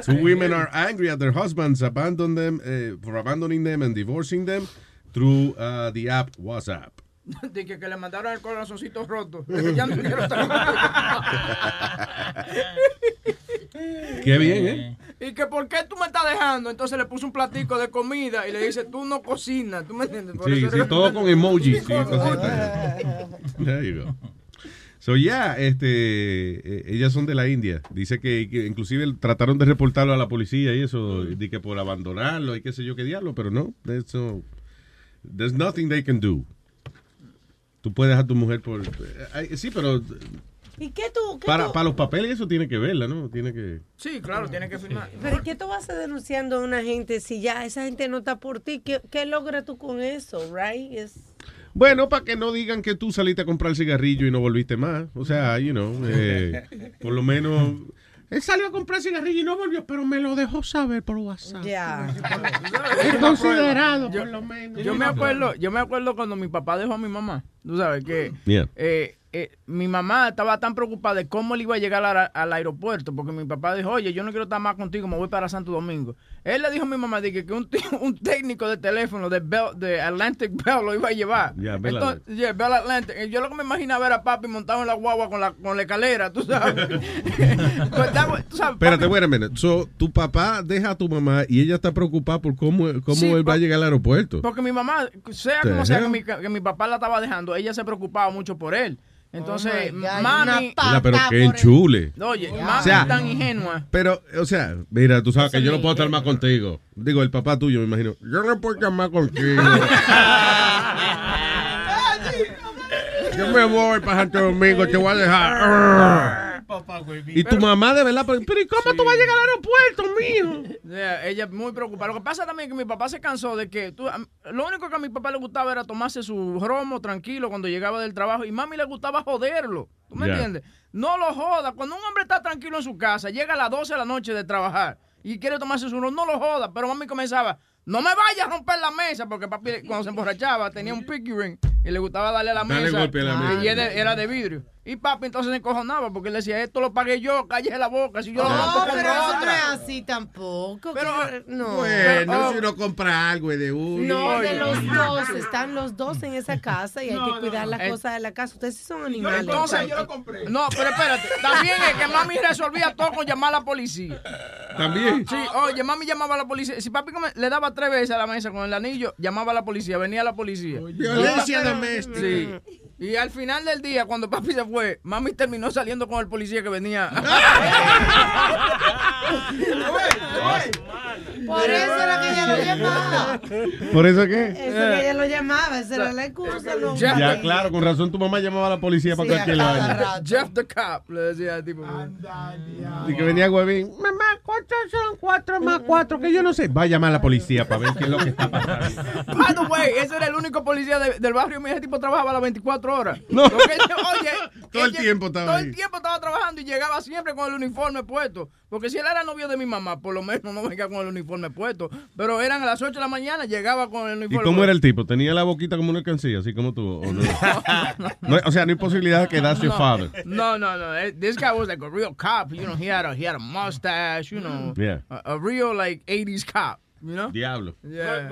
Two women are angry at their husbands abandon them, for abandoning them and divorcing them through uh, the app WhatsApp. *laughs* Dije que le mandaron el corazoncito roto. Dije, ya no quiero trabajar. *laughs* Qué bien, ¿eh? Y que por qué tú me estás dejando. Entonces le puso un platico de comida y le dice, tú no cocinas. ¿Tú me entiendes? Por Sí, todo con emojis. Sí. *laughs* There you go. So, yeah, este, eh, ellas son de la India. Dice que, que inclusive trataron de reportarlo a la policía y eso, de que por abandonarlo y qué sé yo qué diablo, pero no, eso, there's nothing they can do. Tú puedes dejar a tu mujer por... eh, ay, sí, pero ¿Y qué tú? qué para, tú- para los papeles eso tiene que verla, ¿no? Tiene que... Sí, claro, tiene que firmar. Pero ¿y qué tú vas a denunciando a una gente si ya esa gente no está por ti? ¿Qué, qué logras tú con eso, right? Es- Bueno, para que no digan que tú saliste a comprar cigarrillo y no volviste más. O sea, you know, eh, *laughs* por lo menos... Él salió a comprar cigarrillo y no volvió, pero me lo dejó saber por WhatsApp. Ya. Es considerado, Yo- por lo menos. Yo me acuerdo, yo me acuerdo cuando mi papá dejó a mi mamá. Tú sabes que Yeah. eh, eh, mi mamá estaba tan preocupada de cómo él iba a llegar al, al aeropuerto, porque mi papá dijo, oye, yo no quiero estar más contigo, me voy para Santo Domingo. Él le dijo a mi mamá dije, que un, t- *laughs* un técnico de teléfono de, Bell- de Atlantic Bell lo iba a llevar. Bell Entonces, yeah, Bell Atlantic. Yo lo que me imaginaba era papi montado en la guagua con la, con la escalera, tú sabes. *laughs* *laughs* Pues, tú sabes, Espérate, minute. So, tu papá deja a tu mamá y ella está preocupada por cómo, cómo Sí, él va a llegar al aeropuerto. Porque mi mamá, sea como sea que mi, que mi papá la estaba dejando, ella se preocupaba mucho por él. Entonces, Oh God, mami. Mira, pero qué enchule. Oye, O mami sea, tan ingenua. Pero, o sea, mira, tú sabes que yo no puedo estar más contigo. Digo, el papá tuyo, me imagino. Yo no puedo estar más contigo. *laughs* Yo me voy para Santo Domingo, te voy a dejar. Y tu mamá, de verdad, pero, pero ¿y cómo tú vas a llegar al aeropuerto, mijo? *laughs* Yeah, ella muy preocupada. Lo que pasa también es que mi papá se cansó de que tú, lo único que a mi papá le gustaba era tomarse su romo tranquilo cuando llegaba del trabajo y mami le gustaba joderlo. ¿Tú me entiendes? No lo joda. Cuando un hombre está tranquilo en su casa, llega a las 12 de la noche de trabajar y quiere tomarse su romo, no lo joda. Pero mami comenzaba, no me vayas a romper la mesa, porque papi cuando se emborrachaba tenía un picky ring y le gustaba darle a la Darle mesa. golpe a la y mesa. era, era de vidrio. Y papi entonces se encojonaba porque él decía, esto lo pagué yo, cállese la boca, si yo lo No, con pero eso no es así tampoco. Pero, que- no. Bueno, oh. si uno compra algo es de uno. No, de los *laughs* dos, están los dos en esa casa y hay que cuidar las Eh, cosas de la casa. Ustedes sí son animales. Entonces, No, pero espérate. También es que mami resolvía todo con llamar a la policía. También. Sí, oye, mami llamaba a la policía. Si papi come- le daba tres veces a la mesa con el anillo, llamaba a la policía, venía la policía. Violencia doméstica. Sí. Y al final del día, cuando papi se fue, mami terminó saliendo con el policía que venía. *laughs* Por eso era que ella lo *laughs* llamaba. ¿Por eso qué? Eso que ella lo llamaba, esa era la excusa. no, Ya, claro, con razón tu mamá llamaba a la policía para Sí, cualquier a cada vaina. Jeff the Cop, le decía al tipo. Y que venía Huevín. Mamá, ¿cuántos son cuatro más cuatro? Que yo no sé. Va a llamar a la policía para ver qué es lo que está pasando. By the way, ese era el único policía de- del barrio mío. Ese tipo trabajaba las 24 horas. *laughs* No. Porque, oye, Todo el tiempo estaba Todo ahí. el tiempo estaba trabajando y llegaba siempre con el uniforme puesto. Porque si él era novio de mi mamá, por lo menos no venía con el uniforme puesto. Pero eran a las 8 de la mañana, llegaba con el ¿Y uniforme cómo era el tipo? ¿Tenía la boquita como una alcancía, así como tú? ¿o *laughs* no? No, o sea, no hay posibilidad de que that's your No. father. No, no, no. Eh, This guy was like a real cop. You know, he had a he had a mustache. You know, Yeah. a, a real like '80s cop. You know? Diablo. Yeah.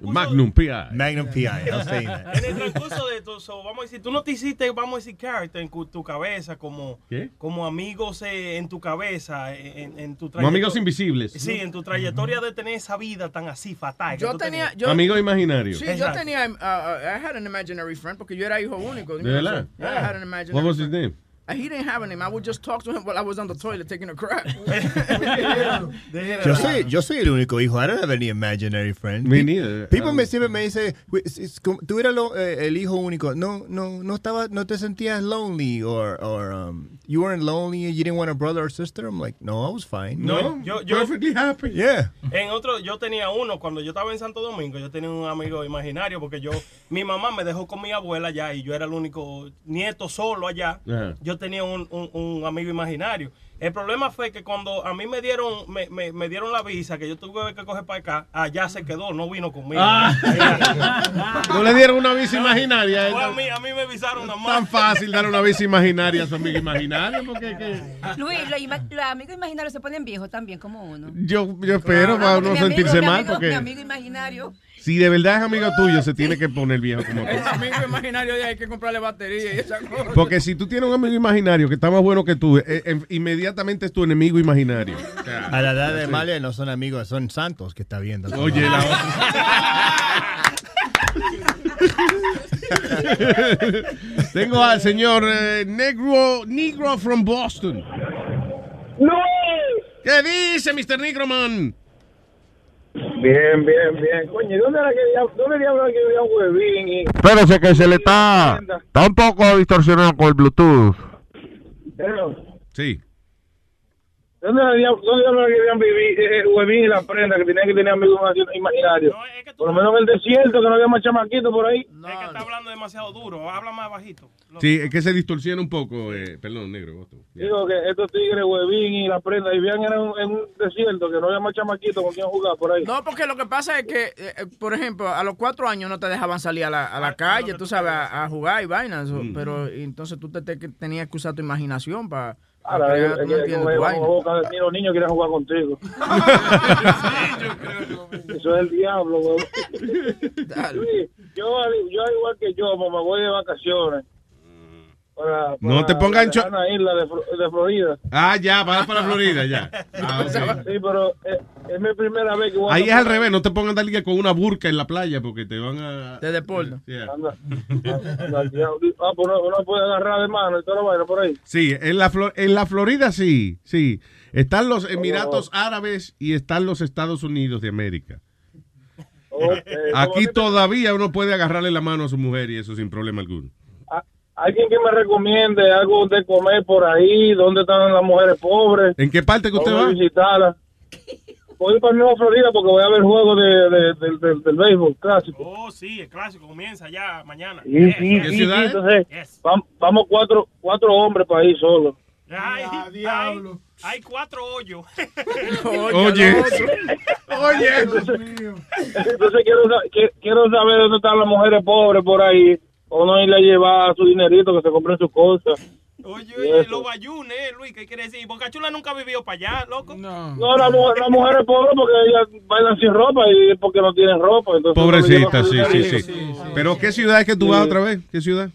Magnum PI. Magnum PI, I'll say that. En el transcurso de esto, so, vamos a decir, tú no te hiciste, vamos a decir, character en tu cabeza, como, ¿Qué? como amigos eh, en tu cabeza, en, en tu Como amigos invisibles. Sí, en tu trayectoria de tener esa vida tan así fatal. Yo tenía, yo, Amigo imaginario. Sí, yo Exacto. tenía, uh, uh, I had an imaginary friend porque yo era hijo único. ¿De verdad? Yeah, I had an imaginary What was his friend. name? Uh, He didn't have a name. I would just talk to him while I was on the toilet taking a crap. *laughs* Yo soy, yo soy el único hijo. I don't have any imaginary friends. Me neither. People Um, me siempre me dicen, "Wait, es- es como- tú eras lo- eh, el hijo único. No, no, no estaba, no te sentías lonely or, or um, you weren't lonely and you didn't want a brother or sister. I'm like, no, I was fine. No, yo, yo, Perfectly happy. Yeah. En otro, yo tenía uno, cuando yo estaba en Santo Domingo, yo tenía un amigo imaginario porque yo, mi mamá me dejó con mi abuela allá y yo era el único nieto solo allá. Ajá. Yo tenía un, un- un amigo imaginario. El problema fue que cuando a mí me dieron, me, me- me dieron la visa que yo tuve que coger para acá, allá se quedó, no vino conmigo. *laughs* ¿No le dieron una visa imaginaria? A mí, a mí me más. Tan fácil dar una visa imaginaria a su amigo imaginario porque que- Luis, los, ima- los amigos imaginarios se ponen viejos también como uno. yo, yo espero para Porque no mi amigo- sentirse mi mal amigo- Mi amigo imaginario. Si de verdad es amigo tuyo se tiene que poner viejo como *laughs* tú. El amigo imaginario hay que comprarle batería y esa cosa. Porque si tú tienes un amigo imaginario que está más bueno que tú, eh, eh, inmediatamente es tu enemigo imaginario. A la edad de Malia no son amigos, son santos que está viendo. Oye, la *laughs* Tengo al señor eh, Negro, Negro from Boston. ¡No! ¿Qué dice, Mr. Negroman? Bien, bien, bien. Coño, ¿dónde era que dónde diablos que había un huevín? Y... Espérese que se le está, está un poco distorsionado con el Bluetooth. Pero, Sí. ¿Dónde habían viví- eh, eh, huevín y la prenda que tenían que tener amigos imaginarios? Por lo menos en el desierto, que no había más chamaquitos por ahí. Es que está hablando demasiado duro, habla más bajito. Sí, es que se distorsiona un poco. eh, perdón, negro. vos tú. Digo que estos tigres, huevín y la prenda, vivían en un, en un desierto, que no había más chamaquitos con quien jugar por ahí. No, porque lo que pasa es que, eh, eh, por ejemplo, a los cuatro años no te dejaban salir a la, a la calle, tú sabes, a, a jugar y vainas. Pero y entonces tú te, te- tenías que usar tu imaginación para Ahora, tu como vaina. boca ni los niños quieren jugar contigo. *laughs* Eso es el diablo, yo, al- yo al igual que yo, me voy de vacaciones. Para, No para te pongas en cho- isla de, Flo- de Florida. Ah, ya, vas para Florida, ya. *laughs* Ah. Sí, pero eh, es mi primera vez que voy a Ahí es al revés, no te pongan a con una burca en la playa porque te van a... Te deportan. Yeah. Anda. Ah, pues uno, uno puede agarrar de mano y toda la vaina por ahí. Sí, en la, Flo- en la Florida sí, sí. Están los Emiratos Árabes y están los Estados Unidos de América. Aquí todavía uno puede agarrarle la mano a su mujer y eso sin problema alguno. Alguien que me recomiende algo de comer por ahí, dónde están las mujeres pobres. ¿En qué parte que usted va? visitarlas. Voy para Nueva Florida porque voy a ver el juego de, de- del- del- del béisbol clásico. Oh, sí, el clásico comienza ya mañana. Sí, Yes, sí, yes. sí, sí, entonces vam- vamos cuatro, cuatro hombres para ir solos. Ay, hay, hay cuatro hoyos. *laughs* Oye. Oye. Entonces, entonces quiero, quiero saber dónde están las mujeres pobres por ahí. O no irle a llevar su dinerito que se compren sus cosas. Oye, oye, los bayunes, eh, Luis, ¿qué quiere decir? Boca Chula nunca ha vivido para allá, loco. No. No, las mujeres la mujer es pobre porque ellas bailan sin ropa y es porque no tienen ropa. Uno Pobrecita, sí, sí, sí. Pero ¿qué ciudad es que tú vas otra vez? ¿Qué ciudad?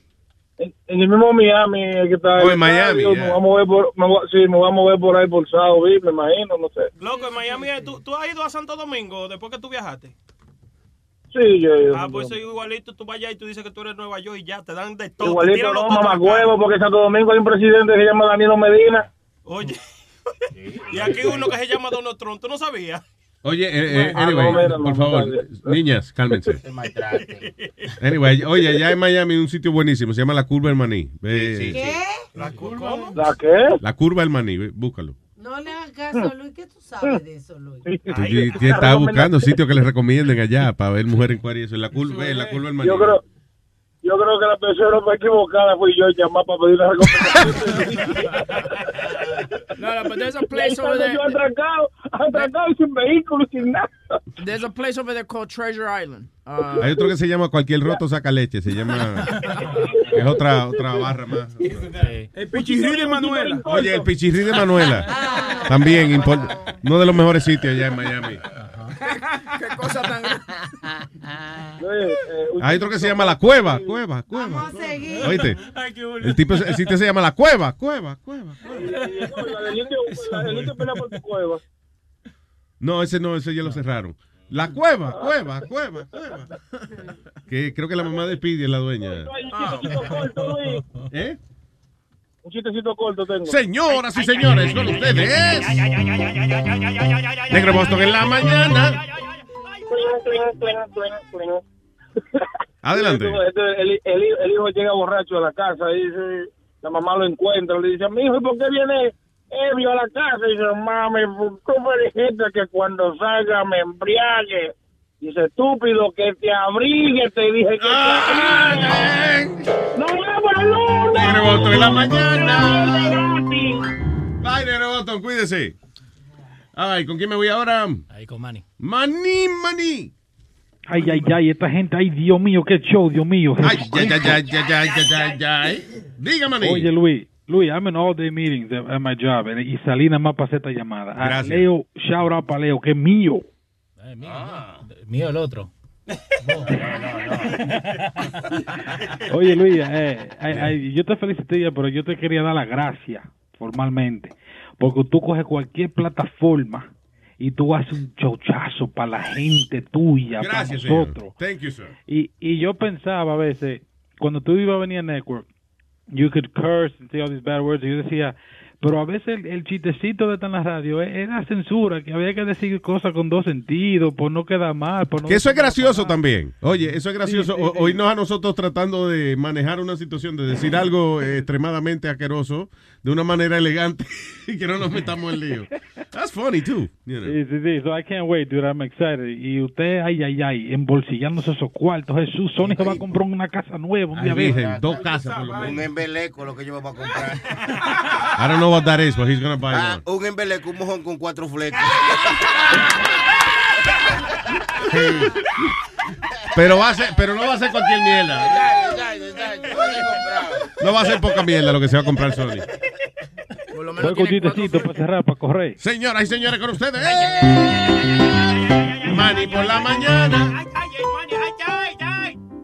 En, en el mismo Miami el que está Oh, en Miami, estadio, ya. me voy a mover por, me voy- sí, me voy a mover por ahí por Sao me imagino, no sé. Loco, en Miami, eh, ¿tú, tú has ido a Santo Domingo después que tú viajaste? Sí, yo, yo- Ah, pues soy igualito, tú vas allá y tú dices que tú eres Nueva York y ya, te dan de todo. Igualito no, mamá huevo, porque en Santo Domingo hay un presidente que se llama Danilo Medina. Oye, *laughs* y aquí uno que se llama Donald Trump, ¿tú no sabías? Oye, eh, eh, Ah, anyway, no, mira, por favor, niñas, cálmense. *laughs* Anyway, oye, allá en Miami un sitio buenísimo, se llama La Curva del Maní. ¿Qué? ¿La ¿Cómo? ¿La qué? La Curva del Maní, búscalo. No le hagas caso, *laughs* Luis. ¿Qué tú sabes de eso, Luis? Ti- estás buscando sitios que les recomienden allá para ver mujeres en cuarto y eso. En la curva, ve, en la curva del. Yo creo, yo creo que la persona fue equivocada, fui yo llamar para pedir la recomendación. *laughs* No, no, but there's a place over there. Yo atracado, atracado sin vehículo, sin nada. There's a place over there called Treasure Island. Uh, Hay otro que se llama Cualquier Roto Saca Leche, se llama... *laughs* Es otra, otra barra más. El pichirrí de Manuela. Oye, el Pichirrí de Manuela. También, impor- uno de los mejores sitios allá en Miami. Qué cosa tan. Hay otro que se llama La Cueva. Cueva, Cueva. Vamos a seguir. Oíste. El tipo, el sitio se llama La Cueva. Cueva, cueva. No, ese no, ese ya lo cerraron. La Cueva, Cueva, Cueva, Cueva. Que creo que la mamá de Speedy es la dueña. Un chistecito corto, Luis. ¿Eh? Un chistecito corto tengo. Señoras y señores, con ustedes. Negro Boston en la mañana. Adelante. Entonces, el, el, el hijo llega borracho a la casa y dice, la mamá lo encuentra, le dice, mi hijo, ¿y por qué viene él vio la casa y dice, mami, tú me dijiste que cuando salga me embriague. Dice, estúpido, que te abrigue, te dije que ah, te abrigue. ¡No vemos el lunes! Negro en la mañana. Bye, Negro cuídese. Ay, ¿con quién me voy ahora? Ahí con Manny. Manny, Manny. Ay, ay, ay, esta gente, ay, Dios mío, qué show, Dios mío. Ay, ay, ay, ay, ay, ay, ay, ay. Dígame, Manny. Oye, Luis. Luis, I'm in all day meetings at my job and- y salí nada más para hacer esta llamada. A Gracias. Leo, shout out para Leo, que es mío. Eh, mío, mío el otro. Oye, Luis, eh, ay, ay, yo te felicité, pero yo te quería dar las gracias formalmente, porque tú coges cualquier plataforma y tú haces un chochazo para la gente tuya, Gracias, para nosotros. señor. Thank you, sir. Y, y yo pensaba a veces, cuando tú ibas a venir a Network, you could curse and say all these bad words, y yo decía, pero a veces el, el chistecito de estar en la radio era censura, que había que decir cosas con dos sentidos, por no quedar mal. Por no Que eso es gracioso también. Oye, eso es gracioso. Sí, sí, O- Oírnos a nosotros tratando de manejar una situación, de decir *laughs* algo eh, extremadamente asqueroso de una manera elegante *laughs* y que no nos metamos en lío. That's funny too. you know. Sí, sí, sí. So I can't wait, dude. I'm excited. Y usted, ay, ay, ay, embolsillándose esos cuartos. Jesús, Sony se va a comprar una casa nueva un día virgen, dos casas por lo menos. Un embeleco lo que yo me voy a comprar. *laughs* I don't know what that is, but he's gonna buy Ah, one. un embeleco, un mojón con cuatro flecos. Pero va a ser, pero no va a ser cualquier mierda. No va a ser poca mierda lo que se va a comprar Sony. Voy con chistecito para cerrar, para correr. Señoras y señores, con ustedes. Manny por la mañana.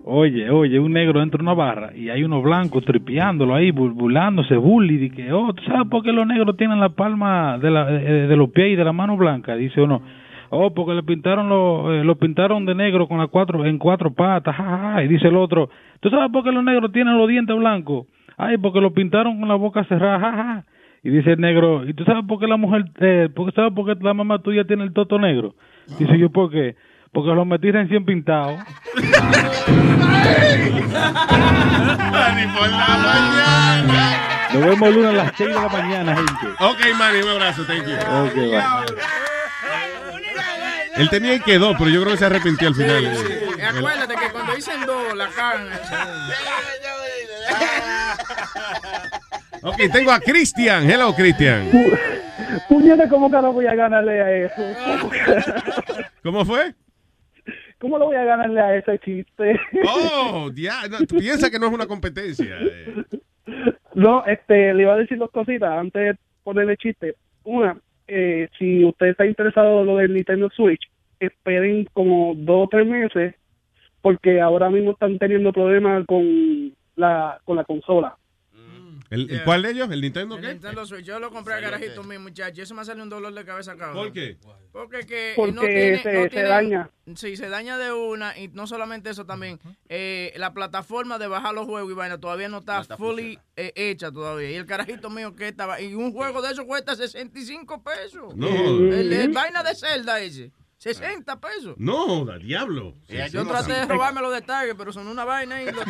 Oye, oye, un negro entra a una barra y hay unos blancos tripeándolo ahí, bur- burlándose, bully, de que, oh, ¿tú sabes por qué los negros tienen la palma de, la, eh, de los pies y de la mano blanca? Dice uno, oh, porque le pintaron lo, eh, lo pintaron de negro con las cuatro, en cuatro patas, ja, ja, ja. y dice el otro, ¿tú sabes por qué los negros tienen los dientes blancos? Ay, porque lo pintaron con la boca cerrada, ja. Y dice el negro, ¿y tú sabes por qué la mujer, eh, por qué sabes por qué la mamá tuya tiene el toto negro? Dice yo, ¿por qué? Porque lo metí recién pintado. Manny por la mañana. Nos vemos lunes a las 6 de la mañana, gente. Ok, Manny, un abrazo, thank you. Ok, bye. Él tenía que dos, pero yo creo que se arrepintió al final. Y acuérdate que cuando dicen dos, la cagan. *laughs* Ok, tengo a Cristian. Hello, Cristian. Puñete, ¿cómo que no voy a ganarle a eso? ¿Cómo fue? ¿Cómo lo voy a ganarle a ese chiste? Oh, ya, no, piensa que no es una competencia. eh. No, este, le iba a decir dos cositas antes de ponerle chiste. Una, eh, si usted está interesado en lo del Nintendo Switch, esperen como dos o tres meses, porque ahora mismo están teniendo problemas con la, con la consola. ¿El, el cuál de ellos? ¿El Nintendo El qué? Nintendo Switch, yo lo compré al garajito mío, muchacho. Eso me salió un dolor de cabeza acá. ¿Por qué? Porque que Porque no tiene, se- no se tiene- daña. Sí, se daña de una y no solamente eso también. eh, la plataforma de bajar los juegos y vaina todavía no está, fully eh, hecha todavía. Y el carajito mío que estaba y un juego de eso cuesta 65 pesos. No. El, el vaina de Zelda ese. 60 pesos. No, da diablo. Yo traté de robármelo de Target, pero son una vaina y lo... *laughs*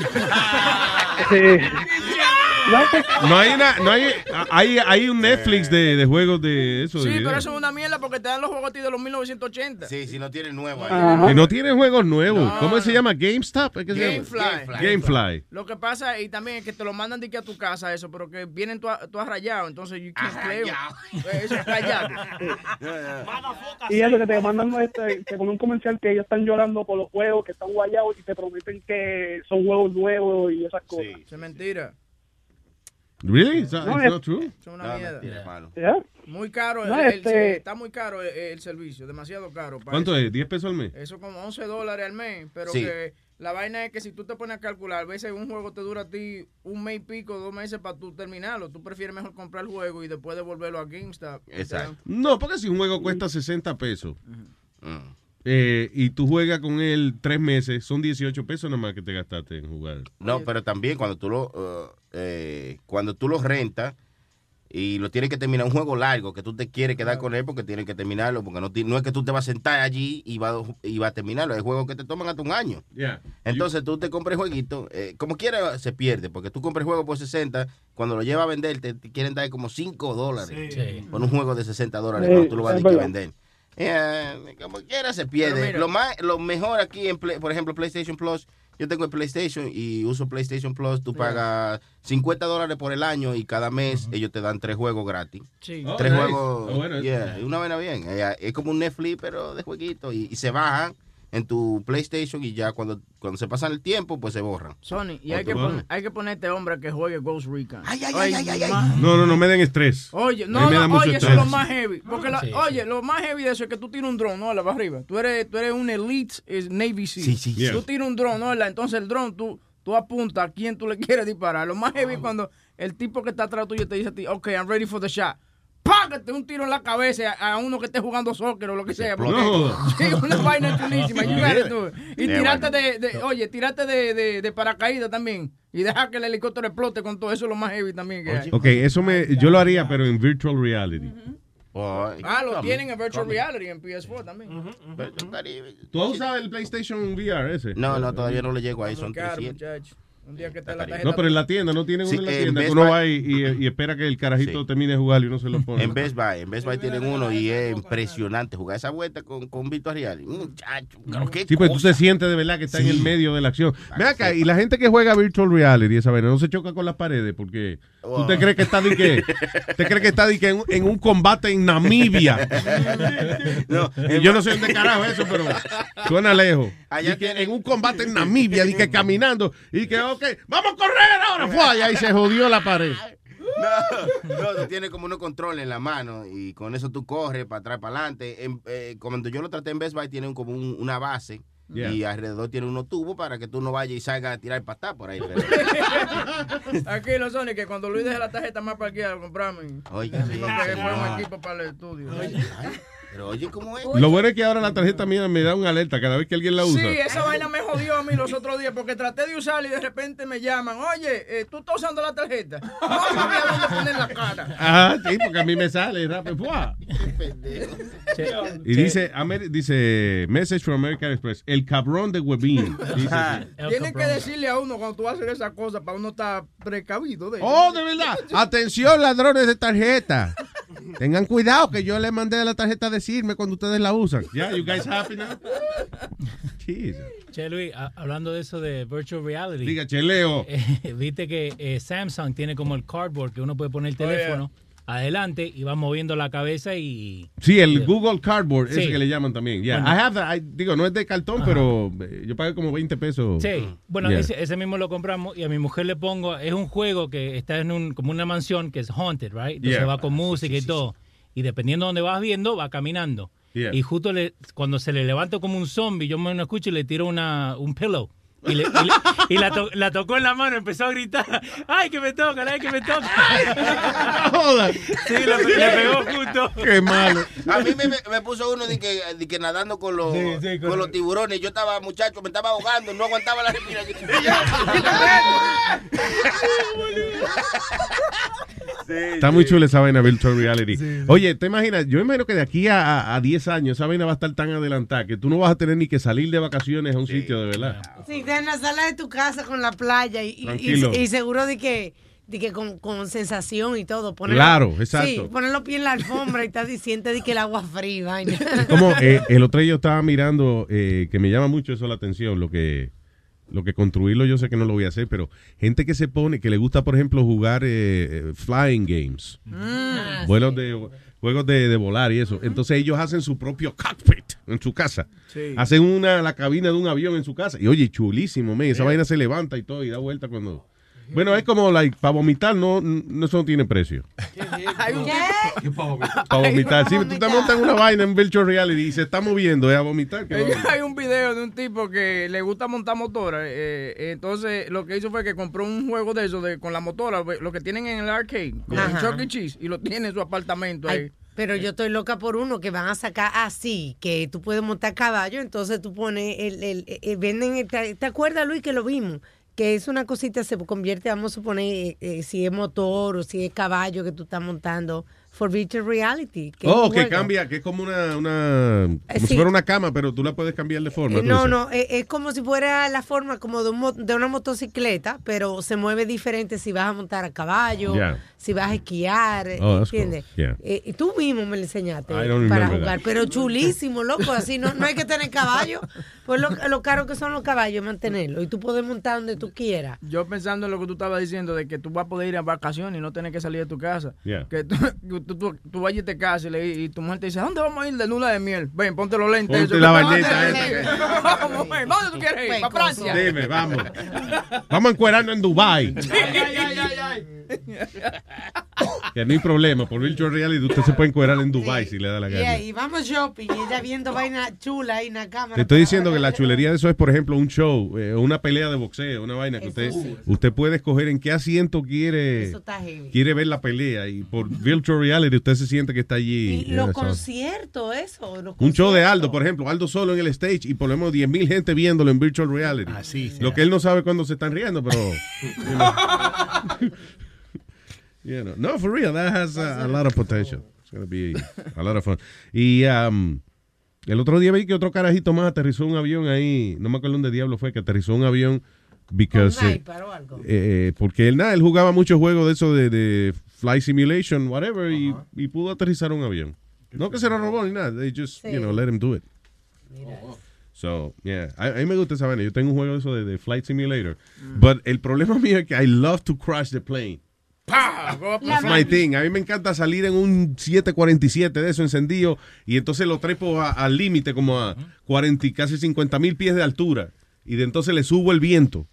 No hay una, no hay, hay, hay un Netflix de, de juegos de eso. Sí, pero eso es una mierda porque te dan los juegos a ti de los 1980. Sí, si no tiene nuevo. Que no tiene juegos nuevos. ¿Cómo se llama? GameStop. ¿Es que se llama? Gamefly. Gamefly. Lo que pasa y también es que te lo mandan de que a tu casa eso, pero que vienen tú, tú has rayado, entonces you can't play. Eh, Eso es rayado. *laughs* Y eso que te mandan este, te ponen un comercial que ellos están llorando por los juegos, que están guayados y te prometen que son juegos nuevos y esas cosas. Eso es mentira. Really? It's not, No, it's es- not true? Es una mierda. Muy caro, No, el- el- este- está muy caro el, el servicio, demasiado caro. para ¿Cuánto eso. es? ¿10 pesos al mes? Eso como 11 dólares al mes, pero Sí. que la vaina es que si tú te pones a calcular, a veces un juego te dura a ti un mes y pico, dos meses para tú terminarlo. Tú prefieres mejor comprar el juego y después devolverlo a GameStop. Exacto. No, porque si un juego cuesta 60 pesos eh, y tú juegas con él tres meses, son 18 pesos nada más que te gastaste en jugar. No, pero también cuando tú lo uh, eh, cuando tú lo rentas y lo tienes que terminar un juego largo que tú te quieres quedar con él porque tienes que terminarlo porque no, no es que tú te vas a sentar allí y vas y va a terminarlo, es juego que te toman hasta un año. Yeah. Entonces tú te compras el jueguito, eh, como quiera se pierde, porque tú compras el juego por 60, cuando lo llevas a vender te, te quieren dar como 5 dólares Sí. por un juego de 60 dólares Sí, cuando tú lo vas a vender. Eh, como quiera se pierde. mira. Lo más, lo mejor aquí, en Play- por ejemplo, PlayStation Plus, yo tengo el PlayStation y uso PlayStation Plus, tú pagas 50 dólares por el año y cada mes ellos te dan tres juegos gratis. Sí. Oh, tres nice. juegos, Oh, bueno, yeah, una vaina bien. Eh, Es como un Netflix, pero de jueguito. Y, y se bajan en tu PlayStation y ya cuando, cuando se pasan el tiempo, pues se borran. Sony, y O hay que, poner, hay que poner este hombre que juegue Ghost Recon. Ay, ay, ay, ay, ay, ay. No, no, no me den estrés. Oye, A no, no, oye, eso es lo más heavy. Porque, la- Sí, sí. oye, lo más heavy de eso es que tú tiras un dron, ¿no? La para arriba. Tú eres, tú eres un elite eh, Navy SEAL. Sí, sí, sí. Tú tiras un dron, ¿no? Entonces el dron, tú, tú apuntas a quién tú le quieres disparar. Lo más heavy es cuando el tipo que está atrás tuyo te dice a ti, ok, I'm ready for the shot. Págate un tiro en la cabeza a, uno que esté jugando soccer o lo que sea. porque- No. *laughs* Sí, una vaina chulísima. Y tirarte de, de- oye, tirarte de, de, de paracaídas también. Y dejar que el helicóptero explote con todo. Eso es lo más heavy también que hay. Ok, eso me, yo lo haría, pero en virtual reality. Ah, lo tienen en Virtual come. Reality en PS4 también. Virtual Caribe. ¿Tú has usado el PlayStation VR ese? No, no, todavía no le llego ahí, son Muy caro, 300. muchacho. Un día que está la tarjeta. No, pero en la tienda, no tienen Sí, uno en la en tienda. Best uno Buy. va y, y- y espera que el carajito Sí. termine de jugar y uno se lo pone. En Best Buy, en Best Buy tienen uno y es impresionante jugar esa vuelta con, con Virtual Reality. Muchacho, claro, qué Sí, pues tú te sientes de verdad que está en el medio de la acción. Ven acá, y la gente que juega virtual reality, esa vaina, no se choca con las paredes porque tú te crees que está de que, te crees que está de que en, en un combate en Namibia. No, yo no sé dónde carajo eso, pero suena lejos. Allá que en un combate en Namibia, di que caminando, y que, ok, vamos a correr ahora, fue, y ahí se jodió la pared. No, no, tú tienes como unos controles en la mano y con eso tú corres para atrás, para adelante. En- eh, cuando yo lo traté en Best Buy, tienen como un- una base Yeah. y alrededor tiene unos tubos para que tú no vayas y salgas a tirar patada por ahí. pero- *laughs* Aquí los Sony, que cuando Luis deje la tarjeta más parqueada, compramos. Oiga, sí, Lo que fue un señor. equipo para el estudio. Pero oye, ¿cómo es? Lo bueno es que ahora la tarjeta mía me da una alerta cada vez que alguien la usa. Sí, esa vaina me jodió a mí los otros días porque traté de usarla y de repente me llaman, oye, eh, tú estás usando la tarjeta. No sabía dónde poner la cara. Ah, sí, porque a mí me sale rápido. ¡fua! Y dice, Amer- dice, message from American Express, el cabrón de Webin. *laughs* Aquí. Tienen que decirle a uno cuando tú haces esas cosas para uno estar precavido de Oh, de verdad. *laughs* Atención, ladrones de tarjeta. Tengan cuidado que yo le mandé la tarjeta a decirme cuando ustedes la usan. Ya, you guys happy now? Jesus. Che, Luis, hablando de eso de virtual reality. Diga, Cheleo. *laughs* eh, Viste que eh, Samsung tiene como el cardboard que uno puede poner el teléfono adelante y va moviendo la cabeza y. Sí, el Google Cardboard, ese Sí. que le llaman también. Yeah, Bueno. I have that. I- digo, no es de cartón, pero eh, yo pagué como 20 pesos. Sí, bueno, Yeah. ese, ese mismo lo compramos y a mi mujer le pongo, es un juego que está en un, como una mansión que es haunted, right? Entonces va con música y todo. Y dependiendo de donde vas viendo, va caminando. Y justo le, cuando se le levanta como un zombie, yo me escucho y le tiro una, un pillow. Y, le- y le- y la, to- la tocó en la mano, empezó a gritar, ¡ay, que me tocan, ay, que me tocan! Sí, le, le pegó justo. Qué malo. A mí me, me- me puso uno de que, de que nadando con los, Sí, sí, con con- los tiburones. Yo estaba, muchacho, me estaba ahogando, no aguantaba la respiración. *laughs* Está muy chula esa vaina virtual reality. Oye, ¿te imaginas? Yo imagino que de aquí a, a- a 10 años esa vaina va a estar tan adelantada que tú no vas a tener ni que salir de vacaciones a un sitio de verdad. Sí, está en la sala de tu casa con la playa y, y- Tranquilo. y- y seguro de que, de que con, con sensación y todo. Poner- Claro, exacto. Sí, poner los pies en la alfombra y estás diciendo de que el agua fría vaina. Como eh, el otro día yo estaba mirando, eh, que me llama mucho eso la atención, lo que lo que construirlo yo sé que no lo voy a hacer, pero gente que se pone, que le gusta por ejemplo jugar eh, eh, flying games, Mm. vuelos de juegos de, de volar y eso. Entonces ellos hacen su propio cockpit en su casa. Sí. Hacen una la cabina de un avión en su casa. Y oye, chulísimo, me, esa vaina se levanta y todo y da vuelta cuando Bueno, es como, like, para vomitar, no, no, eso no tiene precio. *laughs* Hay un tipo- Para vomitar. Si tú te montas en una vaina en virtual reality y se está moviendo, es a vomitar. que va a- Hay un video de un tipo que le gusta montar motora. eh, eh, entonces, lo que hizo fue que compró un juego de eso de, con la motora, lo que tienen en el arcade, en Ajá. Chuck E. Cheese, y lo tiene en su apartamento ahí. Ay, pero yo estoy loca por uno que van a sacar así, que tú puedes montar caballo, entonces tú pones el, el, el- venden, el- ¿te, te acuerdas Luis que lo vimos? Que es una cosita, se convierte, vamos a suponer, eh, eh, si es motor o si es caballo que tú estás montando, for virtual reality. que Oh, que cambia, que es como una, una como Eh, si sí. fuera una cama, pero tú la puedes cambiar de forma. Eh, no, no, eh, es como si fuera la forma como de, un mo- de una motocicleta, pero se mueve diferente si vas a montar a caballo, si vas a esquiar, Oh, that's ¿entiendes? cool. Yeah. Eh, y tú mismo me lo enseñaste para jugar, that. pero chulísimo, loco, así no, no hay que tener caballo, pues lo, lo caro que son los caballos mantenerlo y tú puedes montar donde tú quieras. Yo pensando en lo que tú estabas diciendo de que tú vas a poder ir a vacaciones y no tener que salir de tu casa. Yeah. Que tú, tú, tú, tú vayas y te casas y, tu mujer te dice, ¿a dónde vamos a ir de luna de miel? Ven, ponte los lentes. Ponte eso, la que- bañeta *laughs* Vamos, ven, ¿dónde tú quieres ir? ¿Para Francia? Dime, vamos. Vamos a encuerarnos en Dubai. *laughs* *laughs* Que no hay problema, por virtual reality usted se puede encuerar en Dubai si le da la Y, gana. ahí vamos shopping y ella viendo vaina chula ahí en la cámara. Te estoy diciendo que la chulería de eso es, por ejemplo, un show, eh, una pelea de boxeo, una vaina que usted, usted puede escoger en qué asiento quiere, quiere ver la pelea y por virtual reality usted se siente que está allí. Y los conciertos, eso. Los Un show de. Aldo, por ejemplo, Aldo solo en el stage y por lo menos 10 mil gente viéndolo en virtual reality. Lo que él no sabe cuando se están riendo, pero... *laughs* *laughs* *laughs* you know. No, for real, that has a, a lot of potential. It's going to be a lot of fun. Y um, el otro día vi que otro carajito más aterrizó un avión ahí, no me acuerdo dónde diablo fue, que aterrizó un avión because, eh, algo. eh, porque él, nada, él jugaba muchos juegos de eso de, de flight simulation, whatever, y, y pudo aterrizar un avión. No que se lo robó ni nada, they just, Sí. you know, let him do it. So, yeah, a, a mí me gusta esa vaina. Yo tengo un juego de eso de, de Flight Simulator. But el problema mío es que I love to crash the plane. That's my thing. A mí me encanta salir en un 747 de eso encendido y entonces lo trepo al límite como a 40, y casi 50 mil pies de altura. Y de entonces le subo el viento.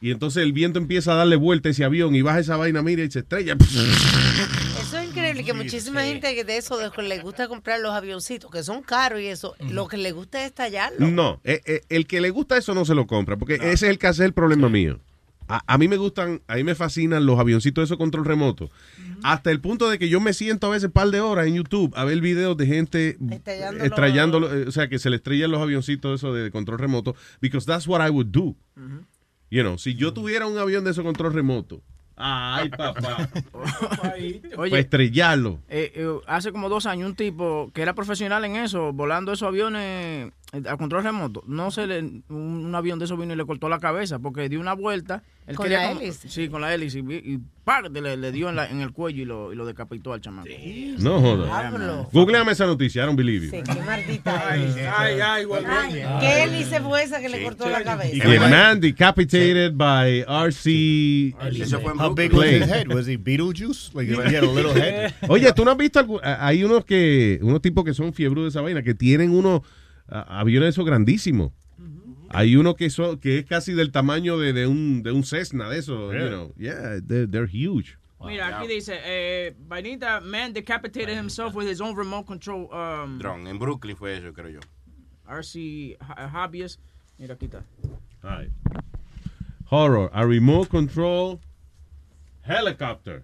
Y entonces el viento empieza a darle vuelta a ese avión y baja esa vaina, mira, y se estrella. Eso es increíble que muchísima gente de eso de que le gusta comprar los avioncitos que son caros y eso, lo que le gusta es tallarlo. No, eh, eh, el que le gusta eso no se lo compra, porque ese es el que hace el problema mío. A, a mí me gustan, a mí me fascinan los avioncitos de esos control remoto. Hasta el punto de que yo me siento a veces un par de horas en YouTube a ver videos de gente Estrellándolo. estrellándolo, eh, o sea, que se le estrellan los avioncitos eso de control remoto, because that's what I would do. You know, si yo tuviera un avión de esos control remoto, ay, papá, *laughs* Oye, para estrellarlo. eh, eh, hace como dos años un tipo que era profesional en eso, volando esos aviones a control remoto, no se le, un, avión de esos vino y le cortó la cabeza porque dio una vuelta. él ¿Con quería la como- hélice? Sí, con la hélice. Y, y ¡pac! le, le dio en, la- en el cuello y lo, y lo decapitó al chamaco. No joda. Diablo. Googleame esa noticia, I don't believe you. Sí, qué maldita. Ay, ay, ay, igual. ¿Qué hélice fue esa que le cortó la cabeza? The man decapitated by RC. Eso fue en How big was his *laughs* head? Was he Beetlejuice? Like he had a little head. *laughs* Oye, ¿tú no has visto? Hay unos que, unos tipos que son fiebros de esa vaina, que tienen unos aviones de esos grandísimos. Hay uno que, son, que es casi del tamaño de, de un, de un Cessna, de eso, you know. Yeah, they're, they're huge. Mira, aquí dice, eh, vainita, man decapitated himself with his own remote control um, Drone. En Brooklyn fue eso, creo yo. RC ho- hobbyist. Mira, aquí está. All right. Horror, a remote control helicopter.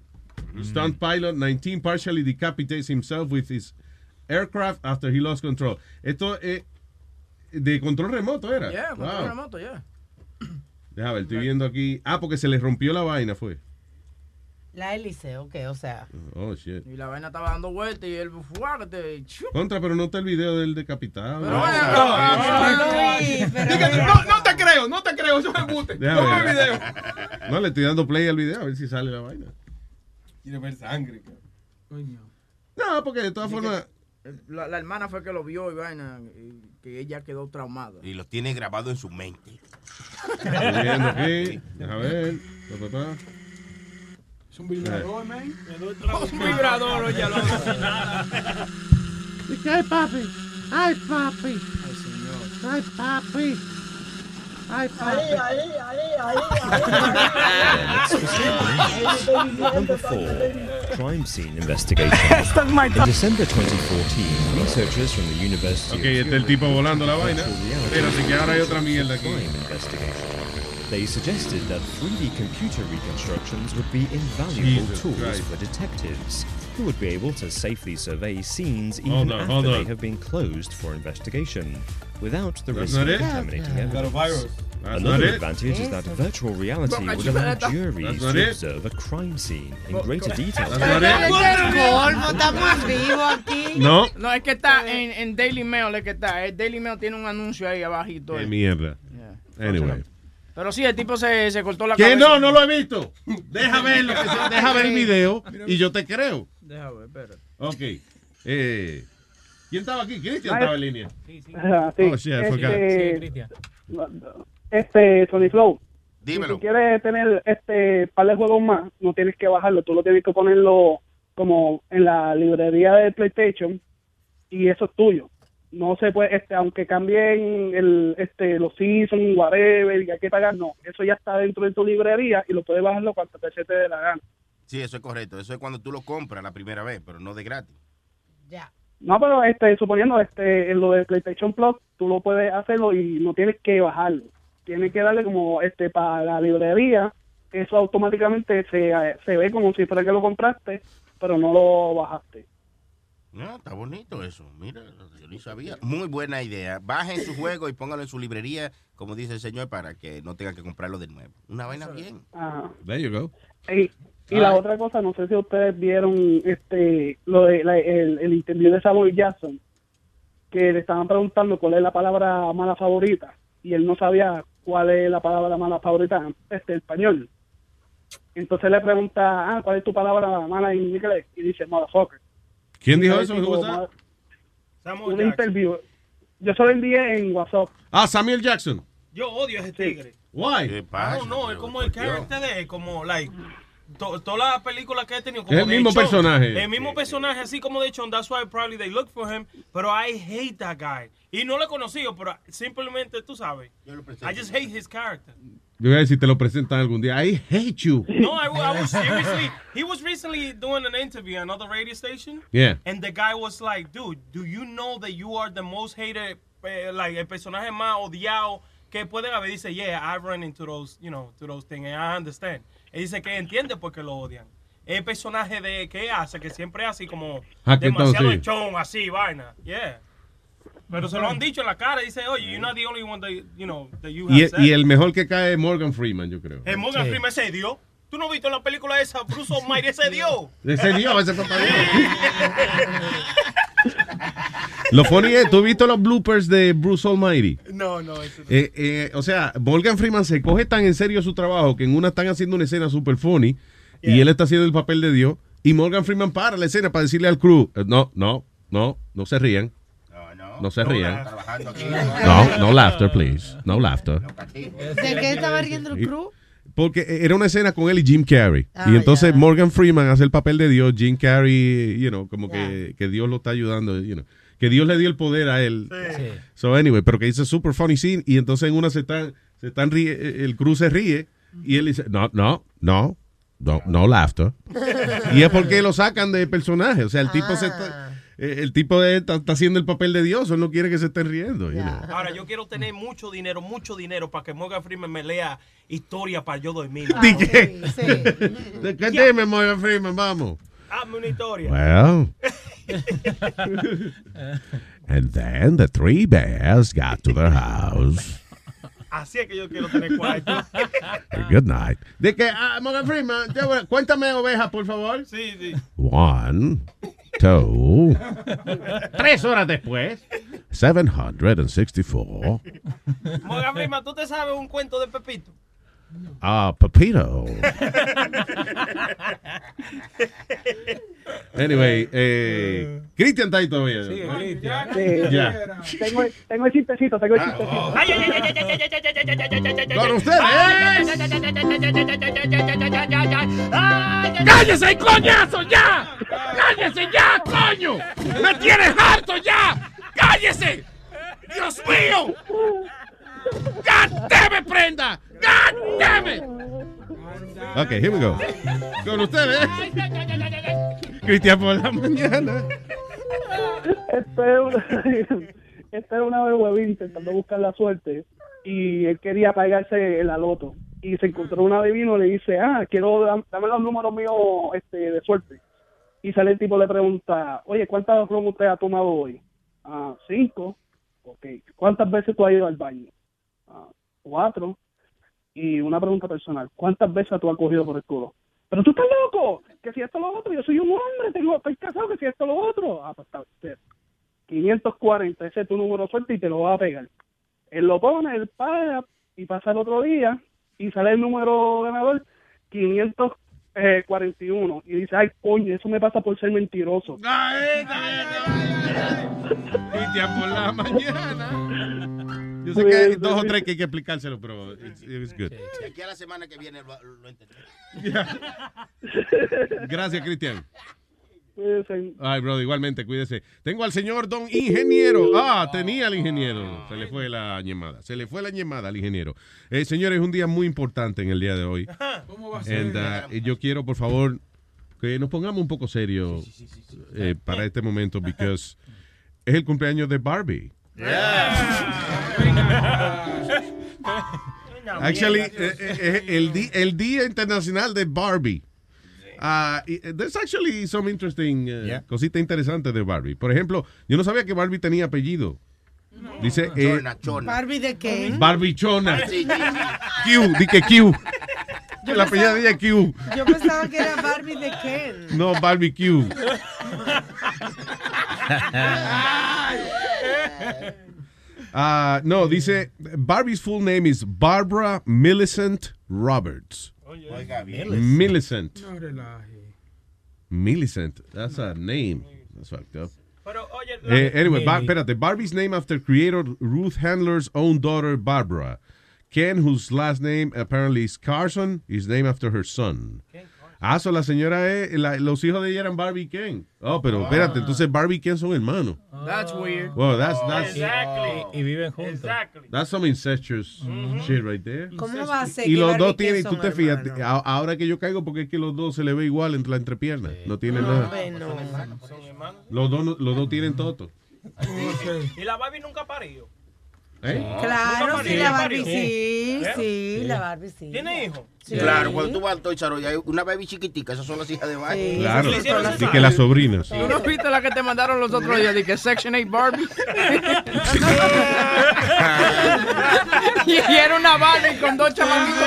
Stunt pilot 19 partially decapitates himself with his aircraft after he lost control. Esto es de control remoto, ¿era? Yeah, control Wow. remoto, yeah. Deja ver, estoy viendo aquí. Ah, porque se le rompió la vaina, fue. La hélice, ok, o sea. Oh, shit. Y la vaina estaba dando vueltas y él fuerte. Contra, pero no está el video del decapitado. No, no te creo, no te creo, eso es embuste. Déjame Ponme el ver. video. No, le estoy dando play al video a ver si sale la vaina. Quiere ver sangre. cabrón. No, porque de todas formas. La, la hermana fue que lo vio y vaina, y que ella quedó traumada. Y lo tiene grabado en su mente. Estoy viendo aquí. *laughs* Deja ver. Pa, pa, pa. Es un vibrador, man. Un vibrador, oye, lo *laughs* Ay, papi. Ay, papi. Ay, papi. Ay, Ahí, ahí, ahí, Number four, crime scene investigation. *laughs* In December 2014, researchers from the University Ok, este es el tipo volando la vaina. Espérate, que ahora hay otra mierda aquí. They suggested that 3D computer reconstructions would be invaluable Jesus tools Christ. for detectives, who would be able to safely survey scenes Hold even on, after hold they have been closed for investigation, without the That's risk not of it? contaminating Got a evidence. virus. That's Another advantage is that virtual reality Boca would allow juries to it? observe a crime scene in greater detail. That's not it? colmo, estamos vivos aquí. No. No, es que está en, en Daily Mail, es que está. El Daily Mail tiene un anuncio ahí abajito. Qué eh. mierda. Anyway. Pero sí, el tipo se, se cortó la Que cabeza. no, no lo he visto. Deja ver, lo que sea, deja ver el *laughs* video y yo te creo. Deja ver, espera. Ok. Eh, ¿Quién estaba aquí? ¿Cristian Ah, estaba en línea? Ajá, sí. Oh, shit, I forgot. Este, este, Sony Flow. Dímelo. Si quieres tener este par de juegos más, no tienes que bajarlo, tú lo tienes que ponerlo como en la librería de PlayStation y eso es tuyo. No se puede, este, aunque cambien el, este, los seasons, whatever, y hay que pagar, no. Eso ya está dentro de tu librería y lo puedes bajarlo cuantas veces te dé la gana. Sí, eso es correcto. Eso es cuando tú lo compras la primera vez, pero no de gratis. No, pero este, suponiendo este, en lo de PlayStation Plus, tú lo puedes hacerlo y no tienes que bajarlo. Tienes que darle como este para la librería, eso automáticamente se, se ve como si fuera que lo compraste, pero no lo bajaste. No, está bonito eso. Mira, yo ni sabía. Muy buena idea. Bajen su juego y póngalo en su librería, como dice el señor, para que no tengan que comprarlo de nuevo. Una vaina bien. Ajá. There you go. Y, la otra cosa, no sé si ustedes vieron este lo de la- el, el interview de Samuel Jackson, que le estaban preguntando cuál es la palabra mala favorita, y él no sabía cuál es la palabra mala favorita este español. Entonces le pregunta, ah, ¿cuál es tu palabra mala en inglés? Y dice, motherfucker. ¿Quién dijo eso? el tipo, Who was that? Samuel Un Jackson. interview. Yo se lo envié en WhatsApp. Ah, Samuel Jackson. Yo odio a ese tigre. Why? No, no, es como el character de como, like, to- todas las películas que he tenido. Como el mismo Chon. personaje. El mismo personaje, así como de Chon. That's why probably they look for him. Pero I hate that guy. Y no lo he conocido, pero simplemente, tú sabes. I just hate his character. Yo voy a decir, te lo presentan algún día. I hate you. No, I, I was seriously. He was recently doing an interview on another radio station. Yeah. And the guy was like, dude, do you know that you are the most hated, eh, like, el personaje más odiado que pueden haber? Dice, yeah, I run into those, you know, to those things, and I understand. Él dice que entiende por qué lo odian. El personaje de que hace, que siempre es así como Hackathon, demasiado sí. echón, así, vaina. Yeah. Pero se lo han dicho en la cara. Dice, oye, you're not the only one that, you know, that you have Y, said. y el mejor que cae es Morgan Freeman, yo creo. El Morgan Freeman ese dio. ¿Tú no viste en la película esa, Bruce Almighty, ese dio? Ese dio, ese fue para *laughs* Lo funny es, ¿tú has visto los bloopers de Bruce Almighty? No, no, eso no. Eh, eh, o sea, Morgan Freeman se coge tan en serio su trabajo que en una están haciendo una escena super funny y él está haciendo el papel de Dios y Morgan Freeman para la escena para decirle al crew, eh, no, no, no, no se rían. No se rían. No, no laughter, please. No laughter. ¿De qué estaba riendo el crew? Porque era una escena con él y Jim Carrey. Ah, y entonces ya. Morgan Freeman hace el papel de Dios, Jim Carrey, you know, como que, que Dios lo está ayudando, you know, que Dios le dio el poder a él. So anyway, pero que dice super funny scene y entonces en una se están, se están ríe, el crew se ríe y él dice, no, no, no, no, no laughter. *laughs* y es porque lo sacan del personaje, o sea, el tipo se está, eh, el tipo de- está, está haciendo el papel de Dios, él no quiere que se estén riendo. you know. Ahora, yo quiero tener mucho dinero, mucho dinero para que Morgan Freeman me lea historia para yo dormir. *laughs* ¿De qué? ¿De qué dime, Morgan Freeman? Vamos. Hazme una historia. Well. *laughs* And then the three bears got to their house. Así es que yo quiero tener cuarto. *laughs* *laughs* Good night. De que, ah, Morgan Freeman, yo- cuéntame ovejas, por favor. Sí, sí. One, two. *laughs* Tres horas después. 764. Morgan Freeman, ¿tú te sabes un cuento de Pepito? Ah, uh, Pepito. anyway, eh, Cristian está ahí todavía. Sí, Cristian. Sí. Ya. Tengo, tengo el chistecito, tengo el chistecito. ¡Ay, ay, ay, ay, ay, ay, ay, ay! ¡Cállese, coñazo, ya! ¡Cállese ya, coño! ¡Me tienes harto ya! ¡Cállese! ¡Dios mío! ¡God damn it, prenda. God damn it. Ok, here we go. Con ustedes. Cristian por la mañana. Este *laughs* es una, este es una vez huevín intentando buscar la suerte y él quería pagarse en la loto y se encontró un adivino y le dice, ah, quiero, dam- dame los números míos este, de suerte. Y sale el tipo le pregunta, oye, ¿cuántas ron usted ha tomado hoy? Ah, cinco. Ok. ¿Cuántas veces tú has ido al baño? Cuatro. Y una pregunta personal, ¿cuántas veces tú has cogido por el culo? Pero tú estás loco, que si esto lo otro, yo soy un hombre, tengo, estoy casado, que si esto lo otro. Ah, pues está, usted. 540, ese es tu número suerte y te lo va a pegar. Él lo pone, él paga y pasa el otro día y sale el número ganador 541 y dice, ay coño, eso me pasa por ser mentiroso. *laughs* Cristian por la mañana. Yo sé que hay dos o tres que hay que explicárselo, pero it's, it's good. Aquí a la semana que viene lo, lo entendí. *laughs* Gracias, Cristian. Ay, brother, igualmente, cuídese. Tengo al señor Don Ingeniero. Ah, tenía al ingeniero. Se le fue la llamada. Se le fue la llamada al ingeniero. Eh, señores, es un día muy importante en el día de hoy. *laughs* ¿Cómo va a ser? And, uh, y yo quiero, por favor, que nos pongamos un poco serios eh, para este momento, porque es el cumpleaños de Barbie. Actually, eh, eh, eh, el, el Día Internacional de Barbie. Eh, there's actually some interesting eh, cosita interesante de Barbie. Por ejemplo, yo no sabía que Barbie tenía apellido. Dice eh, Chona, chona. ¿Barbie de qué? Sí, sí. Q, di que Q. Yo *laughs* La apellida pensaba- de ella es Q. Yo pensaba que era Barbie de Ken. No, barbecue. *laughs* *laughs* Ah, *laughs* no, dice Barbie's full name is Barbara Millicent Roberts. Oiga bien. Millicent. No relaje. Millicent. That's a name. That's fucked up. Pero, oye, Eh, anyway, Bar- espérate. Barbie's name after creator Ruth Handler's own daughter, Barbara. Ken, whose last name apparently is Carson, is named after her son. Ah, so la señora es, la- los hijos de ella eran Barbie y Ken. Oh, pero espérate, entonces Barbie y Ken son hermanos. That's weird. Well, that's, that's, Exactly. Y viven juntos. Exactly. that's some incestuous shit right there. ¿Cómo va a ser Y que los Barbie dos y tienen, tú te fijas, ahora que yo caigo porque es que los dos se le ve igual entre la entrepierna. No tienen nada. Hombre, no. Son hermanos. Los dos, no- los dos tienen toto. Y la Barbie nunca ha parido. ¿Eh? Claro, sí, Sí. la Barbie sí, ¿Eh? sí, la Barbie sí. ¿Tiene hijos? Sí. Claro, cuando tú vas al Toy Us, hay una baby chiquitica, esas son las hijas de Barbie. Sí. Claro. Y que las sobrinas. ¿Tú no viste la que te mandaron los otros días? De que Section 8 Barbie. *laughs* y era una Barbie con dos chamaquitos.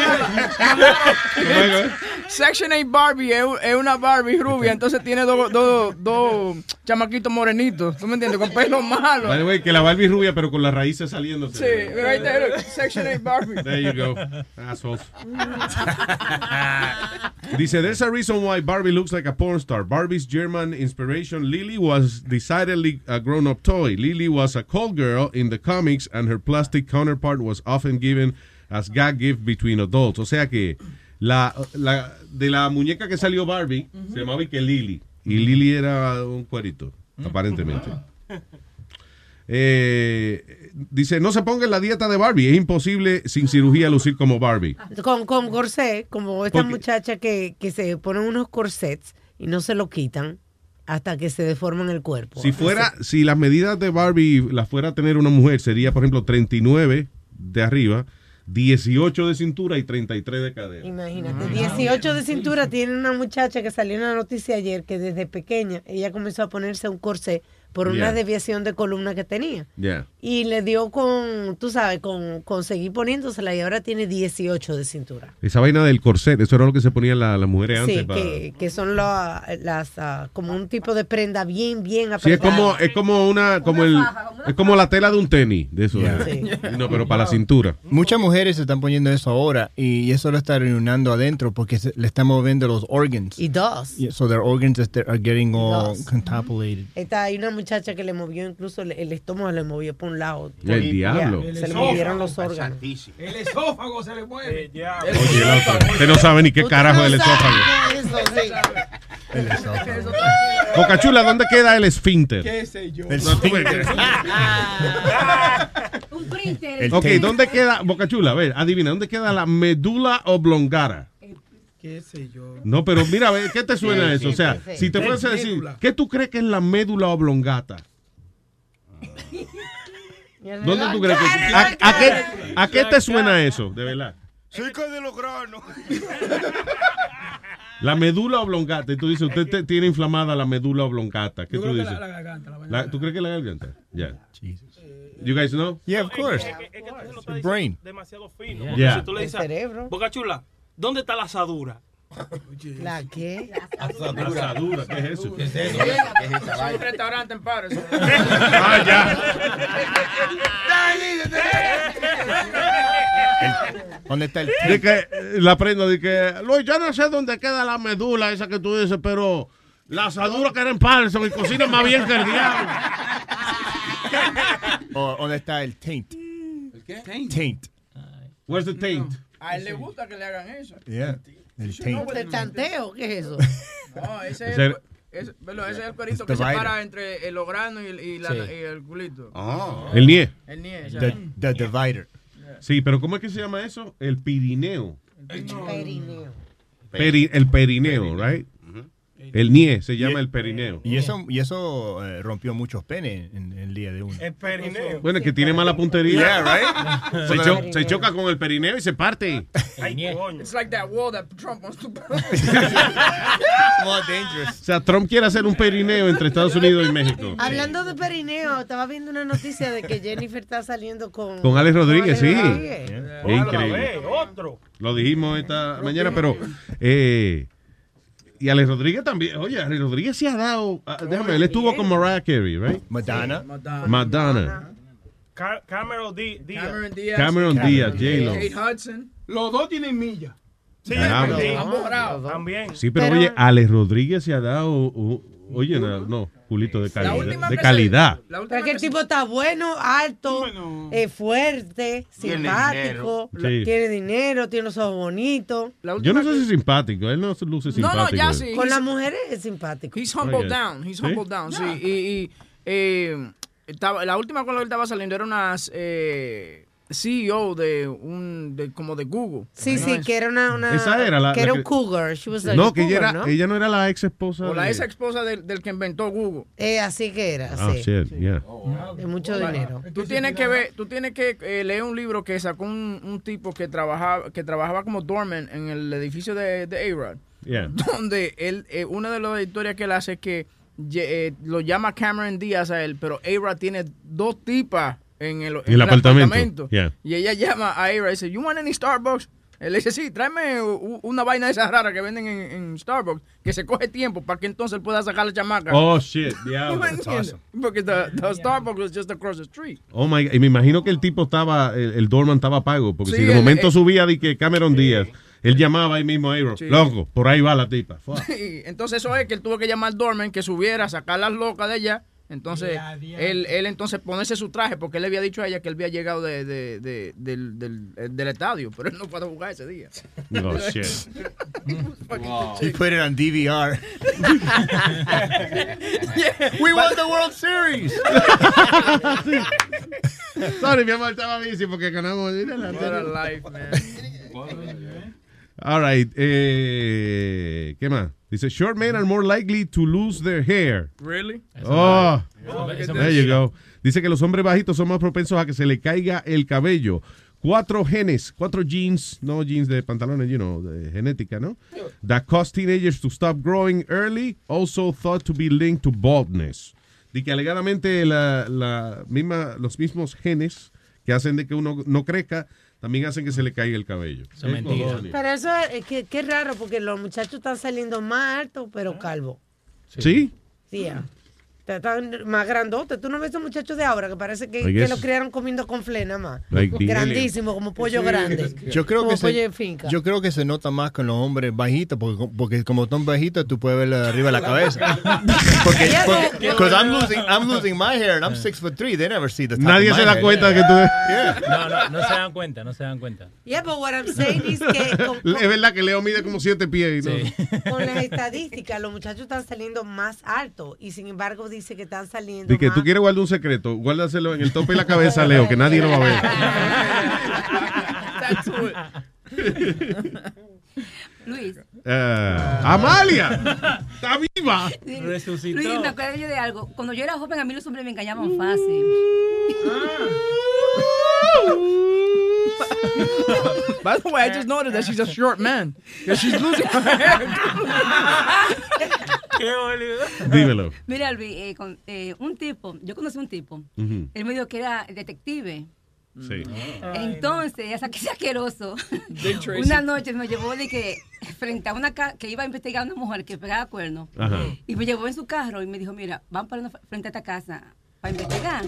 Section 8 Barbie es, una Barbie rubia, entonces tiene dos dos chamaquitos morenitos. ¿Tú me entiendes? Con pelo malo. By the way, que la Barbie es rubia, pero con las raíces saliéndose. Sí, right there, Section 8 Barbie. There you go. Assholes. *laughs* *laughs* Dice, there's a reason why Barbie looks like a porn star. Barbie's German inspiration, Lily, was decidedly a grown-up toy. Lily was a call girl in the comics, and her plastic counterpart was often given as gag gift between adults. O sea que la, la de la muñeca que salió Barbie se llamaba que Lily. Y Lily era un cuerito, aparentemente. Eh, dice, no se ponga en la dieta de Barbie. Es imposible sin cirugía lucir como Barbie. Con, con corset, como esta Porque- muchacha que, que se ponen unos corsets y no se lo quitan hasta que se deforman el cuerpo. Si fuera, si las medidas de Barbie las fuera a tener una mujer, sería, por ejemplo, 39 de arriba, 18 de cintura y 33 de cadera. Imagínate, 18 de cintura tiene una muchacha que salió en la noticia ayer que desde pequeña ella comenzó a ponerse un corsé por una Yeah. desviación de columna que tenía. Ya. Y le dio con, tú sabes, con, con seguir poniéndosela y ahora tiene 18 de cintura. Esa vaina del corset, eso era lo que se ponían la- las mujeres antes. Sí, para- que, que son la- las, ah, como un tipo de prenda bien, bien Sí, es apretada. como, es como una, como el, es como la tela de un tenis, de eso. eh. No, pero para la cintura. Muchas mujeres se están poniendo eso ahora y eso lo está arruinando adentro porque se- le están moviendo los organs. Y dos. Yeah, so their organs are getting all. Esta, hay una muchacha que le movió incluso el, el estómago, le movió por un lado. El diablo. Se le movieron los órganos. El esófago se le mueve. Oye, la otra, Usted no sabe ni qué carajo es el esófago. El esófago. Bocachula, ¿dónde queda el esfínter? ¿Qué sé yo? El esfínter. Un printer. Ok, ¿dónde queda, Boca Chula? A ver, adivina, ¿dónde queda la médula oblongada? ¿Qué sé yo? No, pero mira, a ver, ¿qué te suena Sí, eso? O sí, sea, si te fueras a decir. ¿qué tú crees que es la médula oblongata? ¿Dónde tú crees que a, a qué, a qué te suena eso, de verdad? De los granos. La médula oblongata. Y tú dices, usted te- tiene inflamada la médula oblongata. ¿Qué Yo tú creo que dices? la, la garganta. La La- ¿Tú crees que la garganta? Ya. You guys know? Yeah, of course. The brain. demasiado fino. Yeah. Porque Yeah. si tú le dices, El cerebro. Boca Chula, ¿dónde está la asadura? ¿La qué? Asadura, ¿qué es eso? ¿Qué es eso? Es un restaurante en Paris. ¿Dónde está el De que eh, la prenda de que, Luis, yo no sé dónde queda la médula esa que tú dices, pero la asadura que era en Palson y cocina más bien que el diablo. ¿Dónde está el taint? ¿El qué? Taint. Where's the taint? A él le gusta que le hagan eso. Yeah. El no, ¿El tanteo? ¿Qué es eso? *laughs* No, ese es, Ese- el, ese, es el perito It's que divided. separa entre el ograno y el, y la- Sí. y el culito. El nie. El nie, The, divider. Sí, pero ¿cómo es que se llama eso? El pirineo. Perineo. Peri- el perineo, right? El nie se llama el perineo. Y eso, y eso eh, rompió muchos penes en, en el día de uno. El perineo. Bueno, es que tiene mala puntería. Yeah, right? Se, cho- se choca con el perineo y se parte. Ay, coño. It's like that wall that Trump wants to build. *laughs* More dangerous. O sea, Trump quiere hacer un perineo entre Estados Unidos y México. Hablando de perineo, estaba viendo una noticia de que Jennifer está saliendo con... Con Alex Rodríguez, sí. Alex Rodríguez. Es increíble. otro. Lo dijimos esta mañana, pero... Eh, y Alex Rodríguez también. Oye, Alex Rodríguez se ha dado... ah, déjame él estuvo con Mariah Carey, right? Madonna. Madonna. Ca- Cameron Di- Díaz. Cameron Díaz. Cameron Díaz, J-Lo. Kate Hudson. Los dos tienen millas. Sí, bravos. También. Sí, pero, oye, Alex Rodríguez se ha dado... uh, oye, no, no, culito de calidad. última De calidad. La Pero que el tipo está bueno, alto, eh, fuerte, Tiene simpático, dinero. Sí. tiene dinero, tiene los ojos bonitos. Yo no sé si es simpático, él no se luce No, simpático. no, ya sí. Con He's- las mujeres es simpático. He's humbled Oye. down. He's ¿Sí? humbled down, sí. Y, y, eh, estaba, la última con la que él estaba saliendo era una eh, CEO de un de, como de Google. Sí, sí, que era una, una Esa era la- que la era que- un cougar. She was like No, que ella, era, ¿no? ella no era la ex esposa O la de... ex esposa del, del que inventó Google. Eh, así que era, Ah, sí. shit, yeah. De mucho dinero. Tú tienes que ver, tú tienes que eh, leer un libro que sacó un, un tipo que trabajaba que trabajaba como doorman en el edificio de, de A-Rod. Yeah. *laughs* Donde él, eh, una de las historias que él hace es que eh, lo llama Cameron Díaz a él, pero A-Rod tiene dos tipas en el, en el apartamento, yeah. Y ella llama a A-Rod y dice, ¿You want any Starbucks? Él le dice, sí, tráeme una vaina de esas raras que venden en, en Starbucks, que se coge tiempo para que entonces él pueda sacar la chamaca. Oh, shit, *laughs* ¿Tú diablo. me entiendes? Porque the, the Starbucks was just across the street. Oh my God. Y me imagino que el tipo estaba, el, el doorman estaba pago, porque Sí, si de él- momento él- subía de que Cameron Díaz, él llamaba ahí mismo a Aaron, Sí. loco, por ahí va la tipa. *laughs* Fuck. Y entonces eso es que él tuvo que llamar al Dorman que subiera, sacar las locas de ella. Entonces, él, él entonces ponerse su traje, porque él le había dicho a ella que él había llegado de, de- de- del, del, eh, del estadio, pero él no pudo jugar ese día. Oh, *laughs* shit. He put it on DVR. *laughs* We won the World Series. Sorry, mi amor, estaba bici porque ganamos. What a life, man. All right. Eh, ¿Qué más? Dice, short men are more likely to lose their hair. Really? Oh, me- there you go. Dice que los hombres bajitos son más propensos a que se le caiga el cabello. Cuatro genes, cuatro genes, no genes de pantalones, you know, de genética, ¿no? That cause teenagers to stop growing early, also thought to be linked to baldness. Dice que alegadamente la, la misma, los mismos genes que hacen de que uno no crezca, también hacen que se le caiga el cabello. Eso es. Pero eso es que, que raro porque los muchachos están saliendo más altos, pero calvos. ¿Sí? Sí, ya. Están más grandotes. Tú no ves esos muchachos de ahora que parece que, que criaron comiendo con fle nada más. Like Grandísimo, como pollo Sí. grande. Yo creo como que pollo se, de finca. yo creo que se nota más con los hombres bajitos porque, porque como están bajitos tú puedes verle arriba de la cabeza. *laughs* Porque, porque I'm losing I'm losing my hair and I'm six foot three. They never see the top Nadie of se my da head. cuenta que tú... Yeah. No, no, no se dan cuenta, no se dan cuenta. Yeah, but what I'm saying is que *laughs* con, Es verdad que Leo mide como siete pies. y no- con las estadísticas, los muchachos están saliendo más altos y sin embargo dice que están saliendo. Di que tú quieres guardar un secreto, guárdaselo en el tope de la cabeza, Leo, que nadie lo va a ver. Luis. Eh, Amalia, está viva. Resucitó. Luis, me acuerdo yo de algo. Cuando yo era joven, a mí los hombres me engañaban fácil. By the way, I just noticed that she's a short man. Because she's losing her hair. *laughs* Qué boludo. Dímelo. Mira, Luis, eh, con, eh, un tipo, yo conocí un tipo, él me dijo que era detective. Sí. Entonces, ya saqué *laughs* asqueroso. Una noche me llevó de que frente a una casa que iba a investigar a una mujer que pegaba cuernos. Ajá. Y me llevó en su carro y me dijo, mira, vamos para una, frente a esta casa para investigar.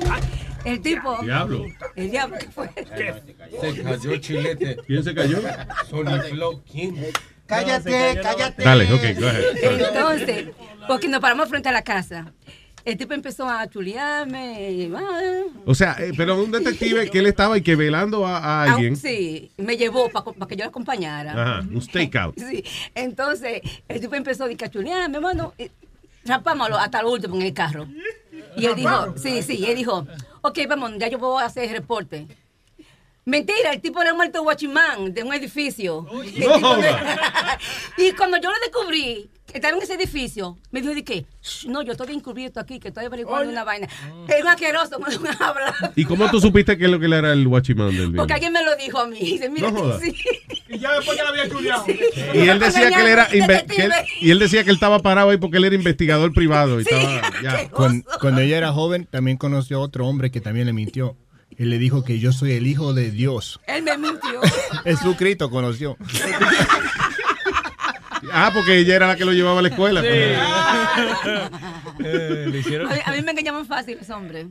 El tipo. Diablo. El diablo, ¿qué fue? Se cayó chilete. ¿Quién se cayó? Sony Flow King. Cállate, cállate. Dale, ok, go ahead. Entonces, porque nos paramos frente a la casa. El tipo empezó a chulearme. ah, O sea, eh, pero un detective que él estaba y que velando a, a ah, alguien. Sí, me llevó para que yo lo acompañara. Ajá, un stakeout. *laughs* Sí, entonces el tipo empezó a cachulearme, hermano, rapámoslo hasta el último en el carro. Y él dijo, sí, sí, él dijo, ok, vamos, ya yo voy a hacer el reporte. Mentira, el tipo era un alto guachimán de un edificio. No *laughs* y cuando yo lo descubrí, que estaba en ese edificio, me dijo de "Shh, no, yo estoy encubierto aquí, que estoy averiguando una vaina. Es un asqueroso, me lo *laughs* habla. ¿Y cómo tú supiste que lo que él era el guachimán del Porque video? alguien me lo dijo a mí. *laughs* Dice, mira, No joda. sí. Y ya después ya la había chuleado. Y él decía que él era que él- y él decía que él estaba parado ahí porque él era investigador privado y estaba ya. Cuando, cuando ella era joven, también conoció a otro hombre que también le mintió. Él le dijo que yo soy el hijo de Dios. Él me mintió. *laughs* Jesucristo conoció. *laughs* Ah, porque ella era la que lo llevaba a la escuela. *laughs* Eh, A mí, a mí me engañaban fácil los hombres.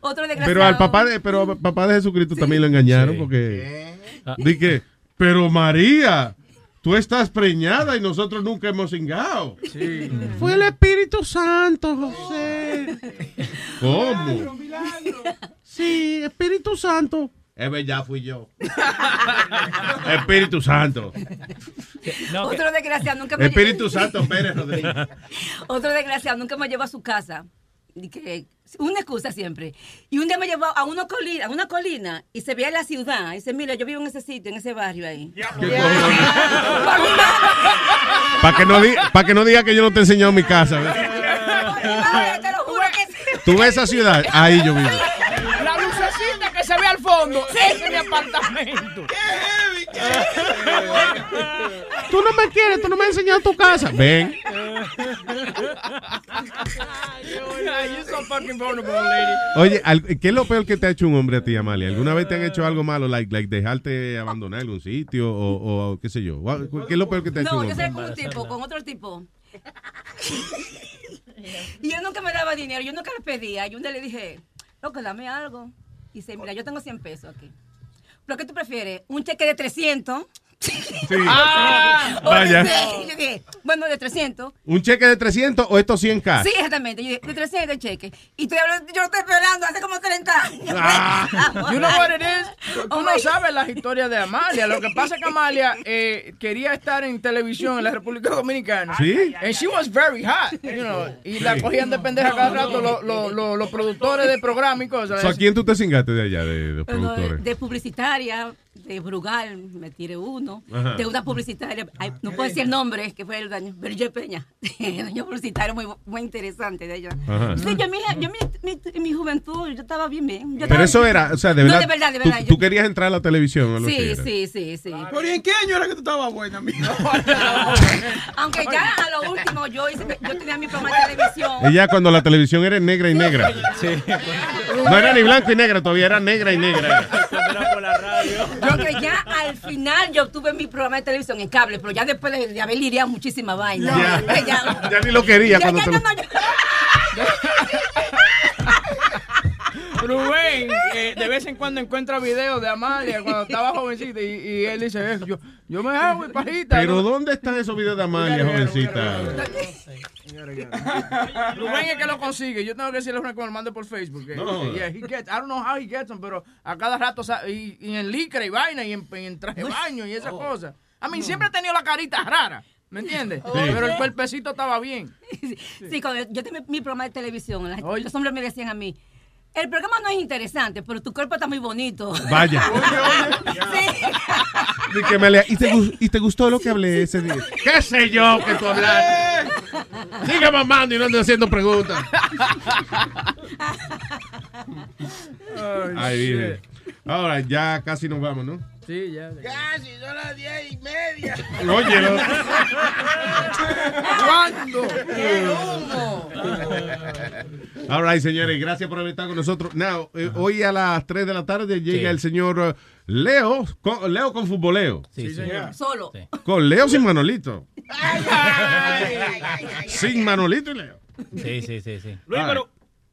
Otro desgraciado. Pero al papá de, pero al papá de Jesucristo también lo engañaron porque di que, pero María, tú estás preñada y nosotros nunca hemos cingado. Fue el Espíritu Santo, José. ¿Cómo? Sí, Espíritu Santo. Es verdad, fui yo. Espíritu Santo. Otro desgraciado nunca me Espíritu Santo Pérez Rodríguez. Otro desgraciado nunca me llevó a su casa. Y que, una excusa siempre. Y un día me llevó a una colina, a una colina y se veía la ciudad. Y dice, mira, yo vivo en ese sitio, en ese barrio ahí. Para que, no di- pa' que no diga que yo no te he enseñado mi casa. ¿ves? Ay, te lo juro que sí. Tú ves esa ciudad, ahí yo vivo. Fondo, ese es mi apartamento. Tú no me quieres, tú no me has enseñado tu casa. Ven. You're so fucking vulnerable, lady. Oye, ¿qué es lo peor que te ha hecho un hombre a ti, Amalia? ¿Alguna vez te han hecho algo malo, like, like dejarte abandonar algún sitio o, o qué sé yo? ¿Qué es lo peor que te ha hecho No, un yo hombre? salí con un tipo, con otro tipo. *laughs* y él nunca me daba dinero, yo nunca le pedía. Y un día le dije, loco, dame algo. Dice, mira, yo tengo 100 pesos aquí. ¿Pero qué tú prefieres? ¿Un cheque de 300? Ah, O Vaya. de- yo dije, bueno, de 300. ¿Un cheque de 300 o estos 100K? Sí, exactamente. Yo dije, de 300 el cheque. Y estoy hablando- yo lo estoy esperando hace como 30 años. Ah. You know what it is? Tú tú no sabes las historias de Amalia. Lo que pasa es que Amalia eh, quería estar en televisión en la República Dominicana. Sí. And she was very hot, you know, y la cogían de pendeja cada rato los los- los- los productores de programa y cosas. ¿A quién tú te cingaste de allá, de, de los Bueno, de, productores? de publicitaria, de Brugal, me tiré uno. Ajá. De una publicitaria, ay, no puedo decir el nombre, que fue el daño, Berger Peña. *laughs* El año publicitario muy, muy interesante de ella. Sí, yo, mi, yo mi, mi, en mi juventud, yo estaba bien, bien. Yo Pero estaba- eso era, o sea, de No, verdad. de verdad, de tú- verdad. Tú, yo- querías entrar a la televisión. o lo que Sí, era. sí, sí, sí. Pero ¿y en qué año era que tú estabas buena, amigo? *laughs* Aunque ya a lo último yo, hice, yo tenía mi programa de televisión. Ella cuando la televisión era negra y negra. No era ni blanco y negra, todavía era negra y negra. Yo que ya al final yo tuve mi programa de televisión en cable, pero ya después de, de haber lidiado muchísima vaina. Ya. ya, Ya ni lo quería ya, cuando te no, lo- no, ya- *laughs* Rubén, eh, de vez en cuando encuentra videos de Amalia cuando estaba jovencita y, y él dice, "Eh, yo, yo me hago mi pajita. Pero ¿dónde están esos videos de Amalia, jovencita? Rubén es que lo consigue. Yo tengo que decirle una que me lo mande por Facebook. que- No. que, yeah, he gets- I don't know how he gets them, pero a cada rato, y, y en licra y vaina, y en, en traje de baño y esas cosas. A mí siempre he tenido la carita rara. ¿Me entiendes? Sí. Pero el cuerpecito estaba bien. Sí, cuando yo tenía mi programa de televisión, los hombres me decían a mí, el programa no es interesante, pero tu cuerpo está muy bonito. Vaya. *laughs* Di que me lea, ¿Y, te, gu- ¿Y te gustó lo que hablé ese día? ¿Qué sé yo que tú hablaste? Sigue mamando y no andes haciendo preguntas. *laughs* Ay, dije. Ahora ya casi nos vamos, ¿no? Sí, ya. Casi, son las diez y media. *laughs* Oye, no. *laughs* ¿Cuándo? All right, señores, gracias por haber estado con nosotros. Now, eh, hoy a las 3 de la tarde llega Sí. el señor eh, Leo, con, Leo con futboleo. Sí, señor. Solo. Con Leo sin Manolito. Sin Manolito y Leo. Sí, sí, sí, sí. Luis, All pero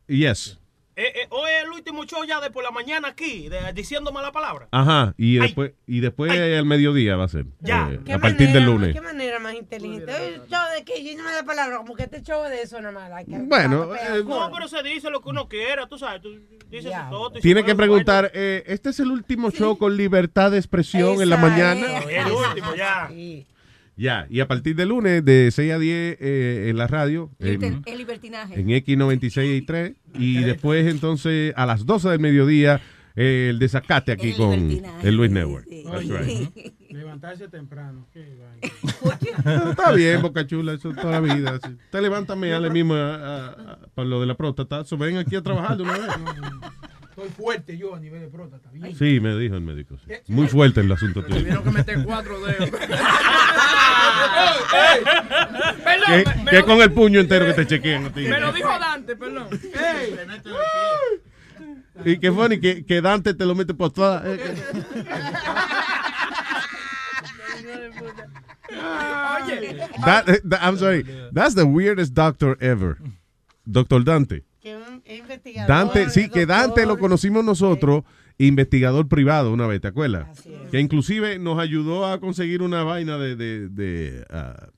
right. Yes. Eh, eh, hoy es el último show ya de por la mañana aquí, de- diciendo mala palabra. Ajá, y después, y después al mediodía va a ser. Ya. eh, ¿Qué a partir del lunes. ¿Qué manera más inteligente? Oye, show de que yo no me da palabra, como que este show de eso nada más. like, Bueno, eh, No, pero se dice lo que uno quiera, tú sabes. Tú dices todo. y Tiene que preguntar, eh, ¿este es el último show con libertad de expresión en la mañana? bueno. El último, ya. Ya, y a partir del lunes de 6 a 10 eh, en la radio, El, en, el libertinaje. en X96 y 3, y después entonces a las 12 del mediodía eh, el desacate aquí El con el Luis Network. sí. That's Oye. right. Levantarse temprano. Qué Está bien, Boca Chula, eso toda la vida. sí. Te levántame ya le mismo a- a- a- para lo de la próstata. So, ven aquí a trabajar de una vez. Estoy fuerte yo a nivel de próstata. bien. Sí, me dijo el médico. sí. Muy fuerte el asunto tuyo. Tuvieron que meter cuatro dedos. *laughs* Que, Perdón, me, que lo, con el puño entero que te chequean ti. me lo dijo Dante, perdón. Y que funny, que, que Dante te lo mete por todas. eh, Oye, that- eh, that- I'm sorry. That's the weirdest doctor ever. Doctor Dante. Que un investigador, Dante, sí, que Dante lo conocimos nosotros, investigador privado una vez, ¿te acuerdas? Que inclusive nos ayudó a conseguir una vaina de, de, de, ah,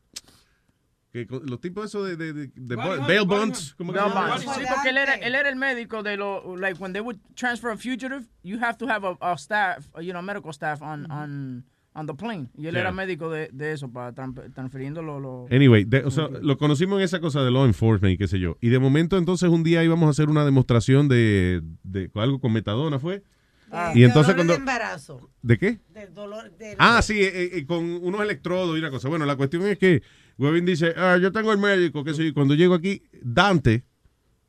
que con- los tipos esos de, de, de, de bail bonds, ¿cómo que sí, porque él era, él era el médico de lo, like, when they would transfer a fugitive, you have to have a, a staff, you know, medical staff on, on, on the plane. Y él Yeah. era médico de, de eso, para tran- transfiriendo lo, lo- Anyway, de- o sea, lo conocimos en esa cosa de law enforcement y qué sé yo. Y de momento entonces un día íbamos a hacer una demostración de, de algo con metadona, ¿fue? Ah. y entonces Dolor cuando... de embarazo. ¿De qué? De dolor de Ah, sí, eh, eh, con unos electrodos y una cosa. Bueno, la cuestión es que Webin dice, ah, yo tengo el médico, que sé yo. Cuando llego aquí, Dante,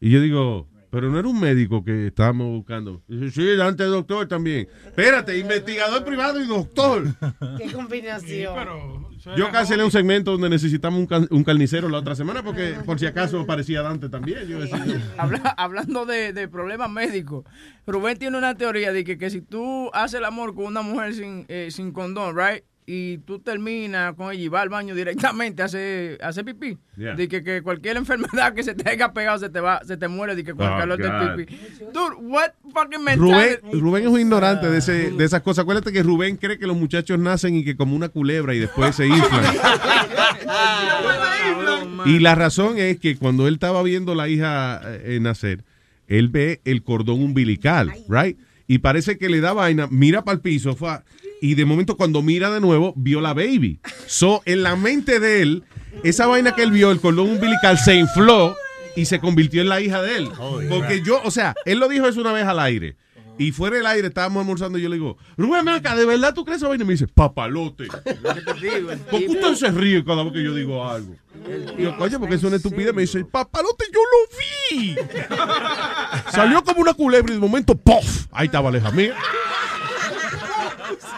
y yo digo, pero no era un médico que estábamos buscando. Sí, Dante es doctor también. Espérate, investigador privado y doctor. Qué combinación. Yo cancelé un segmento donde necesitamos un, can- un carnicero la otra semana porque por si acaso parecía Dante también. Yo decía, Habla- hablando de, de problemas médicos, Rubén tiene una teoría de que, que si tú haces el amor con una mujer sin, eh, sin condón, right? Y tú terminas con ella y vas al baño directamente a hacer pipí. Yeah. De que, que cualquier enfermedad que se te haya pegado se te va, se te muere de que con el Oh, calor God. del pipí. Dude, what fucking Rubén, es un ignorante de, ese, de esas cosas. Acuérdate que Rubén cree que los muchachos nacen y que como una culebra y después se inflan. *laughs* Y la razón es que cuando él estaba viendo la hija eh, nacer, él ve el cordón umbilical, right? Y parece que le da vaina, mira para el piso, fa, y de momento cuando mira de nuevo, vio la baby. So, en la mente de él, esa vaina que él vio, el cordón umbilical, se infló y se convirtió en la hija de él. Porque yo, o sea, él lo dijo eso una vez al aire. Y fuera del aire estábamos almorzando y yo le digo, Rubén, ven acá, ¿de verdad tú crees esa vaina? Y me dice, papalote. *laughs* ¿Por qué usted se ríe cada vez que yo digo algo? Y yo, coño, porque es una estupidez. Me dice, papalote, yo lo vi. Salió como una culebra y de momento, ¡pof! Ahí estaba la hija mía.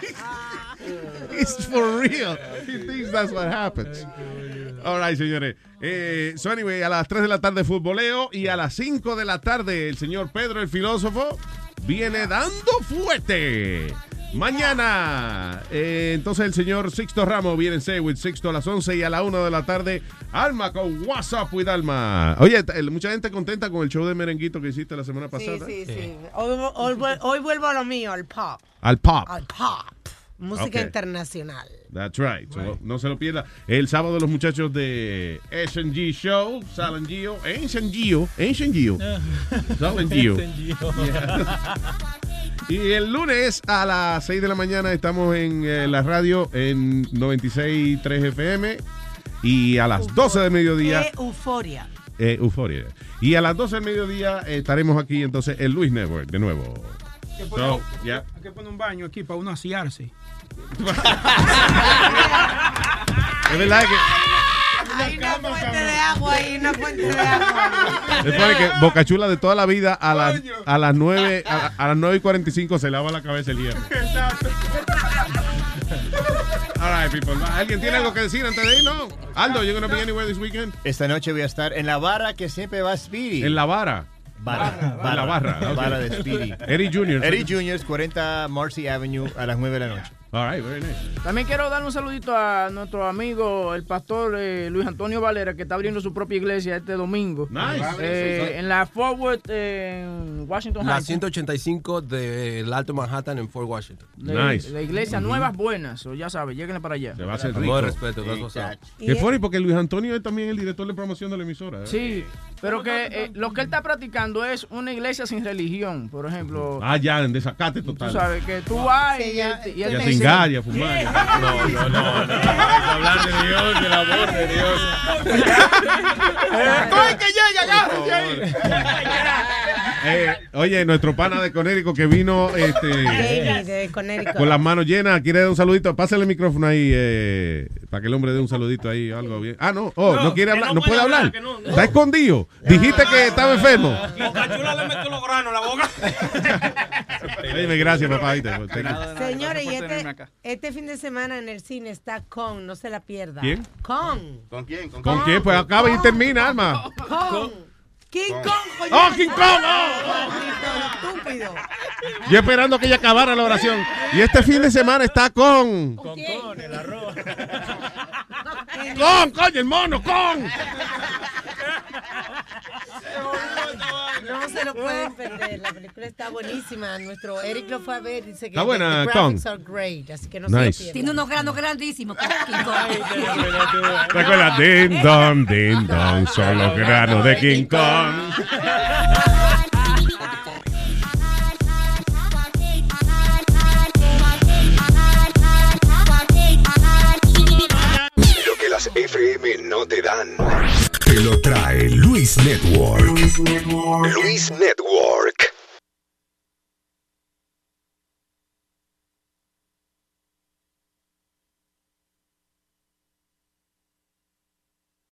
*laughs* It's for real. He thinks that's what happens. All right, señores. Eh, so anyway, a las 3 de la tarde futboleo y a las 5 de la tarde el señor Pedro el filósofo viene dando fuerte. Mañana, eh, entonces el señor Sixto Ramos viene en Say with Sixto a las 11 y a la 1 de la tarde, Alma con WhatsApp with Alma. Oye, mucha gente contenta con el show de merenguito que hiciste la semana Sí, pasada. sí, sí. Hoy, hoy hoy vuelvo a lo mío, al pop. Al pop. Al pop. Música internacional. That's right. So, no se lo pierda. El sábado los muchachos de S&G Show, Sal Gio, Ancient Gio, Ancient Gio, *laughs* Sal Gio. *laughs* Y el lunes a las 6 de la mañana estamos en eh, la radio en 96.3 FM Y a las 12 del mediodía, Qué euforia. eh, Euforia. Y a las 12 del mediodía estaremos aquí entonces el Luis Network de nuevo. Hay que So, yeah. hay que poner un baño aquí para uno asearse. Es verdad que Hay una fuente de agua ahí, una fuente de agua. Después de que Bocachula de toda la vida a las, a las 9 a, a las 9 y 45 se lava la cabeza el hierro. All right, people. ¿Alguien tiene algo que decir antes de ir? No. Aldo, you're gonna be anywhere this weekend? Esta noche voy a estar en la barra que siempre va Speedy. En la vara. Barra. En la barra. ok. Barra de Speedy. Eddie Jr. Eddie Jr. 40 Marcy Avenue a las 9 de la noche. All right, very nice. También quiero dar un saludito a nuestro amigo, el pastor eh, Luis Antonio Valera, que está abriendo su propia iglesia este domingo. Nice. Eh, en la Forward, eh, en Washington La Heights. 185 del Alto Manhattan en Fort Washington. La, la iglesia Nuevas Buenas, o ya sabes, lléguenle para allá. Se va a hacer Con rico. todo respeto, todo. Qué funny, porque Luis Antonio es también el director de promoción de la emisora. ¿eh? Sí, pero que eh, lo que él está practicando es una iglesia sin religión, por ejemplo. Ah, ya, en desacate total. Tú sabes que tú vas y, él te- y él Ya te gas, ya fumar. No, no, no, no. Hablar de Dios, del amor de Dios. *laughs* ¡Estoy que llega, ahí! *laughs* Eh, oye, nuestro pana de Conérico que vino este, *laughs* David de Connecticut. con las manos llenas, quiere dar un saludito. Pásale el micrófono ahí eh, para que el hombre dé un saludito ahí, algo bien. Ah, no, oh, no, No, quiere hablar, no no, puede hablar. hablar, que no, no. Está escondido. Dijiste que estaba enfermo. Bocachula le metió los granos la boca. *laughs* Dime, gracias, papá. Señores, y este, este fin de semana en el cine está Con, no se la pierda. ¿Quién? Con. ¿Con quién? ¿Con, ¿Con quién? Pues acaba y termina, Alma. Con. King Kong. coño. ¡Oh, King Kong! Estúpido. Yo esperando que ella acabara la oración. Y este fin de semana está con. Con Con, el arroz. *laughs* Con, coño, el mono, con. No se lo pueden perder. La película está buenísima. Nuestro Eric lo fue a ver. Dice que Está buena, the graphics Kong. are great. Así que no Nice. se lo Tiene unos granos grandísimos. Kong. Din don, din don, son los granos de King Kong. Lo que las FM no te dan. Te lo trae Luis Network. Luis Network.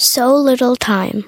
so little time.